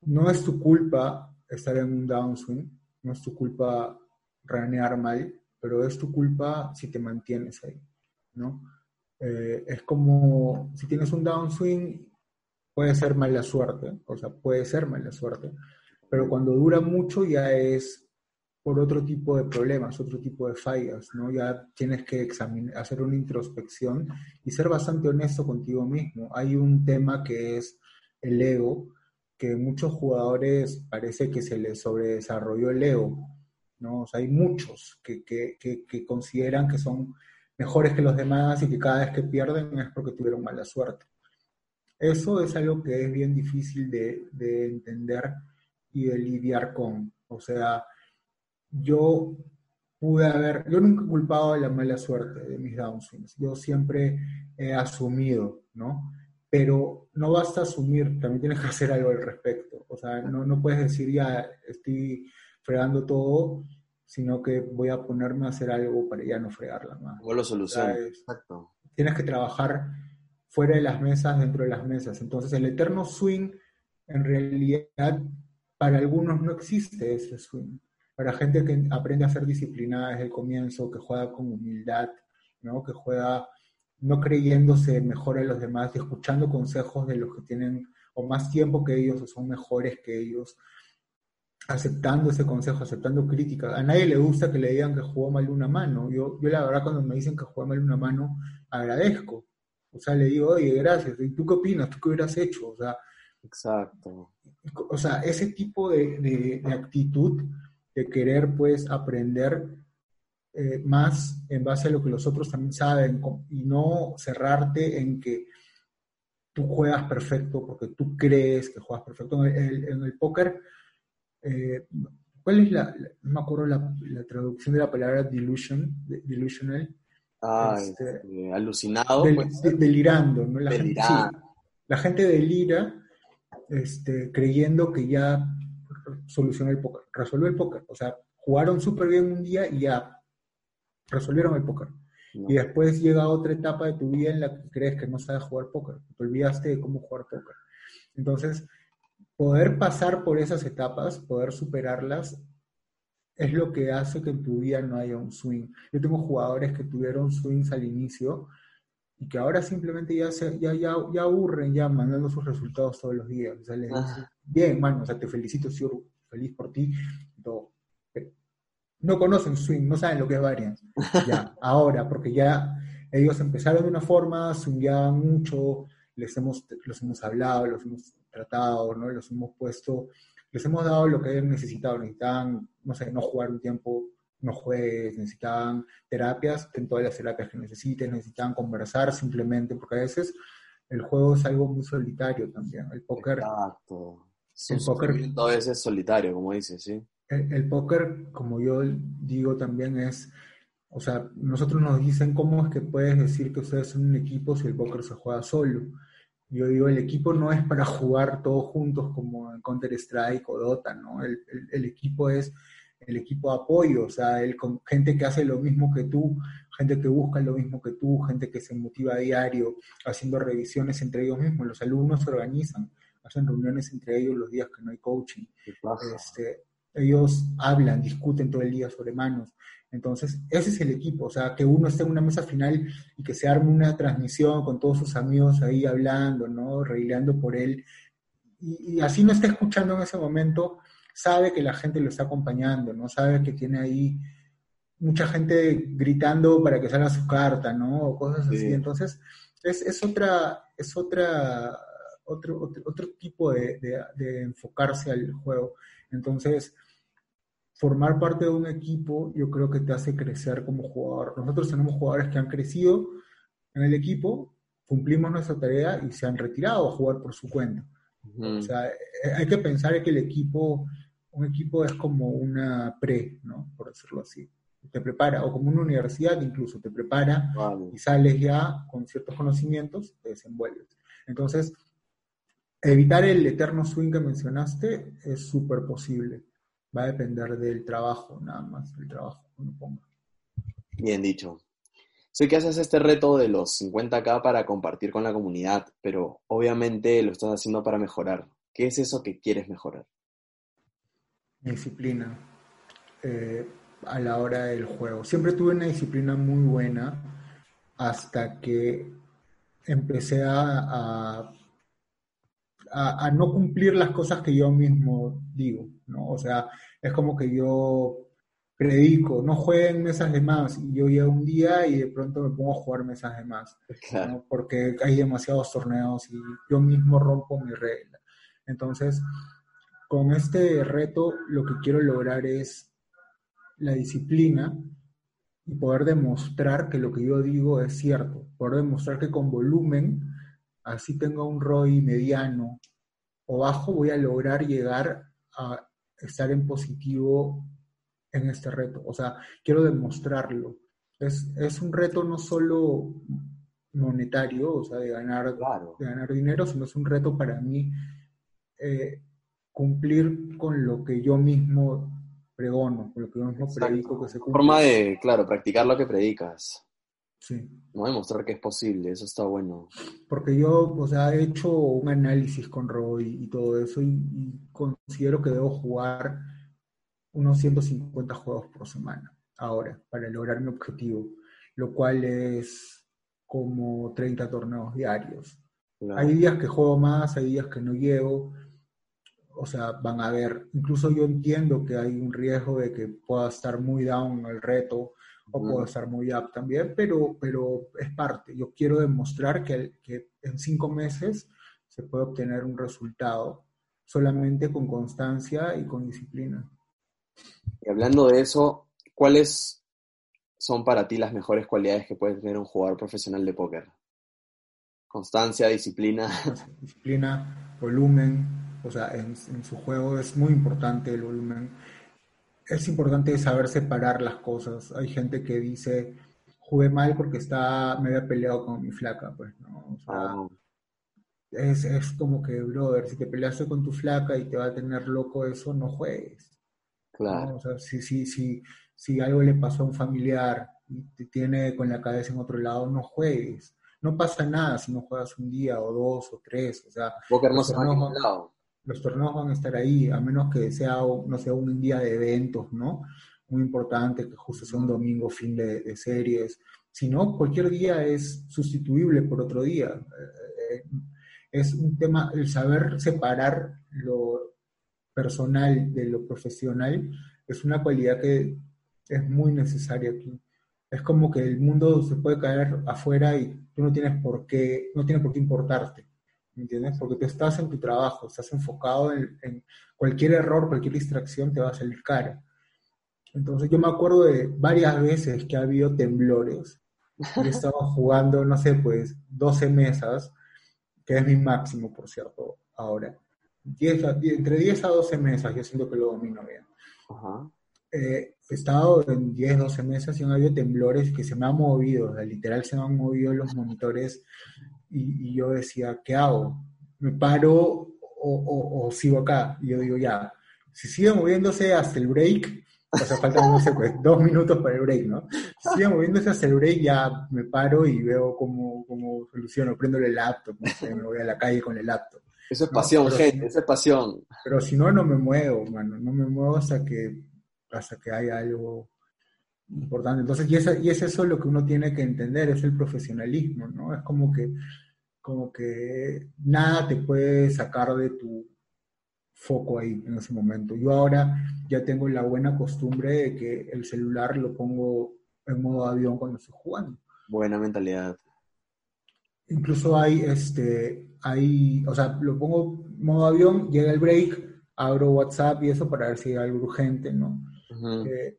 no es tu culpa estar en un downswing, no es tu culpa ranear mal, pero es tu culpa si te mantienes ahí, ¿no? Eh, es como si tienes un downswing, puede ser mala suerte, o sea, puede ser mala suerte, pero cuando dura mucho ya es por otro tipo de problemas, otro tipo de fallas, ¿no? Ya tienes que examinar, hacer una introspección y ser bastante honesto contigo mismo. Hay un tema que es el ego, que muchos jugadores parece que se les sobredesarrolló el ego, ¿no? O sea, hay muchos que, que, que, consideran que son mejores que los demás y que cada vez que pierden es porque tuvieron mala suerte. Eso es algo que es bien difícil de, de entender y de lidiar con. O sea, yo pude haber, yo nunca he culpado de la mala suerte de mis downswings, yo siempre he asumido, ¿no? Pero no basta asumir, también tienes que hacer algo al respecto. O sea, no, no puedes decir ya estoy fregando todo, sino que voy a ponerme a hacer algo para ya no fregarla más. O lo soluciones. Exacto. Tienes que trabajar fuera de las mesas, dentro de las mesas. Entonces, el eterno swing, en realidad, para algunos no existe ese swing para gente que aprende a ser disciplinada desde el comienzo, que juega con humildad, ¿no? que juega no creyéndose mejor a los demás y escuchando consejos de los que tienen o más tiempo que ellos o son mejores que ellos, aceptando ese consejo, aceptando críticas. A nadie le gusta que le digan que jugó mal una mano. Yo, yo la verdad cuando me dicen que jugó mal una mano, agradezco. O sea, le digo, oye, gracias. ¿Y tú qué opinas? ¿Tú qué hubieras hecho? O sea, Exacto. O sea, ese tipo de, de, de actitud de querer pues aprender eh, más en base a lo que los otros también saben y no cerrarte en que tú juegas perfecto porque tú crees que juegas perfecto. En el, en el póker, eh, ¿cuál es la, no me acuerdo la, traducción de la palabra delusion, delusional? Ah, este, este, alucinado. Pues. delirando, ¿no? La, Gente, la gente delira este, creyendo que ya solucionó el póker, resolvió el póker. O sea, jugaron súper bien un día y ya resolvieron el póker. Y después llega otra etapa de tu vida en la que crees que no sabes jugar póker, te olvidaste de cómo jugar póker. Entonces, poder pasar por esas etapas, poder superarlas, es lo que hace que en tu vida no haya un swing. Yo tengo jugadores que tuvieron swings al inicio y que ahora simplemente ya, se, ya, ya, ya aburren ya mandando sus resultados todos los días. O sea, les ah. Bien, mano, o sea, te felicito, estoy feliz por ti. No conocen swing, no saben lo que es variance. Ya, ahora, porque ya ellos empezaron de una forma, se mucho, les hemos, los hemos hablado, los hemos tratado, ¿no? Los hemos puesto, les hemos dado lo que ellos necesitaban, necesitaban, no sé, no jugar un tiempo, no juegues, necesitaban terapias, en todas las terapias que necesiten, necesitaban conversar simplemente, porque a veces el juego es algo muy solitario también, el póker... Exacto. El póker a veces solitario, como dices, ¿sí? El, el póker, como yo digo también, es o sea, nosotros nos dicen cómo es que puedes decir que ustedes son un equipo si el póker se juega solo. Yo digo, el equipo no es para jugar todos juntos como en Counter-Strike o Dota, ¿no? El, el, equipo es el equipo de apoyo, o sea, el, con gente que hace lo mismo que tú, gente que busca lo mismo que tú, gente que se motiva a diario, haciendo revisiones entre ellos mismos. Los alumnos se organizan, hacen reuniones entre ellos los días que no hay coaching. Este, ellos hablan, discuten todo el día sobre manos. Entonces, ese es el equipo, o sea, que uno esté en una mesa final y que se arme una transmisión con todos sus amigos ahí hablando, ¿no? Reileando por él. Y, así no está escuchando en ese momento, sabe que la gente lo está acompañando, ¿no? Sabe que tiene ahí mucha gente gritando para que salga su carta, ¿no? O cosas así. Entonces, es, es, otra, es otra, otro, otro, otro tipo de, de enfocarse al juego. Entonces, formar parte de un equipo yo creo que te hace crecer como jugador. Nosotros tenemos jugadores que han crecido en el equipo, cumplimos nuestra tarea y se han retirado a jugar por su cuenta. O sea, eh, hay que pensar que el equipo, un equipo es como una pre, ¿no? Por decirlo así. Te prepara, o como una universidad incluso, te prepara y sales ya con ciertos conocimientos, te desenvuelves. Entonces, evitar el eterno swing que mencionaste es súper posible va a depender del trabajo, nada más, del trabajo que uno ponga. Bien dicho. Sé que haces este reto de los 50k para compartir con la comunidad, pero obviamente lo estás haciendo para mejorar. ¿Qué es eso que quieres mejorar? disciplina eh, a la hora del juego. Siempre tuve una disciplina muy buena hasta que empecé a, a, no cumplir las cosas que yo mismo digo, ¿no? O sea, es como que yo predico, no jueguen mesas de más, y yo llego un día y de pronto me pongo a jugar mesas de más, porque hay demasiados torneos y yo mismo rompo mi regla. Entonces, con este reto lo que quiero lograr es la disciplina y poder demostrar que lo que yo digo es cierto, poder demostrar que con volumen así tenga un ROI mediano o bajo, voy a lograr llegar a estar en positivo en este reto. O sea, quiero demostrarlo. Es, es un reto no solo monetario, o sea, de ganar, de ganar dinero, sino es un reto para mí eh, cumplir con lo que yo mismo pregono, con lo que yo mismo predico que se cumple. Forma de, claro, practicar lo que predicas. Sí. No demostrar que es posible, eso está bueno. Porque yo, o sea, he hecho un análisis con Roy y todo eso y, considero que debo jugar unos 150 juegos por semana ahora para lograr mi objetivo, lo cual es como 30 torneos diarios. Hay días que juego más, hay días que no llevo, o sea, van a ver, incluso yo entiendo que hay un riesgo de que pueda estar muy down el reto o puedo estar muy up también, pero, pero es parte. Yo quiero demostrar que, que en cinco meses se puede obtener un resultado solamente con constancia y con disciplina. Y hablando de eso, ¿cuáles son para ti las mejores cualidades que puede tener un jugador profesional de póker? Constancia, disciplina. Disciplina, volumen, o sea, en, en su juego es muy importante el volumen es importante saber separar las cosas. Hay gente que dice, jugué mal porque está, me había peleado con mi flaca, pues, ¿no? O sea, ah. es, es, como que, brother, si te peleaste con tu flaca y te va a tener loco eso, no juegues. Claro. O sea, si, si, si, si algo le pasó a un familiar y te tiene con la cabeza en otro lado, no juegues. No pasa nada si no juegas un día o dos o tres, o sea... Porque no se va a lado los torneos van a estar ahí, a menos que sea, no sea un día de eventos, ¿no? Muy importante, que justo sea un domingo, fin de, series. Si no, cualquier día es sustituible por otro día. Eh, eh, es un tema, el saber separar lo personal de lo profesional es una cualidad que es muy necesaria aquí. es como que el mundo se puede caer afuera y tú no tienes por qué, no tienes por qué importarte, ¿me entiendes? Porque tú estás en tu trabajo, estás enfocado en, en cualquier error, cualquier distracción te va a salir cara. Entonces yo me acuerdo de varias veces que ha habido temblores. Yo estaba jugando, no sé, pues 12 mesas, que es mi máximo, por cierto, ahora. entre 10 a 12 mesas, yo siento que lo domino bien. Eh, he estado en 10, 12 mesas y han habido temblores que se me han movido, literal se me han movido los monitores y, y yo decía, ¿qué hago? ¿Me paro o, o, o, sigo acá? Y yo digo, ya, si sigue moviéndose hasta el break, o sea, faltan, no sé, pues, dos minutos para el break, ¿no? Si sigue moviéndose hasta el break, ya me paro y veo cómo, cómo soluciono, prendo el laptop, me voy a la calle con el laptop. Eso es pasión, gente, eso es pasión. Pero si no, no me muevo, mano, no me muevo hasta que, hasta que haya algo importante. Entonces, y, y es eso lo que uno tiene que entender, es el profesionalismo, ¿no? Es como que, como que nada te puede sacar de tu foco ahí en ese momento. Yo ahora ya tengo la buena costumbre de que el celular lo pongo en modo avión cuando estoy jugando. Buena mentalidad. Incluso hay, este, hay, o sea, lo pongo en modo avión, llega el break, abro WhatsApp y eso para ver si hay algo urgente, ¿no? Eh,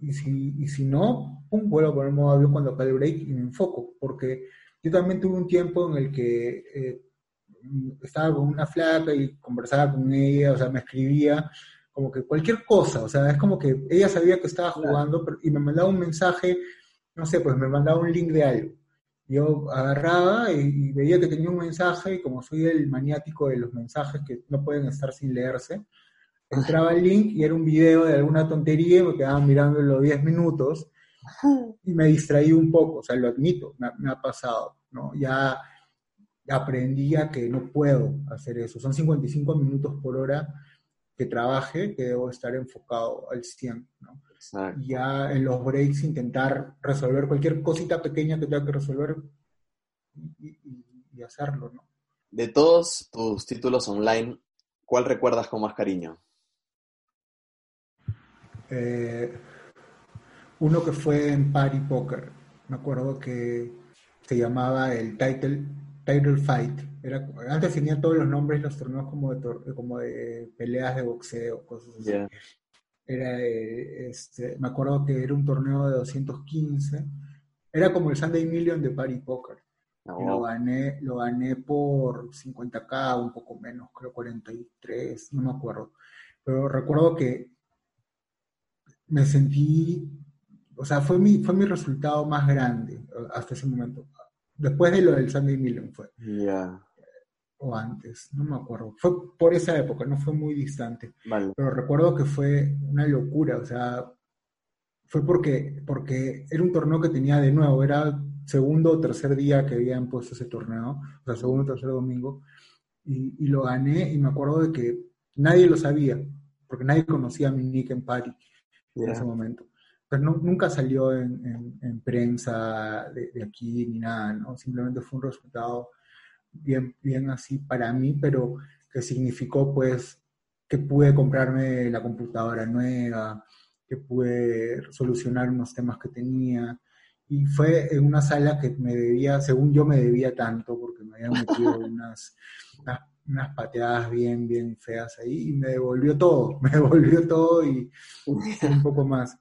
y, si, y si no, pum, vuelvo a poner modo avión cuando acabe el break y me enfoco, porque yo también tuve un tiempo en el que eh, estaba con una flaca y conversaba con ella, o sea, me escribía como que cualquier cosa, o sea, es como que ella sabía que estaba jugando y me mandaba un mensaje, no sé, pues me mandaba un link de algo. Yo agarraba y, veía que tenía un mensaje y como soy el maniático de los mensajes que no pueden estar sin leerse, entraba el link y era un video de alguna tontería y me quedaba mirando los 10 minutos y me distraí un poco, o sea, lo admito, me, me ha pasado, ¿no? Ya aprendí a que no puedo hacer eso. Son 55 minutos por hora que trabaje, que debo estar enfocado al 100, ¿no? Ya en los breaks intentar resolver cualquier cosita pequeña que tenga que resolver y, hacerlo, ¿no? De todos tus títulos online, ¿cuál recuerdas con más cariño? Eh, uno que fue en Party Poker. Me acuerdo que se llamaba el title Title Fight. Era, antes tenía todos los nombres los torneos como de, como de peleas de boxeo, cosas así. Era, este, me acuerdo que era un torneo de 215. Era como el Sunday Million de Party Poker. Oh. lo gané, lo gané por 50k, un poco menos, creo 43, no me acuerdo. Pero recuerdo que me sentí, o sea, fue mi, fue mi resultado más grande hasta ese momento. Después de lo del Sunday Million fue. Ya. O antes, no me acuerdo. Fue por esa época, no fue muy distante. Pero recuerdo que fue una locura, o sea, fue porque, porque era un torneo que tenía de nuevo, era segundo o tercer día que habían puesto ese torneo, o sea, segundo o tercer domingo, y, lo gané y me acuerdo de que nadie lo sabía, porque nadie conocía a mi nick en Party en ese momento pero nunca salió en, en, prensa de, aquí ni nada, ¿no? Simplemente fue un resultado bien, bien así para mí, pero que significó pues que pude comprarme la computadora nueva, que pude solucionar unos temas que tenía. Y fue en una sala que me debía, según yo me debía tanto, porque me habían metido unas, unas, unas pateadas bien, bien feas ahí, y me devolvió todo, me devolvió todo y un poco más.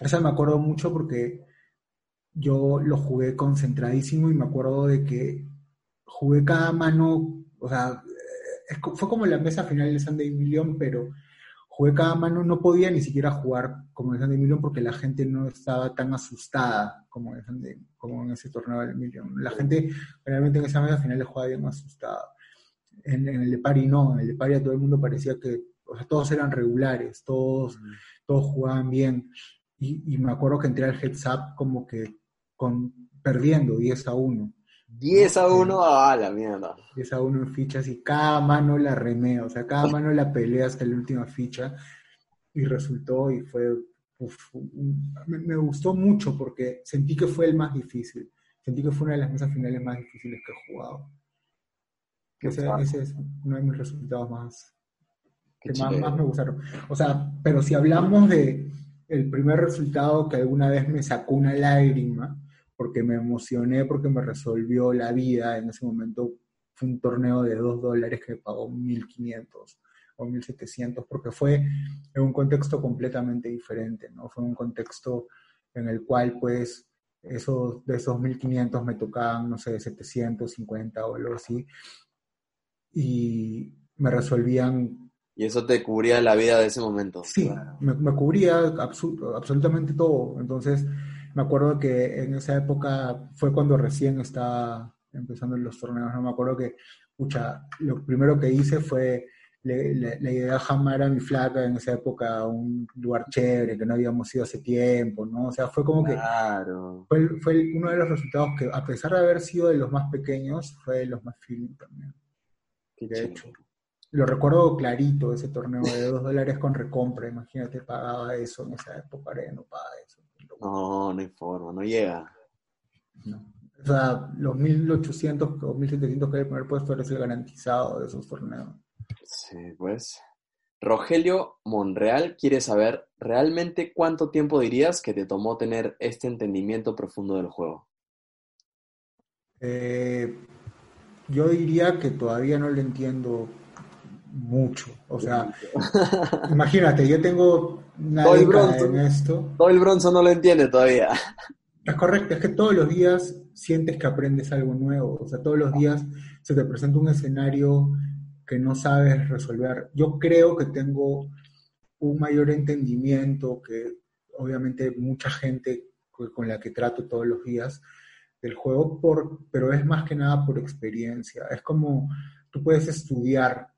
Esa me acuerdo mucho porque yo lo jugué concentradísimo y me acuerdo de que jugué cada mano, o sea, fue como la mesa final de Sunday Million, pero jugué cada mano, no podía ni siquiera jugar como en Sunday Million porque la gente no estaba tan asustada como en, como en ese torneo del Million. La gente realmente en esa mesa final le jugaba bien asustada. En, el de Pari no, en el de Pari a todo el mundo parecía que, o sea, todos eran regulares, todos, todos jugaban bien. Y, me acuerdo que entré al heads up como que con, perdiendo 10 a 1. 10 a 1, a la mierda. 10 a 1 en fichas y cada mano la remea, o sea, cada mano la pelea hasta la última ficha y resultó y fue, me, gustó mucho porque sentí que fue el más difícil, sentí que fue una de las mesas finales más difíciles que he jugado. Ese, ese es uno de mis resultados más, que más, más me gustaron. O sea, pero si hablamos de, el primer resultado que alguna vez me sacó una lágrima, porque me emocioné, porque me resolvió la vida. En ese momento fue un torneo de 2 dólares que pagó 1.500 o 1.700, porque fue en un contexto completamente diferente, ¿no? Fue un contexto en el cual, pues, esos, de esos 1.500 me tocaban, no sé, 750 o algo así, y me resolvían... Y eso te cubría la vida de ese momento. Sí, me, cubría absolutamente todo. Entonces, me acuerdo que en esa época fue cuando recién estaba empezando los torneos, no me acuerdo que, pucha, lo primero que hice fue la idea jamás era mi flaca en esa época a un lugar chévere que no habíamos ido hace tiempo, ¿no? O sea, fue como que fue, fue, uno de los resultados que, a pesar de haber sido de los más pequeños, fue de los más feeling también. de hecho, lo recuerdo clarito, ese torneo de dos dólares con recompra, imagínate, pagaba eso en esa época, no paga eso. No, no hay forma, no llega. O sea, los 1800 o 1700 que hay el primer puesto era el garantizado de esos torneos. Sí, pues. Rogelio Monreal quiere saber realmente cuánto tiempo dirías que te tomó tener este entendimiento profundo del juego. Eh, yo diría que todavía no lo entiendo mucho. O sea, imagínate, yo tengo una en esto. Todo el bronzo no lo entiende todavía. Es correcto, es que todos los días sientes que aprendes algo nuevo. O sea, todos los días se te presenta un escenario que no sabes resolver. Yo creo que tengo un mayor entendimiento que obviamente mucha gente con la que trato todos los días del juego, por, pero es más que nada por experiencia. Es como tú puedes estudiar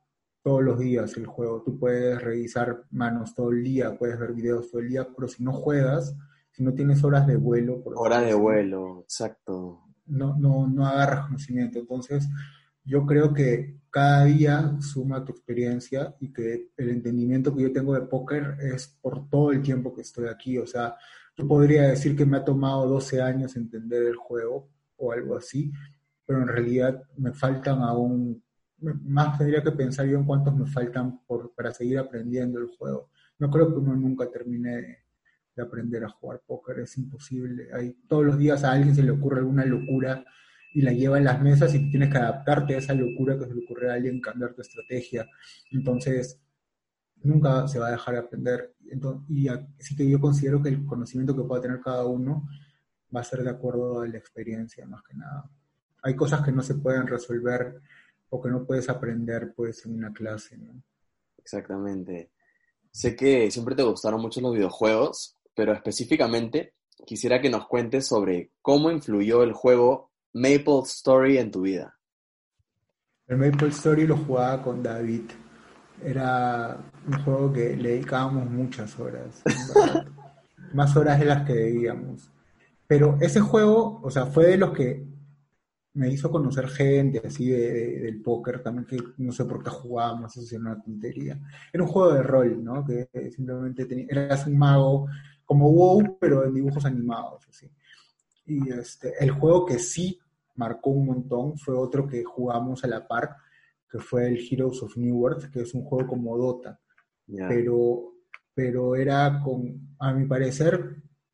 todos los días el juego, tú puedes revisar manos todo el día, puedes ver videos todo el día, pero si no juegas, si no tienes horas de vuelo... Horas de vuelo, exacto. No, no, no agarras conocimiento. Entonces, yo creo que cada día suma tu experiencia y que el entendimiento que yo tengo de póker es por todo el tiempo que estoy aquí. O sea, yo podría decir que me ha tomado 12 años entender el juego o algo así, pero en realidad me faltan aún, más tendría que pensar yo en cuántos me faltan por, para seguir aprendiendo el juego. No creo que uno nunca termine de, aprender a jugar póker, es imposible. Hay, todos los días a alguien se le ocurre alguna locura y la lleva en las mesas y tienes que adaptarte a esa locura que se le ocurre a alguien, cambiar tu estrategia. Entonces, nunca se va a dejar de aprender. y así que yo considero que el conocimiento que pueda tener cada uno va a ser de acuerdo a la experiencia, más que nada. Hay cosas que no se pueden resolver o que no puedes aprender pues en una clase, ¿no? Exactamente. Sé que siempre te gustaron mucho los videojuegos, pero específicamente quisiera que nos cuentes sobre cómo influyó el juego Maple Story en tu vida? El Maple Story lo jugaba con David. Era un juego que le dedicábamos muchas horas. Más horas de las que debíamos. Pero ese juego, o sea, fue de los que me hizo conocer gente así de, del póker también, que no sé por qué jugábamos, eso era una tontería. Era un juego de rol, ¿no? Que simplemente tenía, eras un mago como WoW, pero en dibujos animados, así. Y este, el juego que sí marcó un montón fue otro que jugamos a la par, que fue el Heroes of New World, que es un juego como Dota, pero, pero era con, a mi parecer,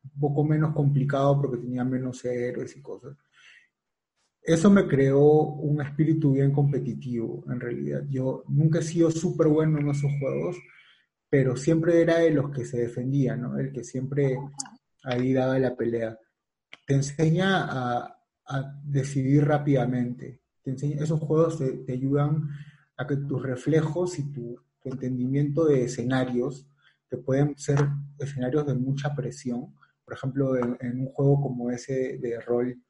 un poco menos complicado porque tenía menos héroes y cosas. Eso me creó un espíritu bien competitivo, en realidad. Yo nunca he sido súper bueno en esos juegos, pero siempre era de los que se defendía, ¿no? El que siempre ahí daba la pelea. Te enseña a, decidir rápidamente. Te esos juegos te, ayudan a que tus reflejos y tu, entendimiento de escenarios, que pueden ser escenarios de mucha presión, por ejemplo, en, un juego como ese de rol,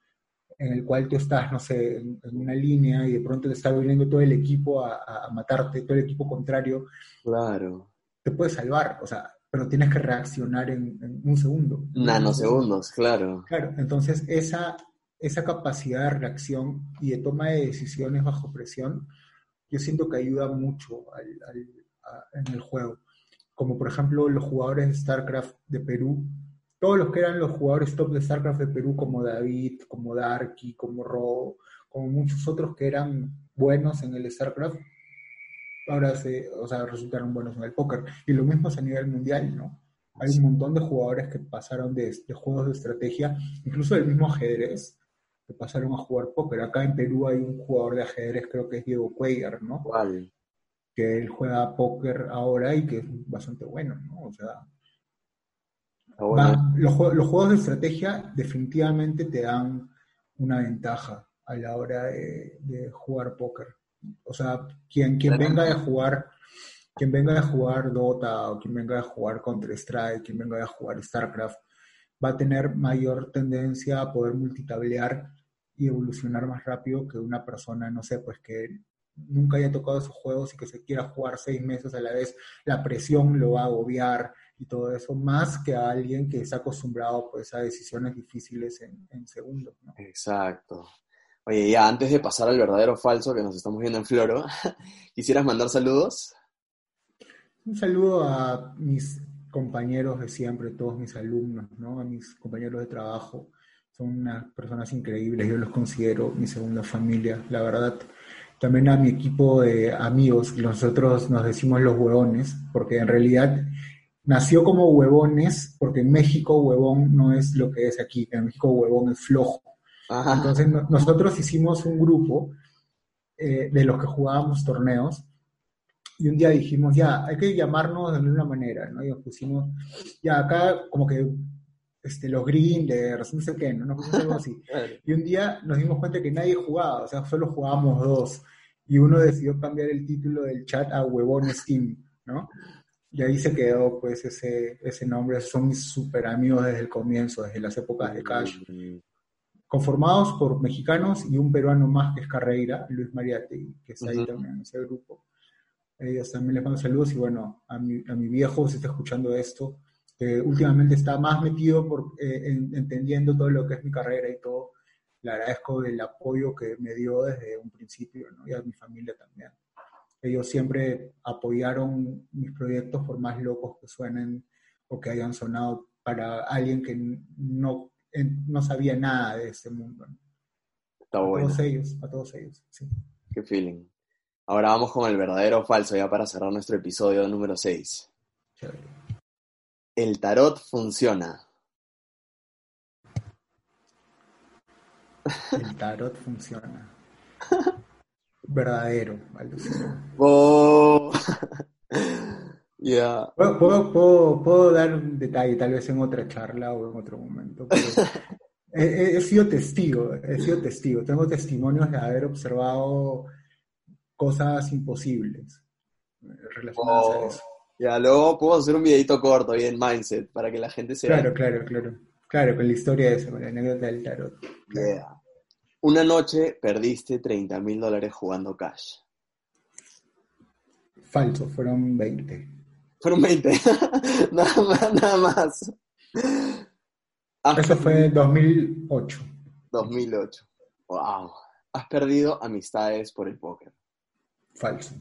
en el cual tú estás, no sé, en, una línea y de pronto te está viniendo todo el equipo a, matarte, todo el equipo contrario. Claro. Te puedes salvar, o sea, pero tienes que reaccionar en, en un segundo. Nanosegundos, claro. Claro, entonces esa, esa capacidad de reacción y de toma de decisiones bajo presión, yo siento que ayuda mucho en el juego. Como por ejemplo los jugadores de StarCraft de Perú, todos los que eran los jugadores top de StarCraft de Perú, como David, como Darky, como Ro, como muchos otros que eran buenos en el StarCraft, ahora se, o sea, resultaron buenos en el póker. Y lo mismo es a nivel mundial, ¿no? Hay un montón de jugadores que pasaron de, juegos de estrategia, incluso del mismo ajedrez, que pasaron a jugar póker. Acá en Perú hay un jugador de ajedrez, creo que es Diego Cuellar, ¿no? ¿Cuál? Que él juega póker ahora y que es bastante bueno, ¿no? O sea, los, juegos de estrategia definitivamente te dan una ventaja a la hora de, jugar póker. O sea, quien, quien venga a jugar quien venga a jugar Dota o quien venga a jugar Counter-Strike, quien venga a jugar StarCraft, va a tener mayor tendencia a poder multitablear y evolucionar más rápido que una persona, no sé, pues que nunca haya tocado esos juegos y que se quiera jugar seis meses a la vez, la presión lo va a agobiar y todo eso, más que a alguien que está acostumbrado pues a decisiones difíciles en, en segundos. ¿no? Exacto. Oye, ya antes de pasar al verdadero falso que nos estamos viendo en Floro, ¿quisieras mandar saludos? Un saludo a mis compañeros de siempre, todos mis alumnos, ¿no? a mis compañeros de trabajo. Son unas personas increíbles, yo los considero mi segunda familia, la verdad. También a mi equipo de amigos, nosotros nos decimos los huevones, porque en realidad nació como huevones, porque en México huevón no es lo que es aquí, en México huevón es flojo. Entonces nosotros hicimos un grupo eh, de los que jugábamos torneos y un día dijimos, ya, hay que llamarnos de alguna manera, ¿no? Y nos pusimos, ya, acá como que este, los grinders, no sé qué, ¿no? Nos algo así. Y un día nos dimos cuenta que nadie jugaba, o sea, solo jugábamos dos. Y uno decidió cambiar el título del chat a Huevones Team, ¿no? Y ahí se quedó, pues, ese, ese nombre. Son mis super amigos desde el comienzo, desde las épocas de Cash. Conformados por mexicanos y un peruano más que es Carreira, Luis Mariate, que está ahí también en ese grupo ellos también les mando saludos y bueno, a mi, a mi viejo si está escuchando esto, que últimamente está más metido por, eh, entendiendo todo lo que es mi carrera y todo, le agradezco el apoyo que me dio desde un principio ¿no? y a mi familia también. Ellos siempre apoyaron mis proyectos por más locos que suenen o que hayan sonado para alguien que no, no sabía nada de este mundo. Está a todos ellos, a todos ellos, sí. Qué feeling. Ahora vamos con el verdadero o falso ya para cerrar nuestro episodio número 6. El tarot funciona. El tarot funciona. Verdadero, oh. Ya. ¿Puedo, dar un detalle, tal vez en otra charla o en otro momento. he, sido testigo, he sido testigo. Tengo testimonios de haber observado cosas imposibles relacionadas a oh, eso. Ya, luego puedo hacer un videito corto bien mindset para que la gente se Claro, claro, claro. Claro, con la historia de eso, con la anécdota del tarot. Una noche perdiste 30 mil dólares jugando cash. Falso, fueron 20. Fueron 20. nada más, nada más. Eso fue en 2008. 2008. Wow. Has perdido amistades por el póker. Falso.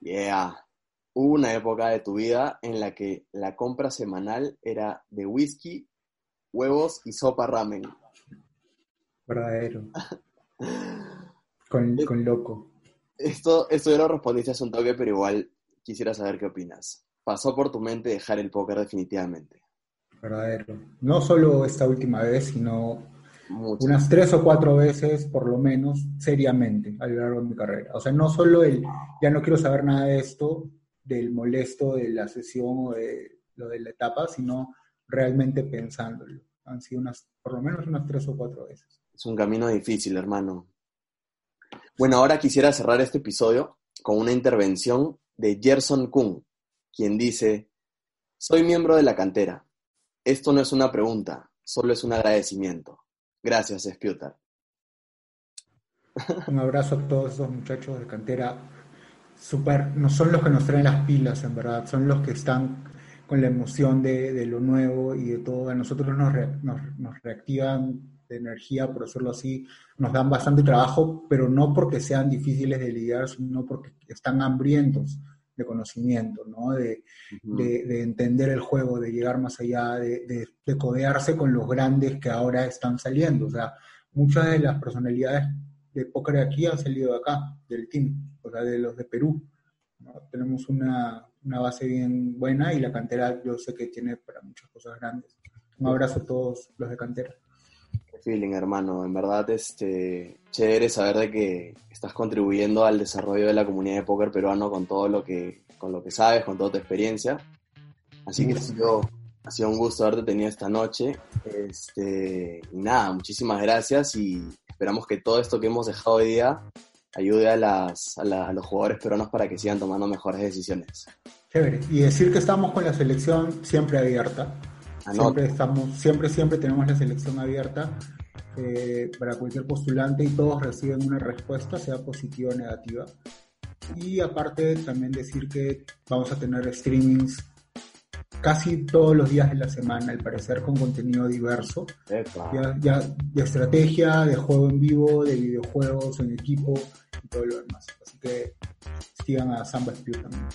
Yeah. Hubo una época de tu vida en la que la compra semanal era de whisky, huevos y sopa ramen. Verdadero. con, con, loco. Esto, esto ya lo respondiste hace un toque, pero igual quisiera saber qué opinas. ¿Pasó por tu mente dejar el póker definitivamente? Verdadero. No solo esta última vez, sino unas tres o cuatro veces, por lo menos, seriamente a lo largo de mi carrera. O sea, no solo el, ya no quiero saber nada de esto, del molesto de la sesión o de lo de la etapa, sino realmente pensándolo. Han sido unas, por lo menos unas tres o cuatro veces. Es un camino difícil, hermano. Bueno, ahora quisiera cerrar este episodio con una intervención de Gerson Kuhn, quien dice, soy miembro de la cantera. Esto no es una pregunta, solo es un agradecimiento. Gracias, Sputar. Un abrazo a todos esos muchachos de cantera. Super, no son los que nos traen las pilas, en verdad, son los que están con la emoción de, lo nuevo y de todo. A nosotros nos, nos, reactivan de energía, por decirlo así, nos dan bastante trabajo, pero no porque sean difíciles de lidiar, sino porque están hambrientos de conocimiento, ¿no? De, de, entender el juego, de llegar más allá, de, de, codearse con los grandes que ahora están saliendo. O sea, muchas de las personalidades de póker de aquí han salido de acá, del team, o sea, de los de Perú. Tenemos una, una, base bien buena y la cantera yo sé que tiene para muchas cosas grandes. Un abrazo a todos los de cantera. Feeling, hermano. En verdad, este, chévere saber de que estás contribuyendo al desarrollo de la comunidad de póker peruano con todo lo que, con lo que sabes, con toda tu experiencia. Así que ha sido, ha sido un gusto haberte tenido esta noche. Este, y nada, muchísimas gracias y esperamos que todo esto que hemos dejado hoy día ayude a, las, a, los jugadores peruanos para que sigan tomando mejores decisiones. Chévere. Y decir que estamos con la selección siempre abierta. Siempre, estamos, siempre, siempre tenemos la selección abierta eh, para cualquier postulante y todos reciben una respuesta, sea positiva o negativa. Y aparte también decir que vamos a tener streamings casi todos los días de la semana, al parecer con contenido diverso, ya, de estrategia, de juego en vivo, de videojuegos en equipo y todo lo demás. Así que sigan a Samba Spew también.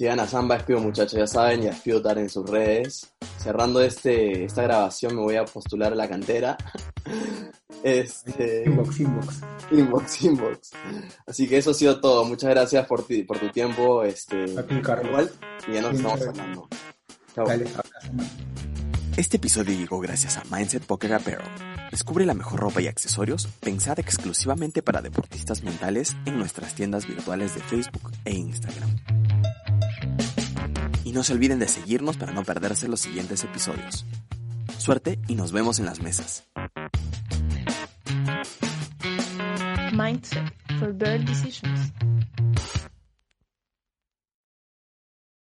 Sigan a Samba Spew, muchachos, ya saben, y a Spewtar en sus redes. Cerrando este, esta grabación me voy a postular a la cantera. Este... Inbox, inbox. Inbox, inbox. Así que eso ha sido todo. Muchas gracias por, ti, por tu tiempo. Este, Igual, y ya nos estamos hablando. Este episodio llegó gracias a Mindset Poker Apparel. Descubre la mejor ropa y accesorios pensada exclusivamente para deportistas mentales en nuestras tiendas virtuales de Facebook e Instagram. Y no se olviden de seguirnos para no perderse los siguientes episodios. Suerte y nos vemos en las mesas. Mindset for Decisions.